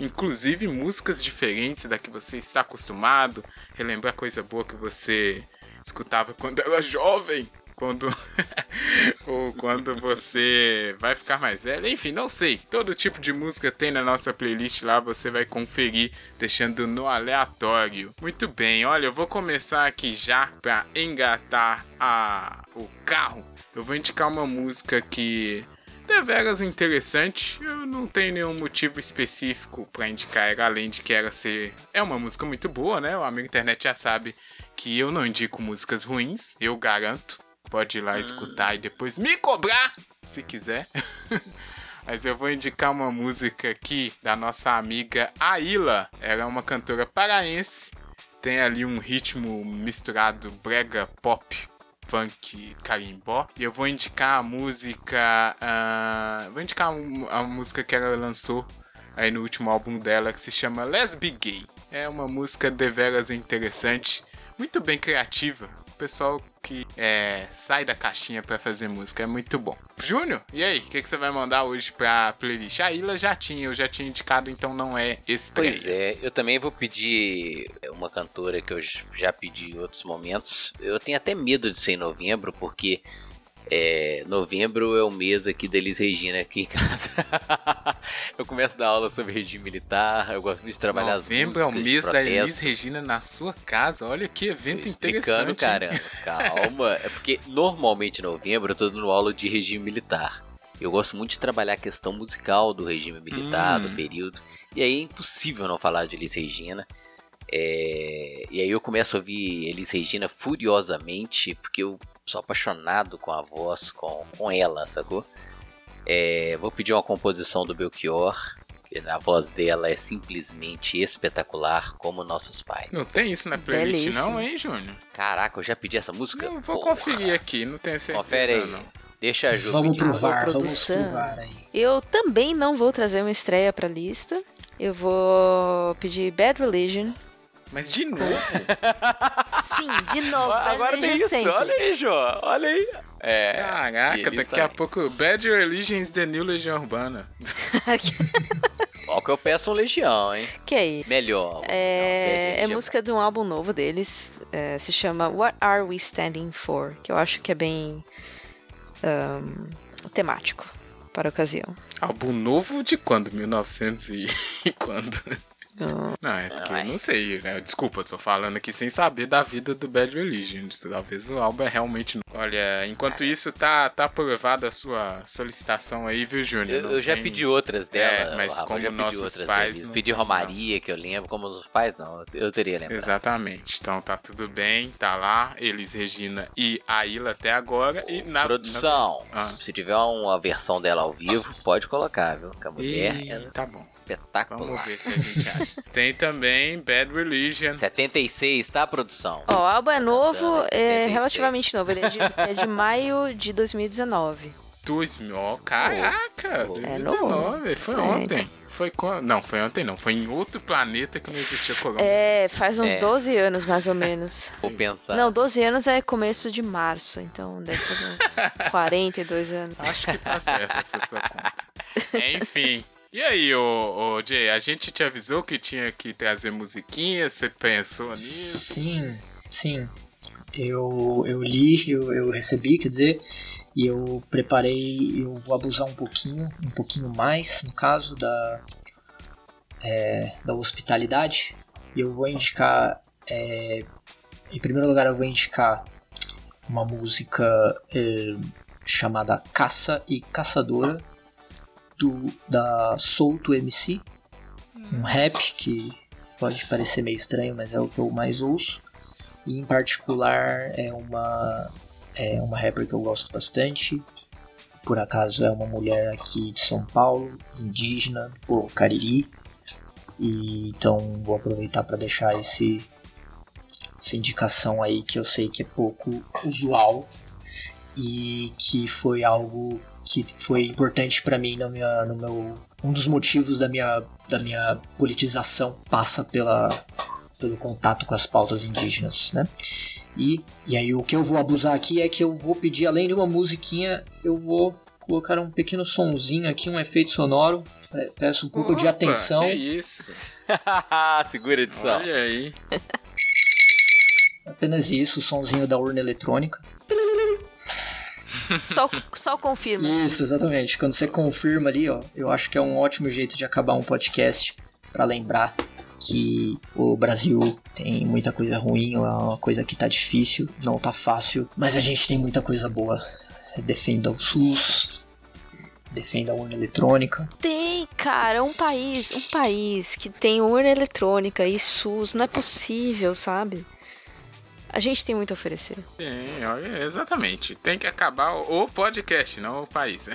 inclusive músicas diferentes da que você está acostumado, relembrar coisa boa que você escutava quando era jovem quando ou quando você vai ficar mais velho. Enfim, não sei. Todo tipo de música tem na nossa playlist lá, você vai conferir deixando no aleatório. Muito bem, olha, eu vou começar aqui já para engatar a o carro. Eu vou indicar uma música que deveras interessante. Eu não tenho nenhum motivo específico para indicar ela, além de que ela ser. É uma música muito boa, né? O amigo internet já sabe que eu não indico músicas ruins, eu garanto. Pode ir lá escutar e depois me cobrar, se quiser. Mas eu vou indicar uma música aqui da nossa amiga Aila. Ela é uma cantora paraense. Tem ali um ritmo misturado brega pop funk carimbó. E eu vou indicar a música. ah, vou indicar um- a música que ela lançou aí no último álbum dela, que se chama Let's Be Gay. É uma música deveras interessante, muito bem criativa. Pessoal que é, sai da caixinha pra fazer música é muito bom. Júnior, e aí? O que, que você vai mandar hoje pra playlist? A Ilha já tinha, eu já tinha indicado, então não é estreia. Pois é, eu também vou pedir uma cantora que eu já pedi em outros momentos. Eu tenho até medo de ser em novembro, porque é, novembro é o mês aqui da Elis Regina aqui em casa. eu começo a dar aula sobre regime militar, eu gosto de trabalhar Novembro as é o mês da Elis. Regina na sua casa. Olha que evento explicando, interessante. cara. Calma. É porque normalmente em novembro eu tô dando aula de regime militar. Eu gosto muito de trabalhar a questão musical do regime militar, Hum. do período. E aí é impossível não falar de Elis Regina. É, E aí eu começo a ouvir Elis Regina furiosamente, porque eu sou apaixonado com a voz, com, com ela, sacou? É, Vou pedir uma composição do Belchior. que A voz dela é simplesmente espetacular, como nossos pais. Não tem isso na playlist, Belíssimo. não, hein, Júnior? Caraca, eu já pedi essa música? Eu vou Porra. conferir aqui, não tenho certeza. Confere aí. Não. Deixa a Ju Vamos pedir. pro VAR, vamos produção. pro VAR aí. Eu também não vou trazer uma estreia pra lista. Eu vou pedir Bad Religion. Mas de novo, Sim, de novo. Agora tem Religion isso, sempre. olha aí, Jô, olha aí. É. caraca, daqui a também. pouco Bad Religions The New Legião Urbana. Ó que eu peço um Legião, hein? que aí? Melhor. É, Não, é música de um álbum novo deles. é, se chama What Are We Standing For? Que eu acho que é bem ahn, temático para a ocasião. Álbum novo de quando? 1900 e e quando? Hum, Não, é porque eu não sei, né? Desculpa, eu tô falando aqui sem saber da vida do Bad Religion. Talvez o álbum é realmente. Olha, enquanto isso, tá, tá aprovada a sua solicitação aí, viu, Júnior? Eu, Não eu já tem- pedi outras dela. É, mas Rafa, como nossos pais não- Pedi Romaria, que eu lembro, como os pais não, eu teria lembrado. Exatamente. Então tá tudo bem, tá lá. Elis Regina e a Ilha até agora. E na. Produção, Ah. se tiver uma versão dela ao vivo, pode colocar, viu? Que a na... mulher Ih, é tá bom. espetacular. Vamos ver se a gente acha. Tem também Bad Religion. 76, tá, produção? Ó, o álbum é novo, Cantando em é 76. relativamente novo. Ele é de, é de maio de 2019. 2000. Ó, caraca! É 2019. Foi É, ontem. Foi quando. Não, foi ontem não. Foi em outro planeta que não existia corona. É, faz uns É. 12 anos mais ou menos. Vou pensar. Não, 12 anos é começo de março, então deve fazer uns 42 anos. Acho que tá certo essa sua conta. Enfim. E aí, ô, ô Jay, a gente te avisou que tinha que trazer musiquinha, você pensou nisso? Sim, sim. Eu, eu li, eu, eu recebi, quer dizer, e eu preparei, eu vou abusar um pouquinho, um pouquinho mais, no caso, da, é, da hospitalidade. E eu vou indicar, é, em primeiro lugar, eu vou indicar uma música é, chamada Caça e Caçadora, do, da Solto MC, um rap que pode parecer meio estranho, mas é o que eu mais ouço. E em particular é uma é uma rapper que eu gosto bastante. Por acaso é uma mulher aqui de São Paulo, indígena, por Cariri. E então vou aproveitar para deixar esse essa indicação aí que eu sei que é pouco usual e que foi algo que foi importante para mim no, minha, no meu um dos motivos da minha da minha politização passa pela pelo contato com as pautas indígenas, né? E, e aí o que eu vou abusar aqui é que eu vou pedir, além de uma musiquinha, eu vou colocar um pequeno sonzinho aqui, um efeito sonoro. Pe- Peço um pouco de Opa, atenção. Que isso? Segura a edição. Olha aí. Apenas isso, o sonzinho da urna eletrônica. Só, só confirma. Isso, exatamente. Quando você confirma ali, ó, eu acho que é um ótimo jeito de acabar um podcast para lembrar que o Brasil tem muita coisa ruim, é uma coisa que tá difícil, não tá fácil, mas a gente tem muita coisa boa. Defenda o SUS, defenda a urna eletrônica. Tem, cara, um país, um país que tem urna eletrônica e SUS, não é possível, sabe? A gente tem muito a oferecer. Sim, exatamente. Tem que acabar o podcast, não o país.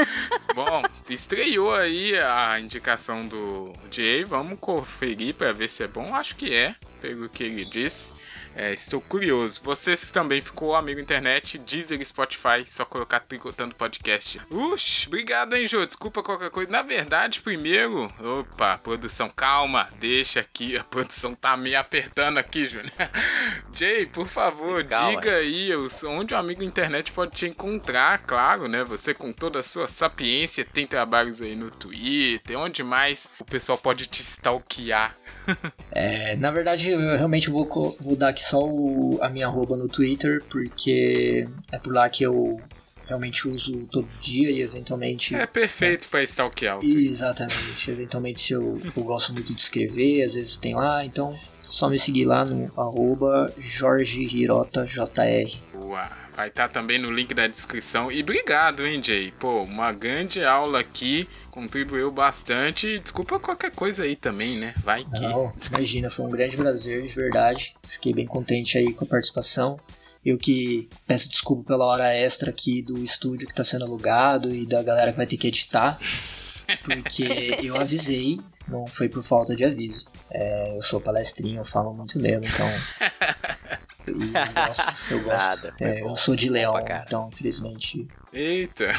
Bom, estreou aí a indicação do Jay. Vamos conferir pra ver se é bom. Acho que é. Pelo que ele disse. É, estou curioso. Vocês também ficou amigo internet, Deezer e Spotify, só colocar Tricotando Podcast. Uxi, obrigado, hein, Jô. Desculpa qualquer coisa. Na verdade, primeiro. Opa, produção, calma. Deixa aqui. A produção tá me apertando aqui, Júnior. Jay, por favor, calma. diga aí onde o amigo internet pode te encontrar, claro, né? Você com toda a sua sapiência tem trabalhos aí no Twitter. Onde mais o pessoal pode te stalkear? É, na verdade, eu realmente vou, vou dar aqui só o- a minha arroba no Twitter, porque é por lá que eu realmente uso todo dia e eventualmente. É perfeito pra stalkear. o Twitter. Exatamente. Eventualmente, se eu, eu gosto muito de escrever, às vezes tem lá, então só me seguir lá no arroba Jorge Hirota JR. Boa. Vai estar também no link da descrição. E obrigado, hein, Jay? Pô, uma grande aula aqui. Contribuiu bastante. Desculpa qualquer coisa aí também, né? Vai que. Não, imagina, foi um grande prazer, de verdade. Fiquei bem contente aí com a participação. Eu que peço desculpa pela hora extra aqui do estúdio que está sendo alugado e da galera que vai ter que editar, porque eu avisei, não foi por falta de aviso. É, eu sou palestrinho, eu falo muito mesmo, então. E eu gosto, eu gosto. Nada, É, eu sou de leão, então infelizmente. Eita.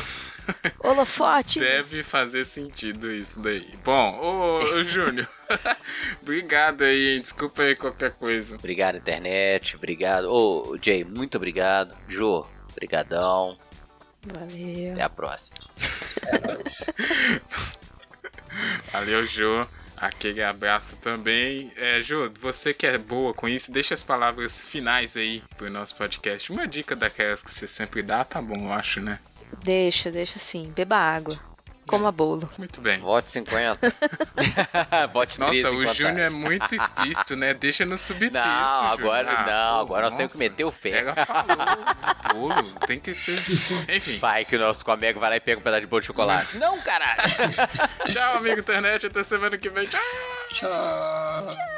Holofote! Deve fazer sentido isso daí. Bom, ô, ô Júnior. obrigado aí, hein? Desculpa aí qualquer coisa. Obrigado, internet. Obrigado. Ô, Jay, muito obrigado. Jô, brigadão. Valeu. Até a próxima. É nóis. Valeu, Jô. Aquele abraço também. É, Jô, você que é boa com isso, deixa as palavras finais aí pro nosso podcast. Uma dica daquelas que você sempre dá, tá bom, eu acho, né? Deixa, deixa assim. Beba água. Coma bolo. Muito bem. Vote 50. Vote 30 Nossa, o Júnior é muito explícito, né? Deixa no subtexto. Não, agora Ah, não. pô, agora nós temos que meter o pé. Ela falou, bolo, tem que ser. Enfim, Vai que o nosso comega vai lá e pega um pedaço de bolo de chocolate. Não, caralho. tchau, amigo internet. Até semana que vem. Tchau. Tchau.